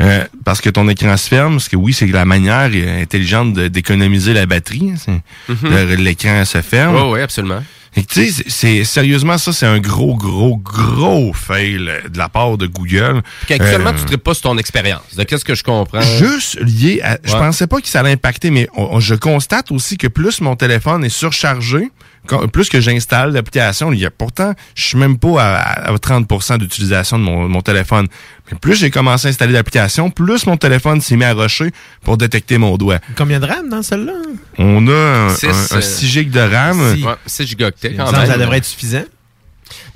[SPEAKER 9] euh, parce que ton écran se ferme, parce que oui, c'est la manière intelligente d'économiser la batterie. hein,
[SPEAKER 8] Mhm.
[SPEAKER 9] L'écran se ferme.
[SPEAKER 8] Oui, oui, absolument.
[SPEAKER 9] Et tu sais, c'est- sérieusement ça, c'est un gros, gros, gros fail de la part de Google.
[SPEAKER 8] Puis actuellement,
[SPEAKER 9] Euh,
[SPEAKER 8] tu ne traites pas sur ton expérience. De qu'est-ce que je comprends?
[SPEAKER 9] Juste lié à. Je pensais pas que ça allait impacter, mais on- on- je constate aussi que plus mon téléphone est surchargé, quand- plus que j'installe l'application, il y a pourtant, je suis même pas à, à 30% d'utilisation de mon, mon téléphone. Mais plus j'ai commencé à installer l'application, plus mon téléphone s'est mis à rusher pour détecter mon doigt.
[SPEAKER 10] Combien de RAM dans celle-là?
[SPEAKER 9] On a un,
[SPEAKER 8] Six,
[SPEAKER 9] un- un
[SPEAKER 8] euh,
[SPEAKER 9] 6 GB de RAM.
[SPEAKER 8] Ouais, 6 gigaoctets quand
[SPEAKER 10] Ça,
[SPEAKER 8] même.
[SPEAKER 10] ça devrait être suffisant.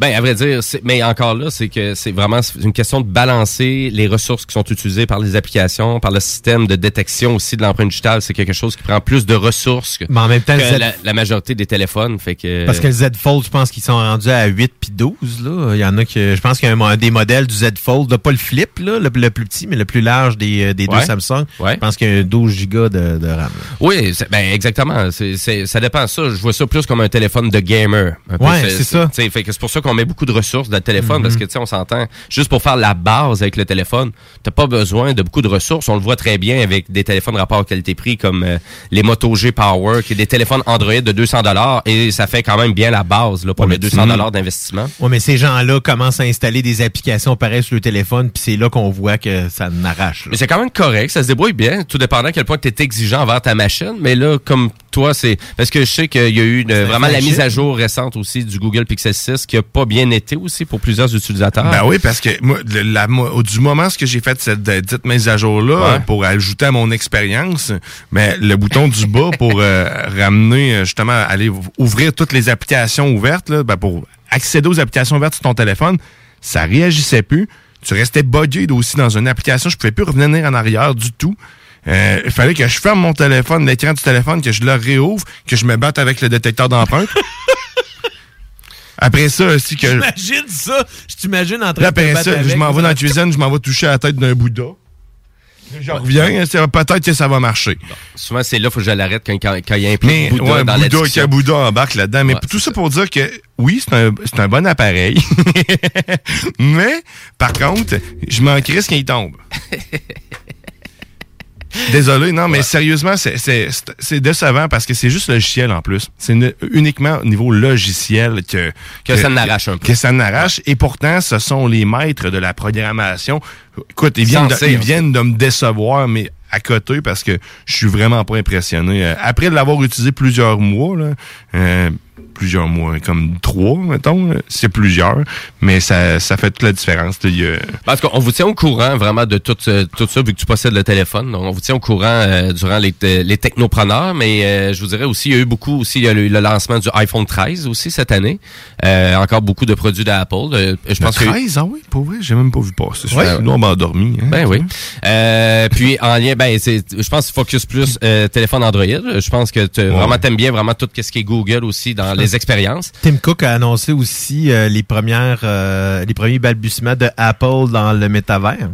[SPEAKER 8] Ben, à vrai dire, mais encore là, c'est que c'est vraiment une question de balancer les ressources qui sont utilisées par les applications, par le système de détection aussi de l'empreinte digitale. C'est quelque chose qui prend plus de ressources que,
[SPEAKER 10] Mais en même temps,
[SPEAKER 8] que
[SPEAKER 10] Z-
[SPEAKER 8] la, la majorité des téléphones. Fait que,
[SPEAKER 10] Parce que le Z Fold, je pense qu'ils sont rendus à 8 puis 12. Là. Il y en a que. Je pense qu'il y a un, des modèles du Z Fold, là, pas le flip, là, le, le plus petit, mais le plus large des, euh, des
[SPEAKER 8] Ouais.
[SPEAKER 10] deux Samsung.
[SPEAKER 8] Ouais.
[SPEAKER 10] Je pense qu'il y a un 12 Go de, de RAM. là.
[SPEAKER 8] Oui, ben exactement. Ça dépend ça. Je vois ça plus comme un téléphone de gamer.
[SPEAKER 10] Ouais, c'est ça.
[SPEAKER 8] Fait que c'est pour ça qu'on met beaucoup de ressources dans le téléphone
[SPEAKER 10] Mhm.
[SPEAKER 8] parce que tu sais, on s'entend. Juste pour faire la base avec le téléphone, t'as pas besoin de beaucoup de ressources. On le voit très bien avec des téléphones rapport qualité-prix comme euh, les Moto G Power, qui est des téléphones Android de 200 dollars et ça fait quand même bien la base là, pour
[SPEAKER 10] Ouais,
[SPEAKER 8] le
[SPEAKER 10] mais
[SPEAKER 8] 200
[SPEAKER 10] tu-
[SPEAKER 8] dollars d'investissement.
[SPEAKER 10] Ouais, mais ces gens-là commencent à installer des applications pareilles sur le téléphone, puis c'est là qu'on voit que ça n'arrache.
[SPEAKER 8] Mais c'est quand même correct, ça se débrouille bien, tout dépendant à quel point tu es exigeant envers ta machine. Mais là, comme toi, c'est parce que je sais qu'il y a eu une- vraiment la mise à jour récente aussi du Google Pixel 6 qui a pas bien été aussi pour plusieurs utilisateurs.
[SPEAKER 9] Ben oui, parce que moi, la, du moment que j'ai fait cette euh, dite mise à jour-là,
[SPEAKER 8] Ouais.
[SPEAKER 9] euh, pour ajouter à mon expérience, mais le bouton du bas pour euh, ramener, justement, aller ouvrir toutes les applications ouvertes, là, ben, pour accéder aux applications ouvertes sur ton téléphone, ça réagissait plus. Tu restais buggé aussi dans une application. Je pouvais plus revenir en arrière du tout. Euh, il fallait que je ferme mon téléphone, l'écran du téléphone, que je le réouvre, que je me batte avec le détecteur d'empreinte. [laughs] Après ça aussi que...
[SPEAKER 10] J'imagine ça? Je t'imagine en train de te battre
[SPEAKER 9] ça, je m'en vais dans la cuisine, je m'en vais toucher à la tête d'un Bouddha. Je reviens, c'est- peut-être que ça va marcher.
[SPEAKER 8] Souvent, c'est là qu'il faut que je l'arrête quand, quand, quand il y a un peu
[SPEAKER 9] Mais
[SPEAKER 8] de Bouddha
[SPEAKER 9] ouais,
[SPEAKER 8] dans
[SPEAKER 9] Bouddha, Bouddha embarque là-dedans. Mais
[SPEAKER 8] Ouais,
[SPEAKER 9] tout ça pour dire que oui, c'est un, c'est un bon appareil. [laughs] mais, par contre, je m'en crisse quand il tombe. [laughs] Désolé, non, mais sérieusement, c'est- c'est c'est- c'est décevant parce que c'est juste logiciel en plus. C'est uniquement au niveau logiciel que,
[SPEAKER 8] Que ça n'arrache un peu.
[SPEAKER 9] Que ça n'arrache. Et pourtant, ce sont les maîtres de la programmation. Écoute, ils viennent, de, ils
[SPEAKER 8] en
[SPEAKER 9] viennent de me décevoir, mais à côté parce que je suis vraiment pas impressionné. Euh, Après l'avoir utilisé plusieurs mois, là, euh, plusieurs mois, comme trois, mettons, c'est plusieurs, mais ça, ça fait toute la différence.
[SPEAKER 8] Parce qu'on vous tient au courant vraiment de tout, euh, tout ça, vu que tu possèdes le téléphone. Donc, on vous tient au courant euh, durant les, te- les technopreneurs, mais euh, je vous dirais aussi, il y a eu beaucoup aussi, il y a eu le lancement du iPhone 13 aussi cette année. Euh, encore beaucoup de produits d'Apple. Euh, je
[SPEAKER 9] Le
[SPEAKER 8] pense que
[SPEAKER 9] 13, ah oui, pour vrai, j'ai même pas vu passer.
[SPEAKER 8] Ouais.
[SPEAKER 9] Ouais. Nous, on m'a endormi. hein.
[SPEAKER 8] Ben oui. Euh, puis en lien, ben c'est, je pense focus plus euh, téléphone Android. Je pense que tu vraiment t'aimes bien vraiment tout ce qui est Google aussi dans les expériences.
[SPEAKER 10] Tim Cook a annoncé aussi euh, les premières euh, les premiers balbutiements de Apple dans le métavers.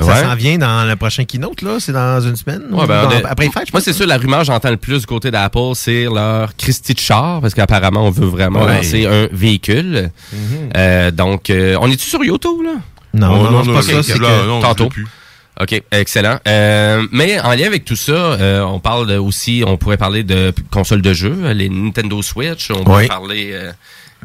[SPEAKER 10] Ça
[SPEAKER 8] Ouais.
[SPEAKER 10] s'en vient dans le prochain keynote, là? C'est dans une semaine?
[SPEAKER 8] Ouais, ben,
[SPEAKER 10] dans-
[SPEAKER 8] on est-
[SPEAKER 10] après les fêtes, je
[SPEAKER 8] moi, c'est sûr, la rumeur, j'entends le plus du côté d'Apple, c'est leur Christie de char, parce qu'apparemment, on veut vraiment
[SPEAKER 10] Ouais.
[SPEAKER 8] lancer un véhicule. Euh, donc, euh, on est-tu sur YouTube, là?
[SPEAKER 10] Non,
[SPEAKER 9] Oh,
[SPEAKER 10] non, non, c'est pas ça.
[SPEAKER 9] Là,
[SPEAKER 10] que...
[SPEAKER 9] non,
[SPEAKER 8] tantôt. OK, excellent. Euh, mais en lien avec tout ça, euh, on parle aussi, on pourrait parler de consoles de jeux, les Nintendo Switch, on pourrait parler... euh,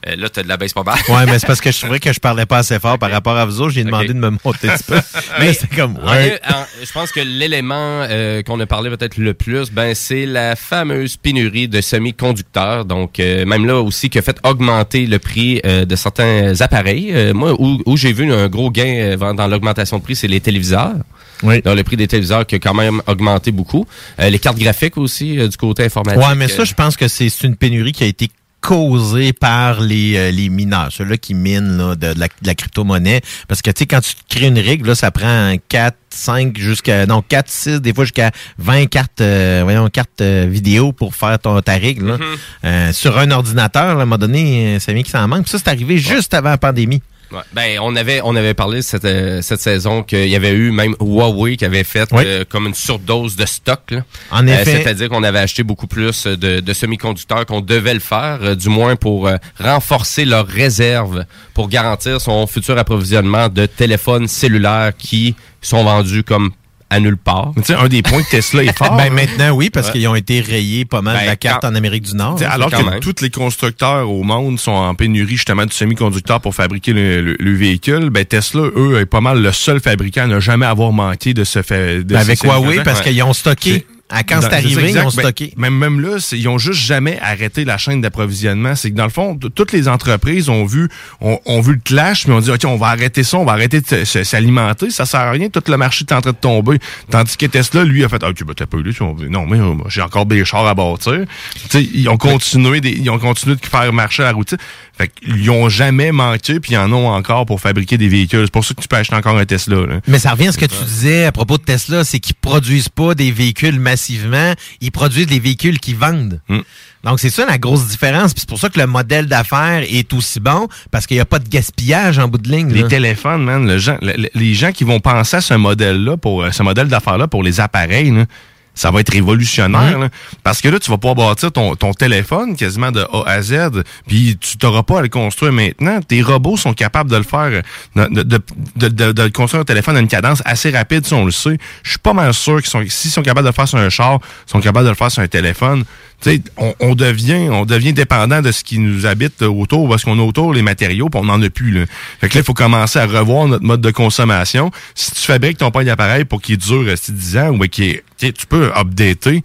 [SPEAKER 8] euh, là, t'as de la baisse pas mal.
[SPEAKER 10] Ouais, mais c'est parce que je [laughs] trouvais que je parlais pas assez fort par rapport à vous autres. J'ai demandé de me monter un petit peu. [laughs] Mais c'est comme, ouais.
[SPEAKER 8] en- je pense que l'élément euh, qu'on a parlé peut-être le plus, ben c'est la fameuse pénurie de semi-conducteurs. Donc euh, même là aussi qui a fait augmenter le prix euh, de certains appareils. Euh, moi, où, où j'ai vu un gros gain euh, dans l'augmentation de prix, c'est les téléviseurs.
[SPEAKER 10] Oui.
[SPEAKER 8] Dans le prix des téléviseurs qui a quand même augmenté beaucoup. Euh, les cartes graphiques aussi euh, du côté informatique.
[SPEAKER 10] Ouais, mais ça,
[SPEAKER 8] euh,
[SPEAKER 10] je pense que c'est c'est une pénurie qui a été causé par les, euh, les mineurs, ceux-là qui minent là, de, de la, de la crypto-monnaie. Parce que, tu sais, quand tu crées une rig, là, ça prend 4, 5, jusqu'à, non, 4, 6, des fois jusqu'à 20 cartes, euh, voyons, cartes euh, vidéo pour faire ton, ta rig, là. Euh, sur un ordinateur, là, à un moment donné, euh, ça vient que ça en manque. Puis ça, c'est arrivé juste avant la pandémie.
[SPEAKER 8] Ouais. Ben, on avait, on avait parlé cette, euh, cette saison qu'il y avait eu même Huawei qui avait fait euh, comme une surdose de stock. là.
[SPEAKER 10] En
[SPEAKER 8] Euh,
[SPEAKER 10] effet.
[SPEAKER 8] C'est-à-dire qu'on avait acheté beaucoup plus de, de semi-conducteurs qu'on devait le faire, du moins pour renforcer leurs réserves, pour garantir son futur approvisionnement de téléphones cellulaires qui sont vendus comme à nulle part.
[SPEAKER 9] Tu sais, un des points de Tesla est fort. [laughs]
[SPEAKER 10] ben maintenant, oui, parce
[SPEAKER 8] Ouais.
[SPEAKER 10] qu'ils ont été rayés pas mal de
[SPEAKER 8] Ben,
[SPEAKER 10] la carte
[SPEAKER 8] quand-
[SPEAKER 10] en Amérique du Nord. Hein,
[SPEAKER 9] alors que tous les constructeurs au monde sont en pénurie justement de semi-conducteurs pour fabriquer le, le- le véhicule, ben Tesla, eux, est pas mal le seul fabricant à ne jamais avoir manqué de se faire. de
[SPEAKER 10] Avec
[SPEAKER 9] ces
[SPEAKER 10] Huawei, parce qu'ils ont stocké. À quand c'est arrivé, ils ont
[SPEAKER 9] Ben,
[SPEAKER 10] stocké.
[SPEAKER 9] même, même là, ils ont juste jamais arrêté la chaîne d'approvisionnement. C'est que dans le fond, toutes les entreprises ont vu, ont, ont vu le clash, mais ont dit, OK, on va arrêter ça, on va arrêter de s'alimenter. Ça sert à rien. Tout le marché est en train de tomber. Tandis que Tesla, lui, a fait, OK, ben, t'as pas eu, veut- non, mais euh, j'ai encore des chars à bâtir. Tu sais, ils ont continué des, ils ont continué de faire marcher la routine. Fait qu'ils ont jamais manqué, puis ils en ont encore pour fabriquer des véhicules. C'est pour ça que tu peux acheter encore un Tesla, là.
[SPEAKER 10] Mais ça revient à ce que tu disais à propos de Tesla, c'est qu'ils produisent pas des véhicules massivement, ils produisent des véhicules qui vendent.
[SPEAKER 9] Hmm.
[SPEAKER 10] Donc c'est ça la grosse différence, puis c'est pour ça que le modèle d'affaires est aussi bon parce qu'il n'y a pas de gaspillage en bout de ligne.
[SPEAKER 9] Les téléphones, man, le gens- le- le- les gens qui vont penser à ce modèle-là, pour ce modèle d'affaires-là pour les appareils, là, ça va être révolutionnaire.
[SPEAKER 10] Mhm.
[SPEAKER 9] là. parce que là, tu vas pouvoir bâtir ton, ton téléphone quasiment de A à Z, puis tu n'auras pas à le construire maintenant. Tes robots sont capables de le faire, de, de, de, de- de construire un téléphone à une cadence assez rapide, si on le sait. Je suis pas mal sûr qu'ils sont, s'ils sont capables de le faire sur un char, ils sont capables de le faire sur un téléphone. On, devient, on devient dépendant de ce qui nous habite euh, autour, parce qu'on a autour les matériaux, puis on n'en a plus. Là. Fait que là, il faut commencer à revoir notre mode de consommation. Si tu fabriques ton pain d'appareil pour qu'il dure euh, 10 ans, ou ben, sais, tu peux updater.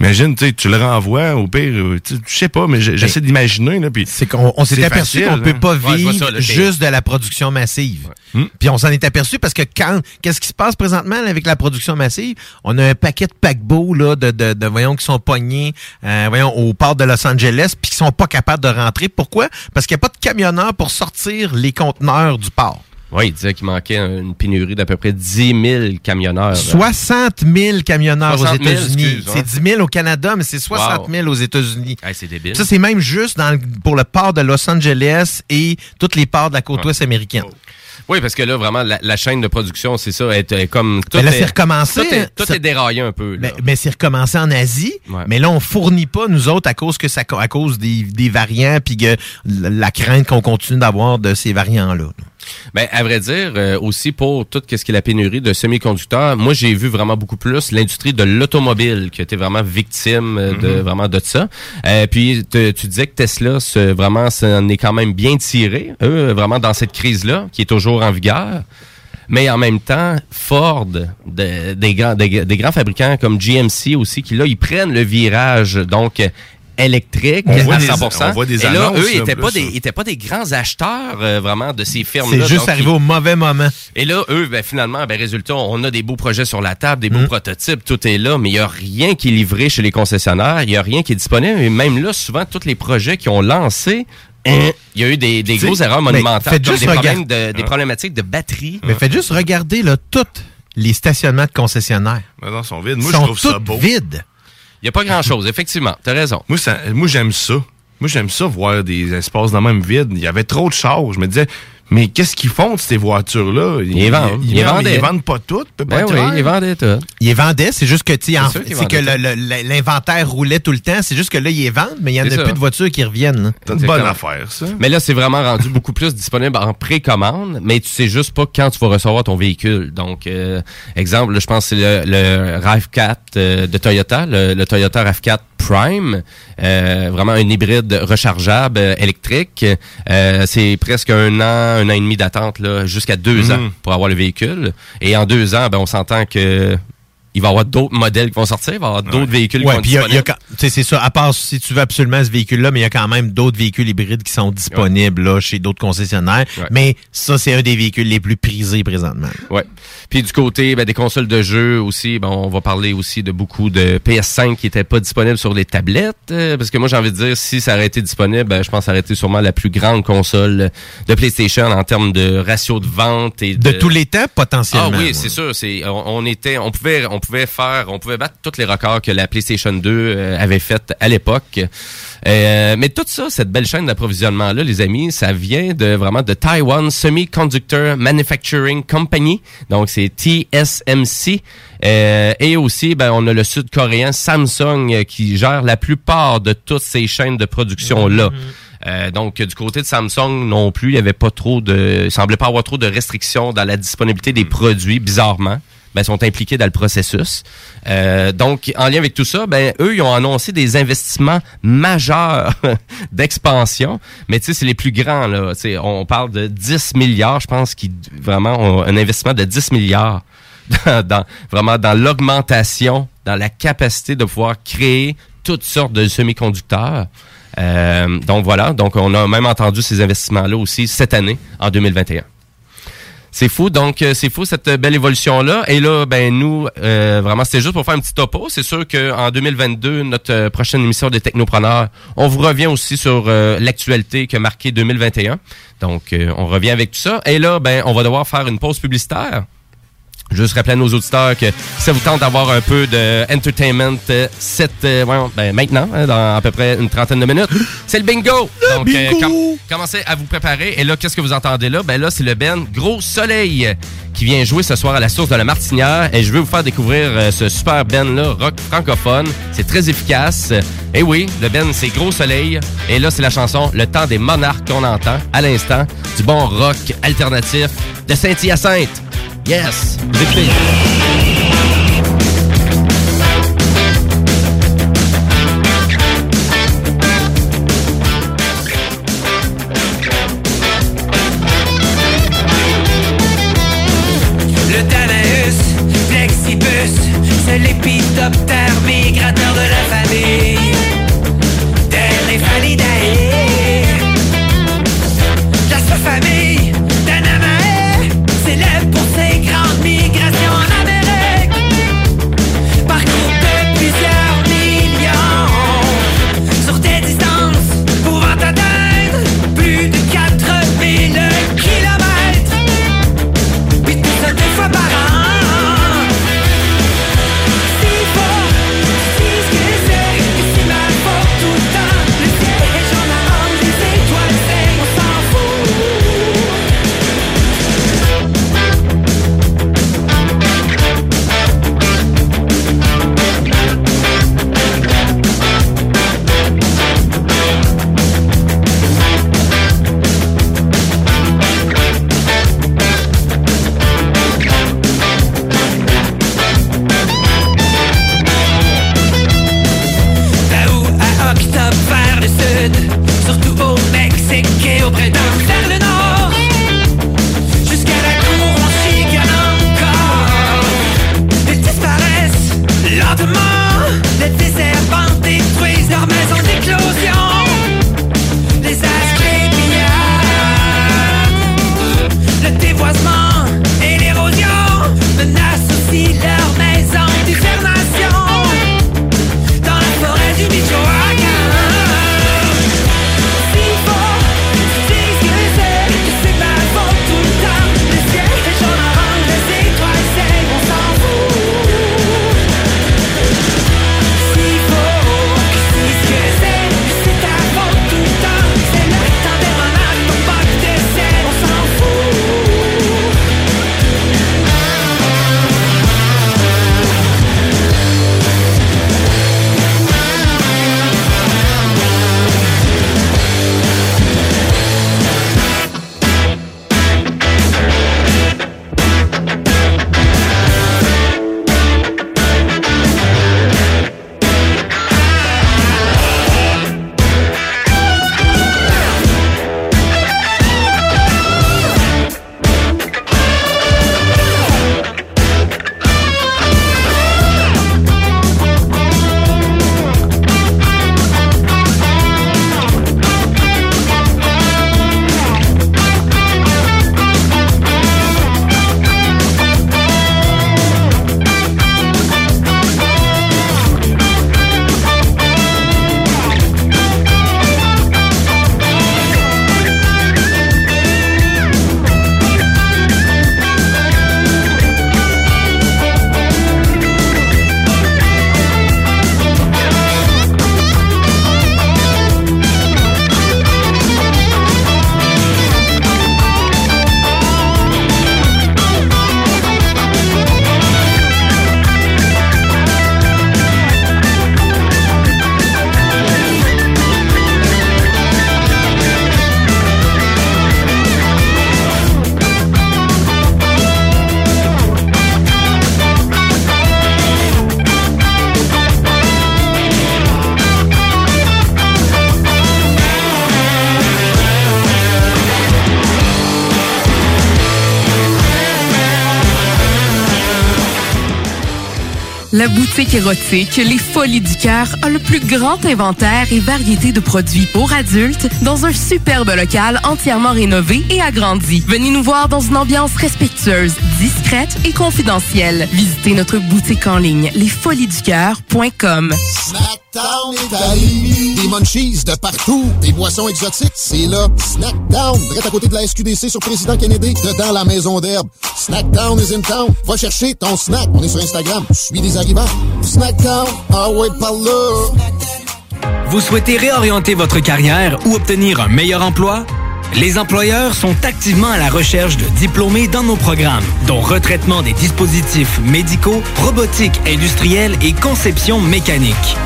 [SPEAKER 9] Imagine, tu sais, tu le renvoies, au pire, euh, tu sais, je sais pas, mais j'essaie d'imaginer. là, puis
[SPEAKER 10] C'est qu'on on s'est aperçu qu'on peut
[SPEAKER 9] hein.
[SPEAKER 10] pas
[SPEAKER 9] Ouais,
[SPEAKER 10] vivre
[SPEAKER 9] ça,
[SPEAKER 10] juste de la production massive.
[SPEAKER 9] Hmm?
[SPEAKER 10] Puis on s'en est aperçu parce que quand qu'est-ce qui se passe présentement avec la production massive? On a un paquet de paquebots là de, de, de voyons qui sont pognés euh, voyons au port de Los Angeles puis qui sont pas capables de rentrer. Pourquoi? Parce qu'il n'y a pas de camionneurs pour sortir les conteneurs du port.
[SPEAKER 8] Oui, il disait qu'il manquait une pénurie d'à peu près 10 000 camionneurs.
[SPEAKER 10] 60 000 camionneurs
[SPEAKER 8] 60
[SPEAKER 10] aux
[SPEAKER 8] 000,
[SPEAKER 10] États-Unis. C'est
[SPEAKER 8] hein.
[SPEAKER 10] 10 000 au Canada, mais c'est 60
[SPEAKER 8] Wow.
[SPEAKER 10] 000 aux États-Unis.
[SPEAKER 8] Hey, c'est débile.
[SPEAKER 10] Ça, c'est même juste dans le- pour le port de Los Angeles et tous les ports de la côte
[SPEAKER 8] Ouais.
[SPEAKER 10] ouest américaine.
[SPEAKER 8] Oui, parce que là, vraiment, la, la chaîne de production, c'est ça, est, est comme... Tout
[SPEAKER 10] Mais là,
[SPEAKER 8] est-
[SPEAKER 10] c'est recommencé,
[SPEAKER 8] Tout est,
[SPEAKER 10] hein.
[SPEAKER 8] tout
[SPEAKER 10] Ça-
[SPEAKER 8] est déraillé un peu. là.
[SPEAKER 10] Mais, mais c'est recommencé en Asie,
[SPEAKER 8] Ouais.
[SPEAKER 10] mais là, on fournit pas, nous autres, à cause que ça, à cause des, des variants, puis que la la crainte qu'on continue d'avoir de ces variants-là. là.
[SPEAKER 8] Ben, à vrai dire, euh, aussi pour tout ce qui est la pénurie de semi-conducteurs, moi, j'ai vu vraiment beaucoup plus l'industrie de l'automobile qui été vraiment victime euh, de
[SPEAKER 10] Mhm.
[SPEAKER 8] vraiment de ça. Euh, puis, te- tu disais que Tesla, se- vraiment, s'en est quand même bien tiré, eux, vraiment dans cette crise-là, qui est toujours en vigueur. Mais en même temps, Ford, de- des, grands, des, des grands fabricants comme GMC aussi, qui là, ils prennent le virage, donc électrique
[SPEAKER 9] On voit
[SPEAKER 8] à
[SPEAKER 9] des-
[SPEAKER 8] 100%.
[SPEAKER 9] on voit des
[SPEAKER 8] Et là,
[SPEAKER 9] annonces,
[SPEAKER 8] eux, ils étaient
[SPEAKER 9] plus,
[SPEAKER 8] pas des, pas grands acheteurs euh, vraiment de ces firmes-là.
[SPEAKER 10] C'est juste
[SPEAKER 8] Donc,
[SPEAKER 10] arrivé
[SPEAKER 8] ils-
[SPEAKER 10] au mauvais moment.
[SPEAKER 8] et là, eux, ben, finalement, ben, résultat, on a des beaux projets sur la table, des beaux
[SPEAKER 10] Mm.
[SPEAKER 8] prototypes, tout est là, mais il n'y a rien qui est livré chez les concessionnaires, il n'y a rien qui est disponible. Et même là, souvent, tous les projets qui ont lancé, hein, il y a eu des, grosses erreurs monumentales, comme des, problèmes de- des problématiques de batterie.
[SPEAKER 10] Mais faites juste regarder là, tous les stationnements de concessionnaires.
[SPEAKER 9] Maintenant, ils sont vides.
[SPEAKER 10] Ils
[SPEAKER 9] Moi,
[SPEAKER 10] sont
[SPEAKER 9] je trouve ça beau.
[SPEAKER 10] vides.
[SPEAKER 8] Il n'y a pas grand-chose, [laughs] effectivement. T'as raison.
[SPEAKER 9] Moi, moi j'aime ça. Moi, j'aime ça, voir des espaces dans même vides. Il y avait trop de chars. Je me disais, mais qu'est-ce qu'ils font de ces voitures-là?
[SPEAKER 8] Ils les vendent.
[SPEAKER 9] Ils,
[SPEAKER 8] Ils les
[SPEAKER 9] vendent,
[SPEAKER 8] vendaient.
[SPEAKER 9] ils vendent pas toutes. peut
[SPEAKER 8] Ben
[SPEAKER 9] pas
[SPEAKER 8] oui, ils vendaient tout.
[SPEAKER 10] Ils les vendaient, c'est juste que, tu sais, en-
[SPEAKER 8] sûr qu'ils
[SPEAKER 10] c'est que
[SPEAKER 8] vendaient
[SPEAKER 10] le- le- l'inventaire roulait tout le temps. C'est juste que là, ils les vendent, mais il y en a
[SPEAKER 8] ça.
[SPEAKER 10] plus de voitures qui reviennent.
[SPEAKER 9] C'est une bonne affaire, ça.
[SPEAKER 8] Mais là, c'est vraiment rendu [laughs] beaucoup plus disponible en précommande, mais tu sais juste pas quand tu vas recevoir ton véhicule. Donc, euh, exemple, là, je pense que c'est le, le RAV4 euh, de Toyota, le, le Toyota RAV4 Prime, euh, vraiment un hybride rechargeable euh, électrique. Euh, c'est presque un an, un an et demi d'attente, là, jusqu'à deux
[SPEAKER 9] Mhm.
[SPEAKER 8] ans pour avoir le véhicule. Et en deux ans, ben, on s'entend que il va y avoir d'autres modèles qui vont sortir, il va y avoir d'autres véhicules
[SPEAKER 10] Ouais,
[SPEAKER 8] qui vont
[SPEAKER 10] puis c'est ça. À part si tu veux absolument ce véhicule-là, mais il y a quand même d'autres véhicules hybrides qui sont disponibles là, chez d'autres concessionnaires. Mais ça, c'est un des véhicules les plus prisés présentement.
[SPEAKER 8] Ouais. Puis du côté ben, des consoles de jeux aussi, ben, on va parler aussi de beaucoup de PS5 qui étaient pas disponibles sur les tablettes. euh, parce que moi, j'ai envie de dire, si ça aurait été disponible, ben, je pense que ça aurait été sûrement la plus grande console de PlayStation en termes de ratio de vente et
[SPEAKER 10] De tous les temps, potentiellement.
[SPEAKER 8] Ah oui,
[SPEAKER 10] ouais.
[SPEAKER 8] c'est sûr. C'est on, on était, on pouvait, on pouvait faire, on pouvait battre tous les records que la PlayStation 2 euh, avait fait à l'époque. Euh, mais tout ça, cette belle chaîne d'approvisionnement là, les amis, ça vient de vraiment de Taiwan Semiconductor Manufacturing Company. Donc c'est TSMC. Euh, et aussi, ben, on a le sud-coréen Samsung euh, qui gère la plupart de toutes ces chaînes de production là. Euh, donc, du côté de Samsung non plus, il y avait pas trop de, il semblait pas avoir trop de restrictions dans la disponibilité des produits, bizarrement. Ben, sont impliqués dans le processus. Euh, donc, en lien avec tout ça, ben, eux, ils ont annoncé des investissements majeurs [laughs] d'expansion. Mais tu sais, c'est les plus grands, là. Tu sais, on parle de 10 milliards, je pense, qui vraiment ont un investissement de 10 milliards [laughs] dans- vraiment dans l'augmentation, dans la capacité de pouvoir créer toutes sortes de semi-conducteurs. Euh, donc voilà, donc on a même entendu ces investissements-là aussi cette année, en 2021. C'est fou, donc euh, c'est fou cette belle évolution-là. Et là, ben nous, euh, vraiment, c'était juste pour faire un petit topo. C'est sûr qu'en 2022, notre euh, prochaine émission des Technopreneurs, on vous revient aussi sur euh, l'actualité que marqué 2021. Donc, euh, on revient avec tout ça. Et là, ben, on va devoir faire une pause publicitaire. Juste rappeler à nos auditeurs que ça vous tente d'avoir un peu de entertainment euh, cette, euh, ben, maintenant, hein, dans à peu près une trentaine de minutes, [gasps] c'est le bingo. Donc, euh, com- commencez à vous préparer. Et là, qu'est-ce que vous entendez là? Ben là, c'est le Ben Gros Soleil qui vient jouer ce soir à la source de la Martinière. Et je veux vous faire découvrir ce super Ben-là, rock francophone. C'est très efficace. Et oui, le Ben, c'est Gros Soleil. Et là, c'est la chanson Le temps des monarques qu'on entend à l'instant. Du bon rock alternatif de Saint-Hyacinthe. Yes! Vous.
[SPEAKER 28] Boutique érotique Les Folies du Cœur a le plus grand inventaire et variété de produits pour adultes dans un superbe local entièrement rénové et agrandi. Venez nous voir dans une ambiance respectueuse, discrète et confidentielle. Visitez notre boutique en ligne lesfoliesducoeur.com.
[SPEAKER 41] Snackdown Italie. Des munchies de partout. Des boissons exotiques. C'est là. Snackdown. Direct à côté de la SQDC sur Président Kennedy. Dedans la maison d'herbe. Snackdown is in town. Va chercher ton snack. On est sur Instagram. Je suis des arrivants. Snackdown. Ah ouais, par.
[SPEAKER 17] Vous souhaitez réorienter votre carrière ou obtenir un meilleur emploi? Les employeurs sont activement à la recherche de diplômés dans nos programmes, dont retraitement des dispositifs médicaux, robotique industrielle et conception mécanique.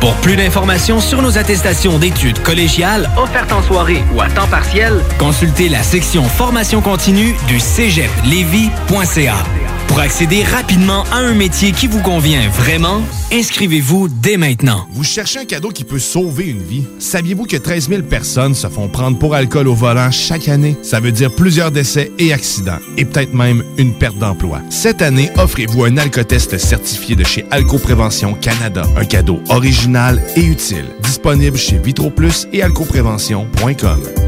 [SPEAKER 17] Pour plus d'informations sur nos attestations d'études collégiales offertes en soirée ou à temps partiel, consultez la section formation continue du cégeplevy.ca. Pour accéder rapidement à un métier qui vous convient vraiment, inscrivez-vous dès maintenant.
[SPEAKER 9] Vous cherchez un cadeau qui peut sauver une vie? Saviez-vous que 13 000 personnes se font prendre pour alcool au volant chaque année? Ça veut dire plusieurs décès et accidents, et peut-être même une perte d'emploi. Cette année, offrez-vous un alcotest certifié de chez Alcoprévention Canada. Un cadeau original et utile. Disponible chez VitroPlus et alcoprévention.com.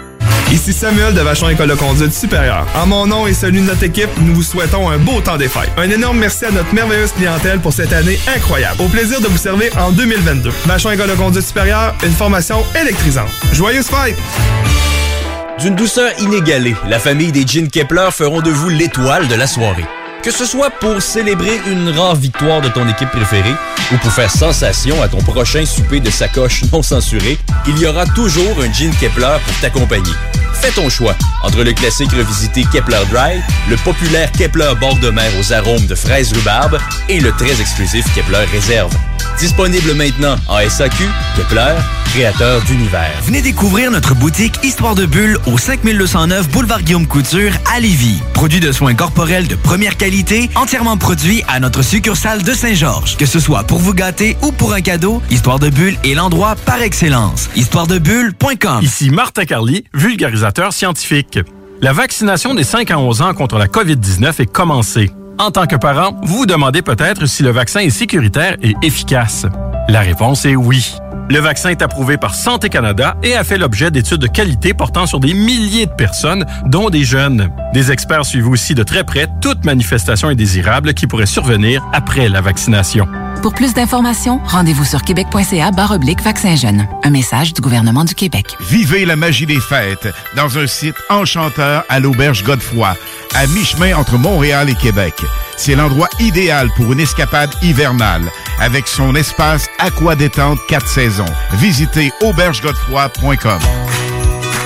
[SPEAKER 35] Ici Samuel de Vachon École de conduite supérieure. En mon nom et celui de notre équipe, nous vous souhaitons un beau temps des fêtes. Un énorme merci à notre merveilleuse clientèle pour cette année incroyable. Au plaisir de vous servir en 2022. Vachon École de conduite supérieure, une formation électrisante. Joyeuses fêtes!
[SPEAKER 42] D'une douceur inégalée, la famille des Jeans Kepler feront de vous l'étoile de la soirée. Que ce soit pour célébrer une rare victoire de ton équipe préférée ou pour faire sensation à ton prochain souper de sacoche non censuré, il y aura toujours un Jean Kepler pour t'accompagner. Fais ton choix entre le classique revisité Kepler Dry, le populaire Kepler bord de mer aux arômes de fraises rhubarbe et le très exclusif Kepler Réserve. Disponible maintenant en SAQ, Kepler, créateur d'univers.
[SPEAKER 17] Venez découvrir notre boutique Histoire de Bulle au 5209 Boulevard Guillaume Couture à Lévis. Produit de soins corporels de première qualité, entièrement produit à notre succursale de Saint-Georges. Que ce soit pour vous gâter ou pour un cadeau, Histoire de Bulle est l'endroit par excellence. Histoiredebulle.com
[SPEAKER 36] Ici Martin Carly, vulgarisateur La vaccination des 5 à 11 ans contre la COVID-19 est commencée. En tant que parent, vous vous demandez peut-être si le vaccin est sécuritaire et efficace. La réponse est oui. Le vaccin est approuvé par Santé Canada et a fait l'objet d'études de qualité portant sur des milliers de personnes, dont des jeunes. Des experts suivent aussi de très près toute manifestation indésirable qui pourrait survenir après la vaccination.
[SPEAKER 43] Pour plus d'informations, rendez-vous sur québec.ca oblique vaccin jeune. Un message du gouvernement du Québec.
[SPEAKER 15] Vivez la magie des fêtes dans un site enchanteur à l'auberge Godefroy, à mi-chemin entre Montréal et Québec. C'est l'endroit idéal pour une escapade hivernale, avec son espace aqua détente 4 saisons. Visitez aubergegodefroy.com.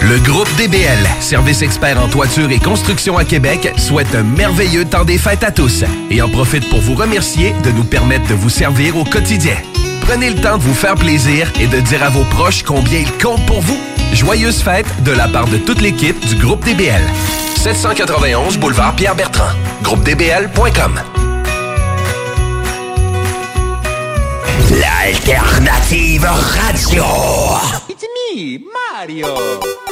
[SPEAKER 12] Le groupe DBL, service expert en toiture et construction à Québec, souhaite un merveilleux temps des fêtes à tous et en profite pour vous remercier de nous permettre de vous servir au quotidien. Prenez le temps de vous faire plaisir et de dire à vos proches combien ils comptent pour vous. Joyeuses fêtes de la part de toute l'équipe du groupe DBL. 791 boulevard Pierre-Bertrand. GroupeDBL.com.
[SPEAKER 44] L'alternative radio.
[SPEAKER 8] It's me, Mario.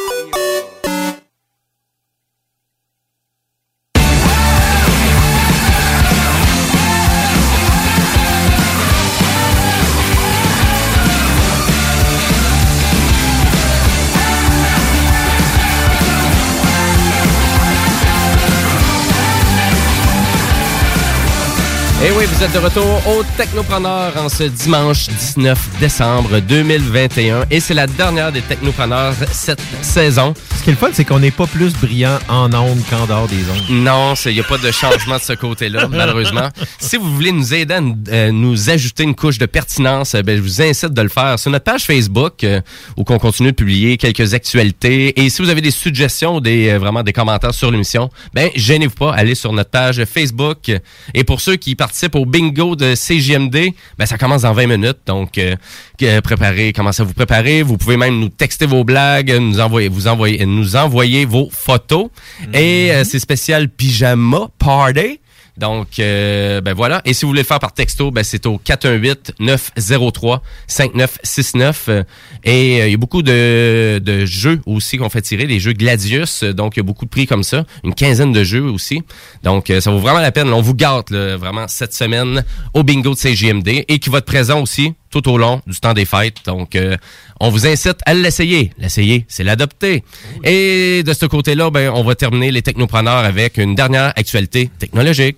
[SPEAKER 8] Et oui, vous êtes de retour au Technopreneur en ce dimanche 19 décembre 2021. Et c'est la dernière des Technopreneurs cette saison.
[SPEAKER 10] Ce qui est le fun, c'est qu'on n'est pas plus brillant en ondes qu'en dehors des ondes.
[SPEAKER 8] Non, il n'y a pas de changement de ce côté-là, [laughs] malheureusement. Si vous voulez nous aider à nous, euh, nous ajouter une couche de pertinence, euh, ben, je vous incite de le faire sur notre page Facebook, euh, où on continue de publier quelques actualités. Et si vous avez des suggestions ou des, vraiment des commentaires sur l'émission, ben, gênez-vous pas, allez sur notre page Facebook. Et pour ceux qui participent au bingo de CGMD, ben, ça commence dans 20 minutes. Donc, euh, que- préparez, commencez à vous préparer. Vous pouvez même nous texter vos blagues, nous envoyer, vous envoyer, nous envoyer vos photos. Et euh, c'est spécial pyjama party. Donc, euh, ben voilà. Et si vous voulez le faire par texto, ben c'est au 418-903-5969. Euh, Et euh, il y a beaucoup de, de jeux aussi qu'on fait tirer, des jeux Gladius. Donc, il y a beaucoup de prix comme ça. Une quinzaine de jeux aussi. Donc, euh, ça vaut vraiment la peine. On vous gâte vraiment cette semaine au bingo de CGMD et qui va être présent aussi tout au long du temps des fêtes. Donc, euh, on vous incite à l'essayer. L'essayer, c'est l'adopter. Et de ce côté-là, ben, on va terminer les technopreneurs avec une dernière actualité technologique.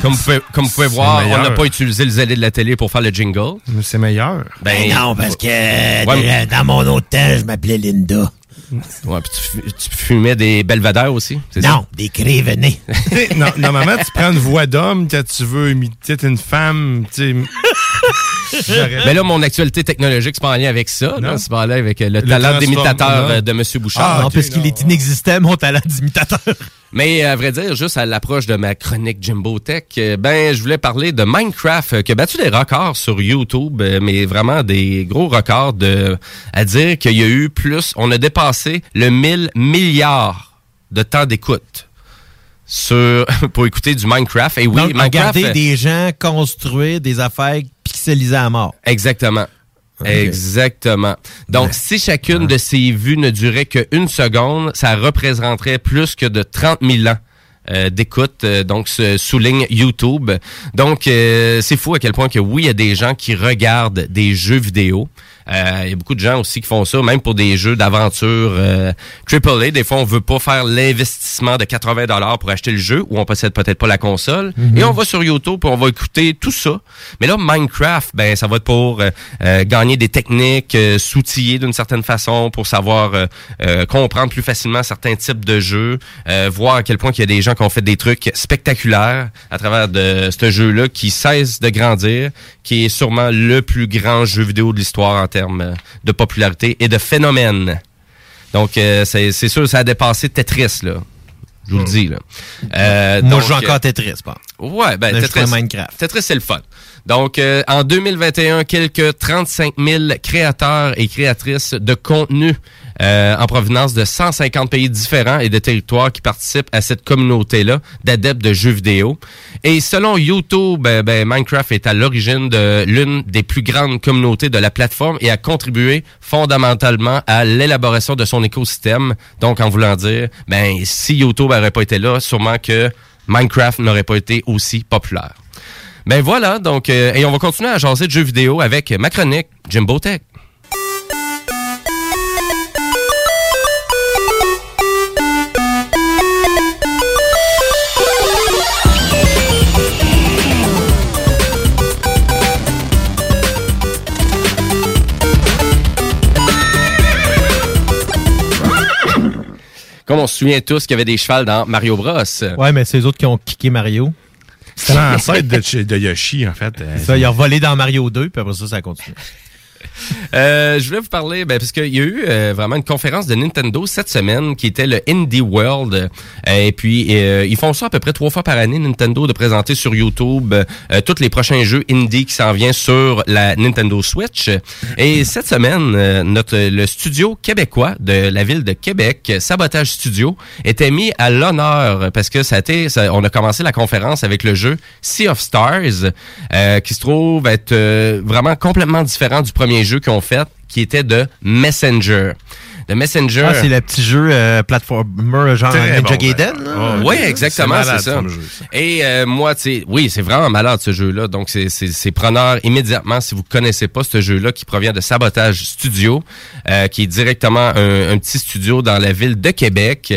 [SPEAKER 8] Comme vous pouvez, comme vous pouvez voir, on n'a pas utilisé le zélé de la télé pour faire le jingle.
[SPEAKER 30] C'est meilleur.
[SPEAKER 8] Ben,
[SPEAKER 45] non, parce que
[SPEAKER 8] Ouais,
[SPEAKER 45] dans- mon temps, je m'appelais Linda. [laughs]
[SPEAKER 8] Ouais, puis tu, fu- tu fumais des belvédères aussi, c'est ça?
[SPEAKER 45] Non, des crévenets. [laughs]
[SPEAKER 30] non, normalement, tu prends une voix d'homme quand tu veux imiter une femme.
[SPEAKER 8] Mais là, mon actualité technologique, c'est pas en lien avec ça. C'est pas en lien avec euh, le,
[SPEAKER 10] Le
[SPEAKER 8] talent d'imitateur
[SPEAKER 10] non.
[SPEAKER 8] euh, de M. Bouchard.
[SPEAKER 10] Ah, non, parce qu'il est inexistant, mon talent d'imitateur.
[SPEAKER 8] Mais à vrai dire, juste à l'approche de ma chronique Jimbo Tech, euh, ben je voulais parler de Minecraft euh, qui a battu des records sur YouTube, euh, mais vraiment des gros records de à dire qu'il y a eu plus, on a dépassé le 1000 milliards de temps d'écoute sur [laughs] pour écouter du Minecraft. Et oui,
[SPEAKER 10] Donc,
[SPEAKER 8] Minecraft
[SPEAKER 10] regarder
[SPEAKER 8] euh,
[SPEAKER 10] des gens construire des affaires à mort.
[SPEAKER 8] Exactement. Exactement. Donc, si chacune de ces vues ne durait qu'une seconde, ça représenterait plus que de 30 000 ans. euh, d'écoute, euh, donc se souligne YouTube. Donc, euh, c'est fou à quel point que oui, il y a des gens qui regardent des jeux vidéo. Euh, Il y a beaucoup de gens aussi qui font ça, même pour des jeux d'aventure euh, AAA. Des fois, on veut pas faire l'investissement de 80 dollars pour acheter le jeu ou on possède peut-être pas la console.
[SPEAKER 10] Mhm.
[SPEAKER 8] Et on va sur YouTube et on va écouter tout ça. Mais là, Minecraft, ben, ça va être pour euh, euh, gagner des techniques, euh, s'outiller d'une certaine façon pour savoir euh, euh, comprendre plus facilement certains types de jeux, euh, voir à quel point il y a des gens qui ont fait des trucs spectaculaires à travers de ce jeu-là qui cesse de grandir, qui est sûrement le plus grand jeu vidéo de l'histoire en termes euh, de popularité et de phénomène. Donc, euh, c'est sûr, ça a dépassé Tetris, là. Je vous le dis, là. Euh,
[SPEAKER 10] Moi,
[SPEAKER 8] donc,
[SPEAKER 10] je joue encore
[SPEAKER 8] euh,
[SPEAKER 10] Tetris, pas.
[SPEAKER 8] Ouais, ben,
[SPEAKER 10] Minecraft.
[SPEAKER 8] Tetris, c'est le fun. Donc, euh, en 2021, quelques 35 000 créateurs et créatrices de contenu euh, en provenance de 150 pays différents et de territoires qui participent à cette communauté-là d'adeptes de jeux vidéo. Et selon YouTube, ben, ben, Minecraft est à l'origine de l'une des plus grandes communautés de la plateforme et a contribué fondamentalement à l'élaboration de son écosystème. Donc, en voulant dire, ben, si YouTube n'aurait pas été là, sûrement que Minecraft n'aurait pas été aussi populaire. Ben voilà, donc, euh, et on va continuer à jaser de jeux vidéo avec ma chronique Jimbo Tech. Comme on se souvient tous qu'il y avait des chevals dans Mario Bros.
[SPEAKER 10] Ouais, mais c'est eux autres qui ont kické Mario.
[SPEAKER 30] C'était l'ancêtre de, de Yoshi, en fait.
[SPEAKER 10] Ça, il a volé dans Mario 2, puis après ça, ça continue.
[SPEAKER 8] Euh, je voulais vous parler, ben, parce qu'il y a eu euh, vraiment une conférence de Nintendo cette semaine qui était le Indie World. Euh, et puis, euh, ils font ça à peu près trois fois par année, Nintendo, de présenter sur YouTube tous les prochains jeux indie qui s'en viennent sur la Nintendo Switch. Et cette semaine, notre le studio québécois de la ville de Québec, Sabotage Studio, était mis à l'honneur parce que ça a été, ça- on a commencé la conférence avec le jeu Sea of Stars, qui se trouve être vraiment complètement différent du premier jeu qu'ils ont fait, qui était de Messenger. The Messenger.
[SPEAKER 10] Ah, c'est le petit jeu euh, platformer genre Ninja
[SPEAKER 8] bon,
[SPEAKER 10] Gaiden. là?
[SPEAKER 8] oui, exactement,
[SPEAKER 10] C'est
[SPEAKER 8] ça. Et euh, moi, tu sais, oui, c'est vraiment malade ce jeu-là. Donc, c'est- preneur immédiatement si vous connaissez pas ce jeu-là qui provient de Sabotage Studio, euh, qui est directement un, un petit studio dans la ville de Québec.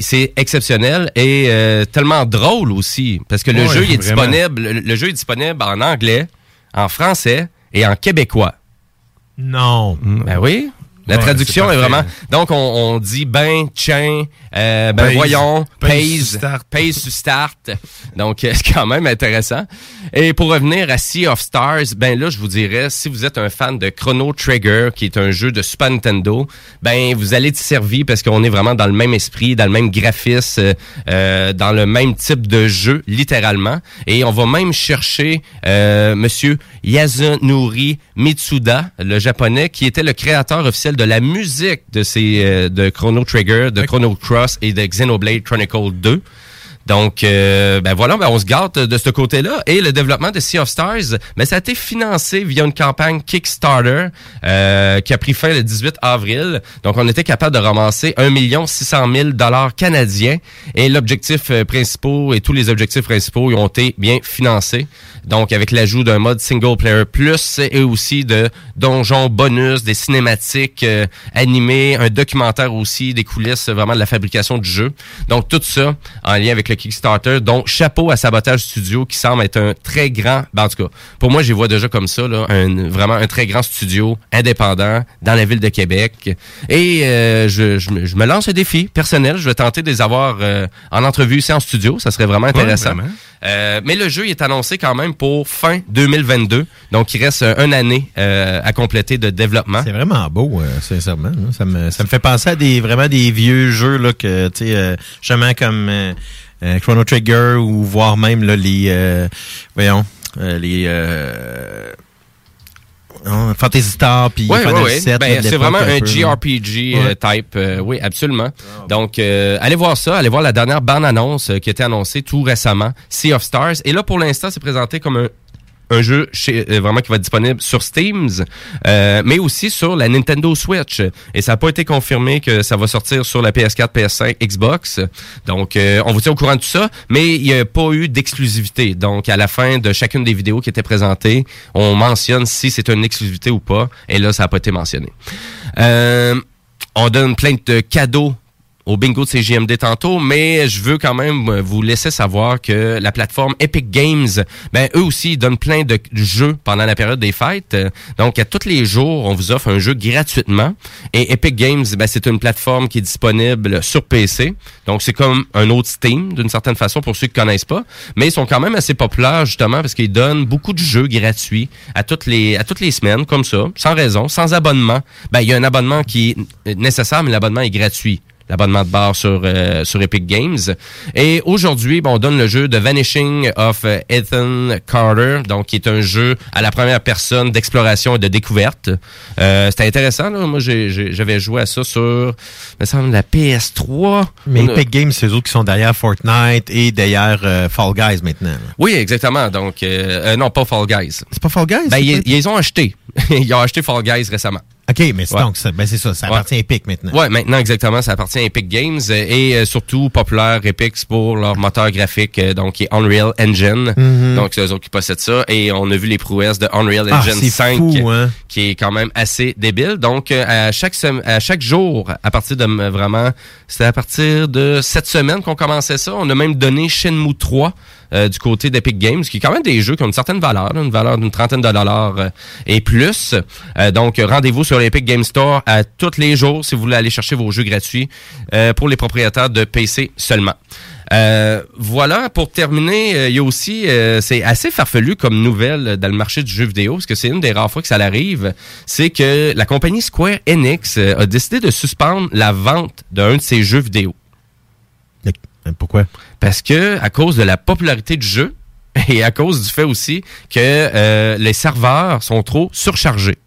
[SPEAKER 8] C'est exceptionnel et euh, tellement drôle aussi parce que le jeu il est disponible. Le, le jeu est disponible en anglais, en français et en québécois.
[SPEAKER 10] Non.
[SPEAKER 8] Ben oui. La
[SPEAKER 30] Ouais,
[SPEAKER 8] traduction est vraiment. Donc, on, on dit ben, tiens, euh, ben
[SPEAKER 30] Pays.
[SPEAKER 8] voyons,
[SPEAKER 30] Pays
[SPEAKER 8] pays,
[SPEAKER 30] sur start.
[SPEAKER 8] Donc, [laughs] c'est quand même intéressant. Et pour revenir à Sea of Stars, ben là, je vous dirais, si vous êtes un fan de Chrono Trigger, qui est un jeu de Super Nintendo, ben vous allez être servi parce qu'on est vraiment dans le même esprit, dans le même graphisme, euh, euh, dans le même type de jeu, littéralement. Et on va même chercher euh, Monsieur Yasunori Mitsuda, le japonais, qui était le créateur officiel de la musique de ces euh, de Chrono Trigger, de Chrono Cross et de Xenoblade Chronicle 2. Donc, euh, ben voilà, ben on se gâte de ce côté-là. Et le développement de Sea of Stars, ben ça a été financé via une campagne Kickstarter euh, qui a pris fin le 18 avril. Donc, on était capable de ramasser 1 600 000 dollars canadiens. Et l'objectif euh, principal et tous les objectifs principaux ont été bien financés. Donc, avec l'ajout d'un mode single player plus et aussi de donjons bonus, des cinématiques euh, animées, un documentaire aussi, des coulisses vraiment de la fabrication du jeu. Donc, tout ça en lien avec le Kickstarter. Donc, chapeau à Sabotage Studio qui semble être un très grand, ben, en tout cas, pour moi, les vois déjà comme ça, là, un, vraiment un très grand studio indépendant dans la ville de Québec. Et euh, je, je me- je me lance un défi personnel. Je vais tenter de les avoir euh, en entrevue ici en studio. Ça serait vraiment intéressant.
[SPEAKER 30] vraiment.
[SPEAKER 8] Euh, mais le jeu il est annoncé quand même pour fin 2022. Donc, il reste euh, une année euh, à compléter de développement.
[SPEAKER 10] C'est vraiment beau, euh, sincèrement. Ça me, ça me fait penser à des vraiment des vieux jeux là que tu sais euh, comme euh, euh, Chrono Trigger ou voire même là, les voyons les oh, Fantasy Star puis Final
[SPEAKER 8] oui.
[SPEAKER 10] 7.
[SPEAKER 8] Ben, c'est vraiment un
[SPEAKER 10] là.
[SPEAKER 8] JRPG euh,
[SPEAKER 10] Ouais.
[SPEAKER 8] type. euh, oui, absolument. Donc, euh, allez voir ça. Allez voir la dernière bande-annonce euh, qui a été annoncée tout récemment, Sea of Stars. Et là, pour l'instant, c'est présenté comme un un jeu chez, euh, vraiment qui va être disponible sur Steam, euh, mais aussi sur la Nintendo Switch. Et ça n'a pas été confirmé que ça va sortir sur la PS4, PS5, Xbox. Donc, euh, on vous tient au courant de tout ça, mais il n'y a pas eu d'exclusivité. Donc, à la fin de chacune des vidéos qui étaient présentées, on mentionne si c'est une exclusivité ou pas. Et là, ça n'a pas été mentionné. Euh, on donne plein de cadeaux au bingo de CGMD tantôt, mais je veux quand même euh, vous laisser savoir que la plateforme Epic Games, ben eux aussi ils donnent plein de jeux pendant la période des fêtes. Euh, Donc à tous les jours, on vous offre un jeu gratuitement. Et Epic Games, ben, c'est une plateforme qui est disponible sur PC. Donc c'est comme un autre Steam d'une certaine façon pour ceux qui connaissent pas, mais ils sont quand même assez populaires justement parce qu'ils donnent beaucoup de jeux gratuits à toutes les à toutes les semaines comme ça, sans raison, sans abonnement. Ben il y a un abonnement qui est nécessaire, mais l'abonnement est gratuit l'abonnement de bar sur, euh, sur Epic Games. Et aujourd'hui, ben, on donne le jeu The Vanishing of Ethan Carter, donc qui est un jeu à la première personne d'exploration et de découverte. Euh, C'était intéressant. Là. Moi, j'avais joué à ça sur me semble, la PS3.
[SPEAKER 10] Mais
[SPEAKER 8] On a-
[SPEAKER 10] Epic Games, c'est eux qui sont derrière Fortnite et derrière euh, Fall Guys maintenant. là.
[SPEAKER 8] Oui, exactement. Donc, euh, non, pas Fall Guys.
[SPEAKER 10] C'est pas Fall Guys?
[SPEAKER 8] Ben, ils, ils ont acheté. [laughs] ils ont acheté Fall Guys récemment.
[SPEAKER 10] OK, mais c'est
[SPEAKER 8] Ouais.
[SPEAKER 10] donc, ça, ben c'est ça, ça
[SPEAKER 8] Ouais.
[SPEAKER 10] appartient à Epic maintenant.
[SPEAKER 8] Ouais, maintenant exactement, ça appartient à Epic Games et euh, surtout populaire Epic pour leur moteur graphique, euh, donc qui est Unreal Engine.
[SPEAKER 10] Mhm.
[SPEAKER 8] Donc c'est eux autres qui possèdent ça et on a vu les prouesses de Unreal
[SPEAKER 10] Ah,
[SPEAKER 8] Engine
[SPEAKER 10] c'est
[SPEAKER 8] 5
[SPEAKER 10] fou, hein?
[SPEAKER 8] qui est quand même assez débile. Donc euh, à chaque à chaque jour, à partir de vraiment, c'était à partir de cette semaine qu'on commençait ça. On a même donné Shenmue 3 euh, du côté d'Epic Games, qui est quand même des jeux qui ont une certaine valeur, une valeur d'une trentaine de dollars euh, et plus. Euh, donc, rendez-vous sur l'Epic Game Store à tous les jours si vous voulez aller chercher vos jeux gratuits pour les propriétaires de PC seulement. Voilà, pour terminer, il y a aussi, c'est assez farfelu comme nouvelle dans le marché du jeu vidéo, parce que c'est une des rares fois que ça arrive, c'est que la compagnie Square Enix a décidé de suspendre la vente d'un de ses jeux vidéo.
[SPEAKER 10] Pourquoi?
[SPEAKER 8] Parce que à cause de la popularité du jeu [laughs] et à cause du fait aussi que euh, les serveurs sont trop surchargés.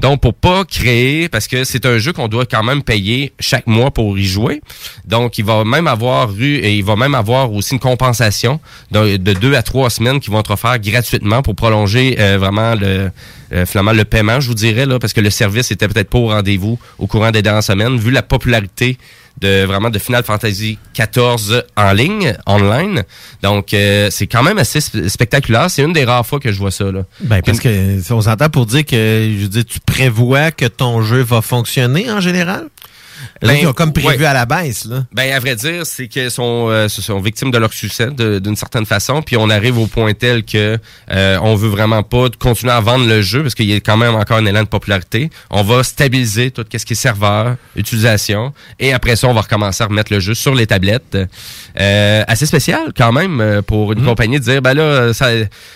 [SPEAKER 8] Donc, pour pas créer, parce que c'est un jeu qu'on doit quand même payer chaque mois pour y jouer. Donc, il va même avoir eu, et il va même avoir aussi une compensation de, de deux à trois semaines qui vont être offertes gratuitement pour prolonger euh, vraiment le, euh, finalement le paiement, je vous dirais, là, parce que le service était peut-être pas au rendez-vous au courant des dernières semaines, vu la popularité de vraiment de Final Fantasy 14 en ligne, online. Donc, euh, c'est quand même assez sp- spectaculaire. C'est une des rares fois que je vois ça. Là.
[SPEAKER 10] Ben, parce que on s'entend pour dire que, je veux dire, tu prévois que ton jeu va fonctionner en général? Là, ils ont comme prévu
[SPEAKER 8] ouais.
[SPEAKER 10] à la baisse, là.
[SPEAKER 8] Ben, à vrai dire, c'est qu'ils sont, euh, sont victimes de leur succès d'une certaine façon. Puis on arrive au point tel que euh, on veut vraiment pas continuer à vendre le jeu parce qu'il y a quand même encore un élan de popularité. On va stabiliser tout ce qui est serveur, utilisation. Et après ça, on va recommencer à remettre le jeu sur les tablettes. Euh, assez spécial quand même euh, pour une compagnie de dire, ben là, ça,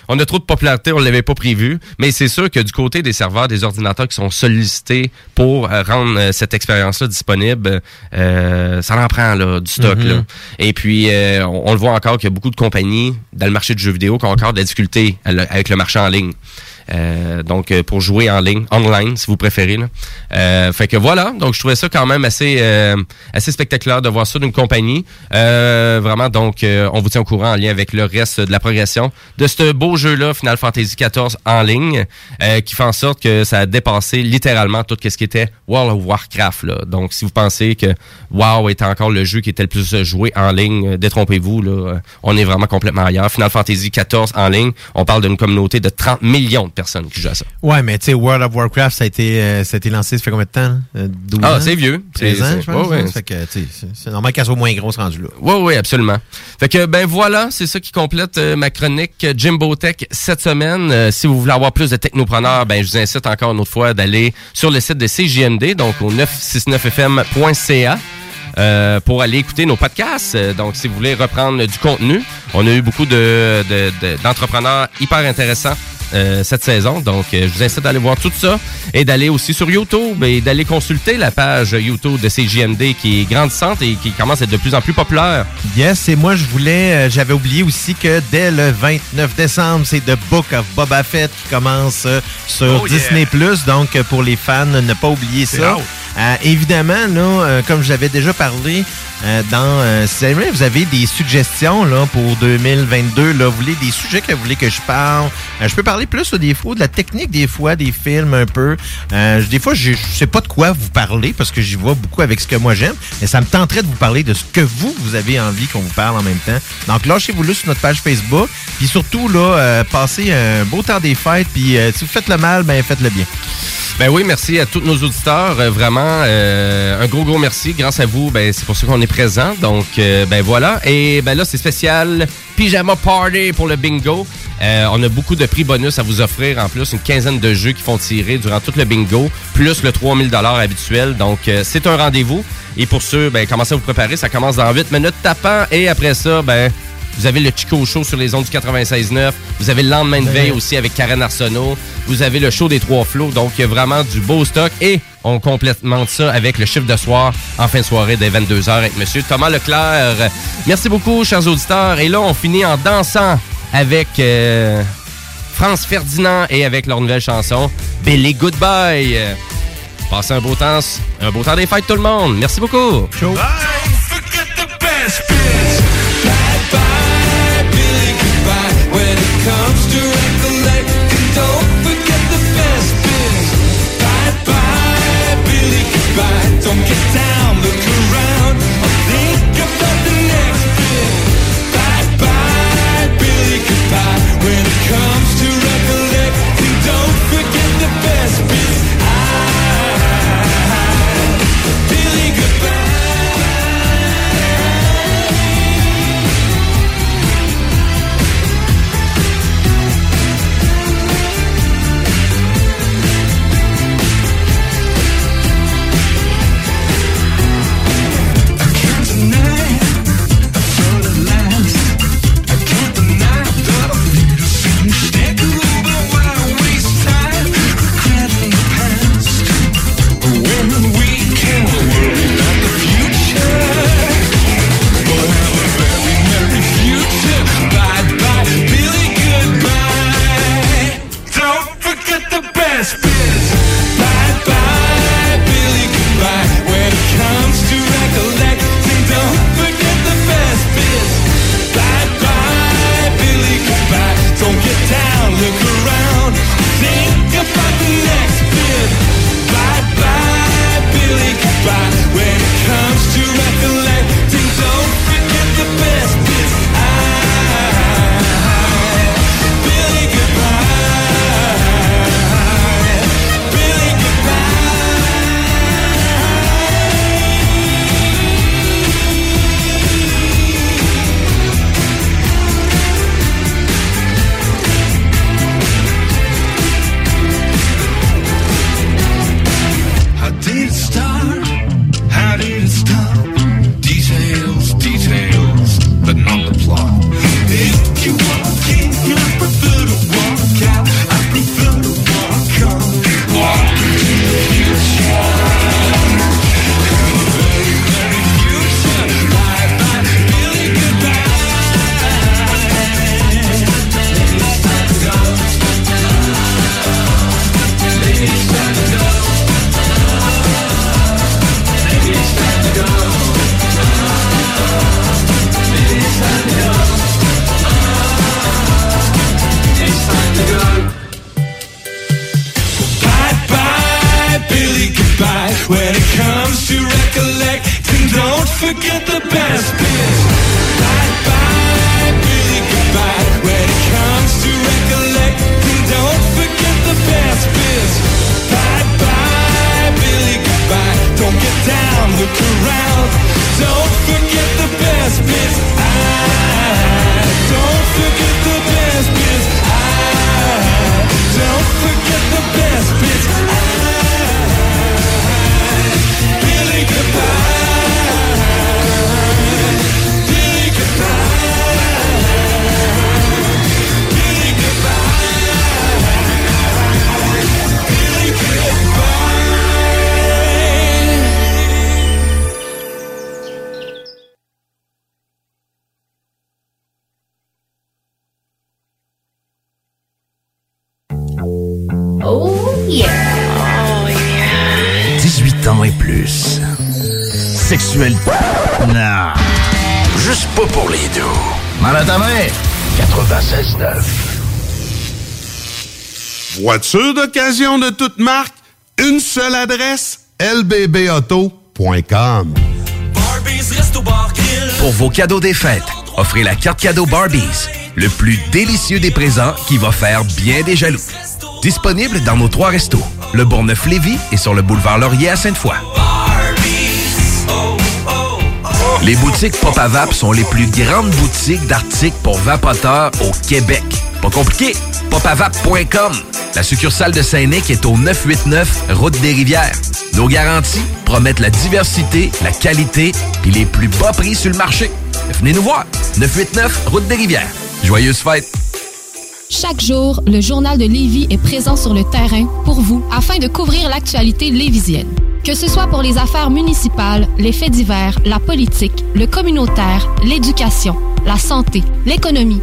[SPEAKER 8] on a trop de popularité, on l'avait pas prévu. Mais c'est sûr que du côté des serveurs, des ordinateurs qui sont sollicités pour euh, rendre euh, cette expérience-là disponible, euh, ça en prend là, du stock.
[SPEAKER 10] Mhm.
[SPEAKER 8] là. Et puis, euh, on, on le voit encore qu'il y a beaucoup de compagnies dans le marché du jeu vidéo qui ont encore de la difficulté avec le marché en ligne. Euh, donc euh, pour jouer en ligne, online si vous préférez. Là. Euh, fait que voilà, donc je trouvais ça quand même assez euh, assez spectaculaire de voir ça d'une compagnie. Euh, vraiment, donc on vous tient au courant en lien avec le reste de la progression de ce beau jeu-là, Final Fantasy XIV en ligne, qui fait en sorte que ça a dépassé littéralement tout ce qui était World of Warcraft. Là. Donc si vous pensez que WoW était encore le jeu qui était le plus joué en ligne, détrompez-vous, là, on est vraiment complètement ailleurs. Final Fantasy XIV en ligne, on parle d'une communauté de 30 millions personnes qui jouent à ça.
[SPEAKER 10] Ouais, mais tu sais, World of Warcraft, ça a été, euh, ça a été lancé, ça fait combien de temps? Euh, 12
[SPEAKER 8] Ah, c'est vieux.
[SPEAKER 10] 13
[SPEAKER 8] C'est-
[SPEAKER 10] ans, je pense.
[SPEAKER 8] ouais,
[SPEAKER 10] sais, c'est- normal qu'elle soit moins grosse rendue là.
[SPEAKER 8] Oui, oui, absolument. Fait que, ben voilà, c'est ça qui complète euh, ma chronique Jimbo Tech cette semaine. Si vous voulez avoir plus de technopreneurs, ben je vous incite encore une autre fois d'aller sur le site de CJMD, donc au 969fm.ca. euh, pour aller écouter nos podcasts. Donc, si vous voulez reprendre du contenu, on a eu beaucoup de, de- de- d'entrepreneurs hyper intéressants euh, cette saison. Donc, euh, je vous incite d'aller voir tout ça et d'aller aussi sur YouTube et d'aller consulter la page YouTube de CJMD qui est grandissante et qui commence à être de plus en plus populaire.
[SPEAKER 10] Yes, et moi, je voulais, euh, j'avais oublié aussi que dès le 29 décembre, c'est The Book of Boba Fett qui commence euh, sur
[SPEAKER 46] Oh, yeah.
[SPEAKER 10] Disney+. Donc, euh, pour les fans, ne pas oublier ça. Euh, évidemment, là, euh, comme je l'avais déjà parlé, euh, dans, euh, si jamais vous avez des suggestions là, pour 2022, là, vous voulez des sujets que vous voulez que je parle, euh, je peux parler plus des fois de la technique des fois, des films un peu. Euh, des fois, je, je sais pas de quoi vous parler parce que j'y vois beaucoup avec ce que moi j'aime, mais ça me tenterait de vous parler de ce que vous, vous avez envie qu'on vous parle en même temps. Donc, lâchez-vous là sur notre page Facebook, puis surtout, là, euh, passez un beau temps des fêtes, puis euh, si vous faites le mal, ben faites-le bien.
[SPEAKER 8] Ben oui, merci à tous nos auditeurs. Vraiment, un gros, gros merci. Grâce à vous, ben, c'est pour ça qu'on est présent. Donc, euh, ben voilà. Et ben là, c'est spécial Pyjama Party pour le bingo. Euh, on a beaucoup de prix bonus à vous offrir. En plus, une quinzaine de jeux qui font tirer durant tout le bingo, plus le 3000 habituel. Donc, euh, c'est un rendez-vous. Et pour ceux, ben, commencez à vous préparer. Ça commence dans 8 minutes tapant. Et après ça, ben, vous avez le Chico Show sur les ondes du 96.9. Vous avez le lendemain de veille aussi avec Karen Arsenault. Vous avez le show des trois flots. Donc, il y a vraiment du beau stock. Et on complémente ça avec le chiffre de soir en fin de soirée dès 22h avec Monsieur Thomas Leclerc. Merci beaucoup, chers auditeurs. Et là, on finit en dansant avec euh, France Ferdinand et avec leur nouvelle chanson Billy Goodbye. Passez un beau temps, un beau temps des fêtes tout le monde. Merci beaucoup.
[SPEAKER 10] Ciao.
[SPEAKER 25] When
[SPEAKER 13] Voiture d'occasion de toute marque, une seule adresse, lbbauto.com.
[SPEAKER 12] Pour vos cadeaux des fêtes, offrez la carte cadeau Barbies. Le plus délicieux des présents qui va faire bien des jaloux. Disponible dans nos trois restos. Le Bourgneuf-Lévis et sur le boulevard Laurier à Sainte-Foy. Les boutiques Pop à Vap sont les plus grandes boutiques d'articles pour vapoteurs au Québec. Pas compliqué, popavap.com. La succursale de Saint-Nic est au 989 Route des Rivières. Nos garanties promettent la diversité, la qualité et les plus bas prix sur le marché. Venez nous voir. 989 Route des Rivières. Joyeuses fêtes.
[SPEAKER 19] Chaque jour, le journal de Lévis est présent sur le terrain pour vous afin de couvrir l'actualité lévisienne. Que ce soit pour les affaires municipales, les faits divers, la politique, le communautaire, l'éducation, la santé, l'économie,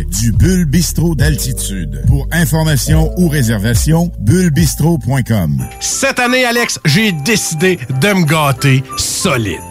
[SPEAKER 15] du Bulle Bistrot d'altitude. Pour information ou réservation, bullebistro.com.
[SPEAKER 36] Cette année, Alex, j'ai décidé de me gâter solide.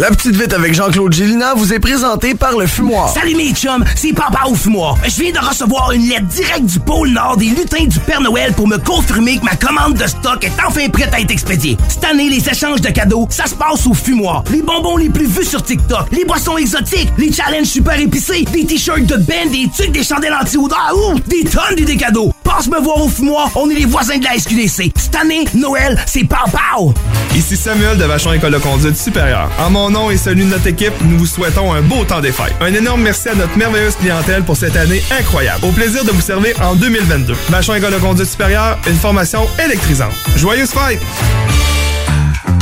[SPEAKER 47] La petite vite avec Jean-Claude Gélina vous est présentée par le fumoir.
[SPEAKER 34] Salut mes chums, c'est Papa au fumoir. Je viens de recevoir une lettre directe du pôle Nord des lutins du Père Noël pour me confirmer que ma commande de stock est enfin prête à être expédiée. Cette année, les échanges de cadeaux, ça se passe au fumoir. Les bonbons les plus vus sur TikTok, les boissons exotiques, les challenges super épicés, des t-shirts de band, des trucs, des chandelles anti-odeur, ouh, des tonnes d'idées cadeaux. Passe me voir au fumoir, on est les voisins de la SQDC. Cette année, Noël, c'est Pau
[SPEAKER 35] Ici Samuel de Vachon École de conduite supérieure. En mon nom et celui de notre équipe, nous vous souhaitons un beau temps des fêtes. Un énorme merci à notre merveilleuse clientèle pour cette année incroyable. Au plaisir de vous servir en 2022. Vachon École de conduite supérieure, une formation électrisante. Joyeuses fêtes!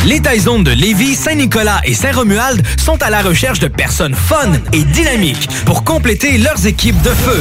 [SPEAKER 17] Les Taizones de Lévis, Saint-Nicolas et Saint-Romuald sont à la recherche de personnes fun et dynamiques pour compléter leurs équipes de feu.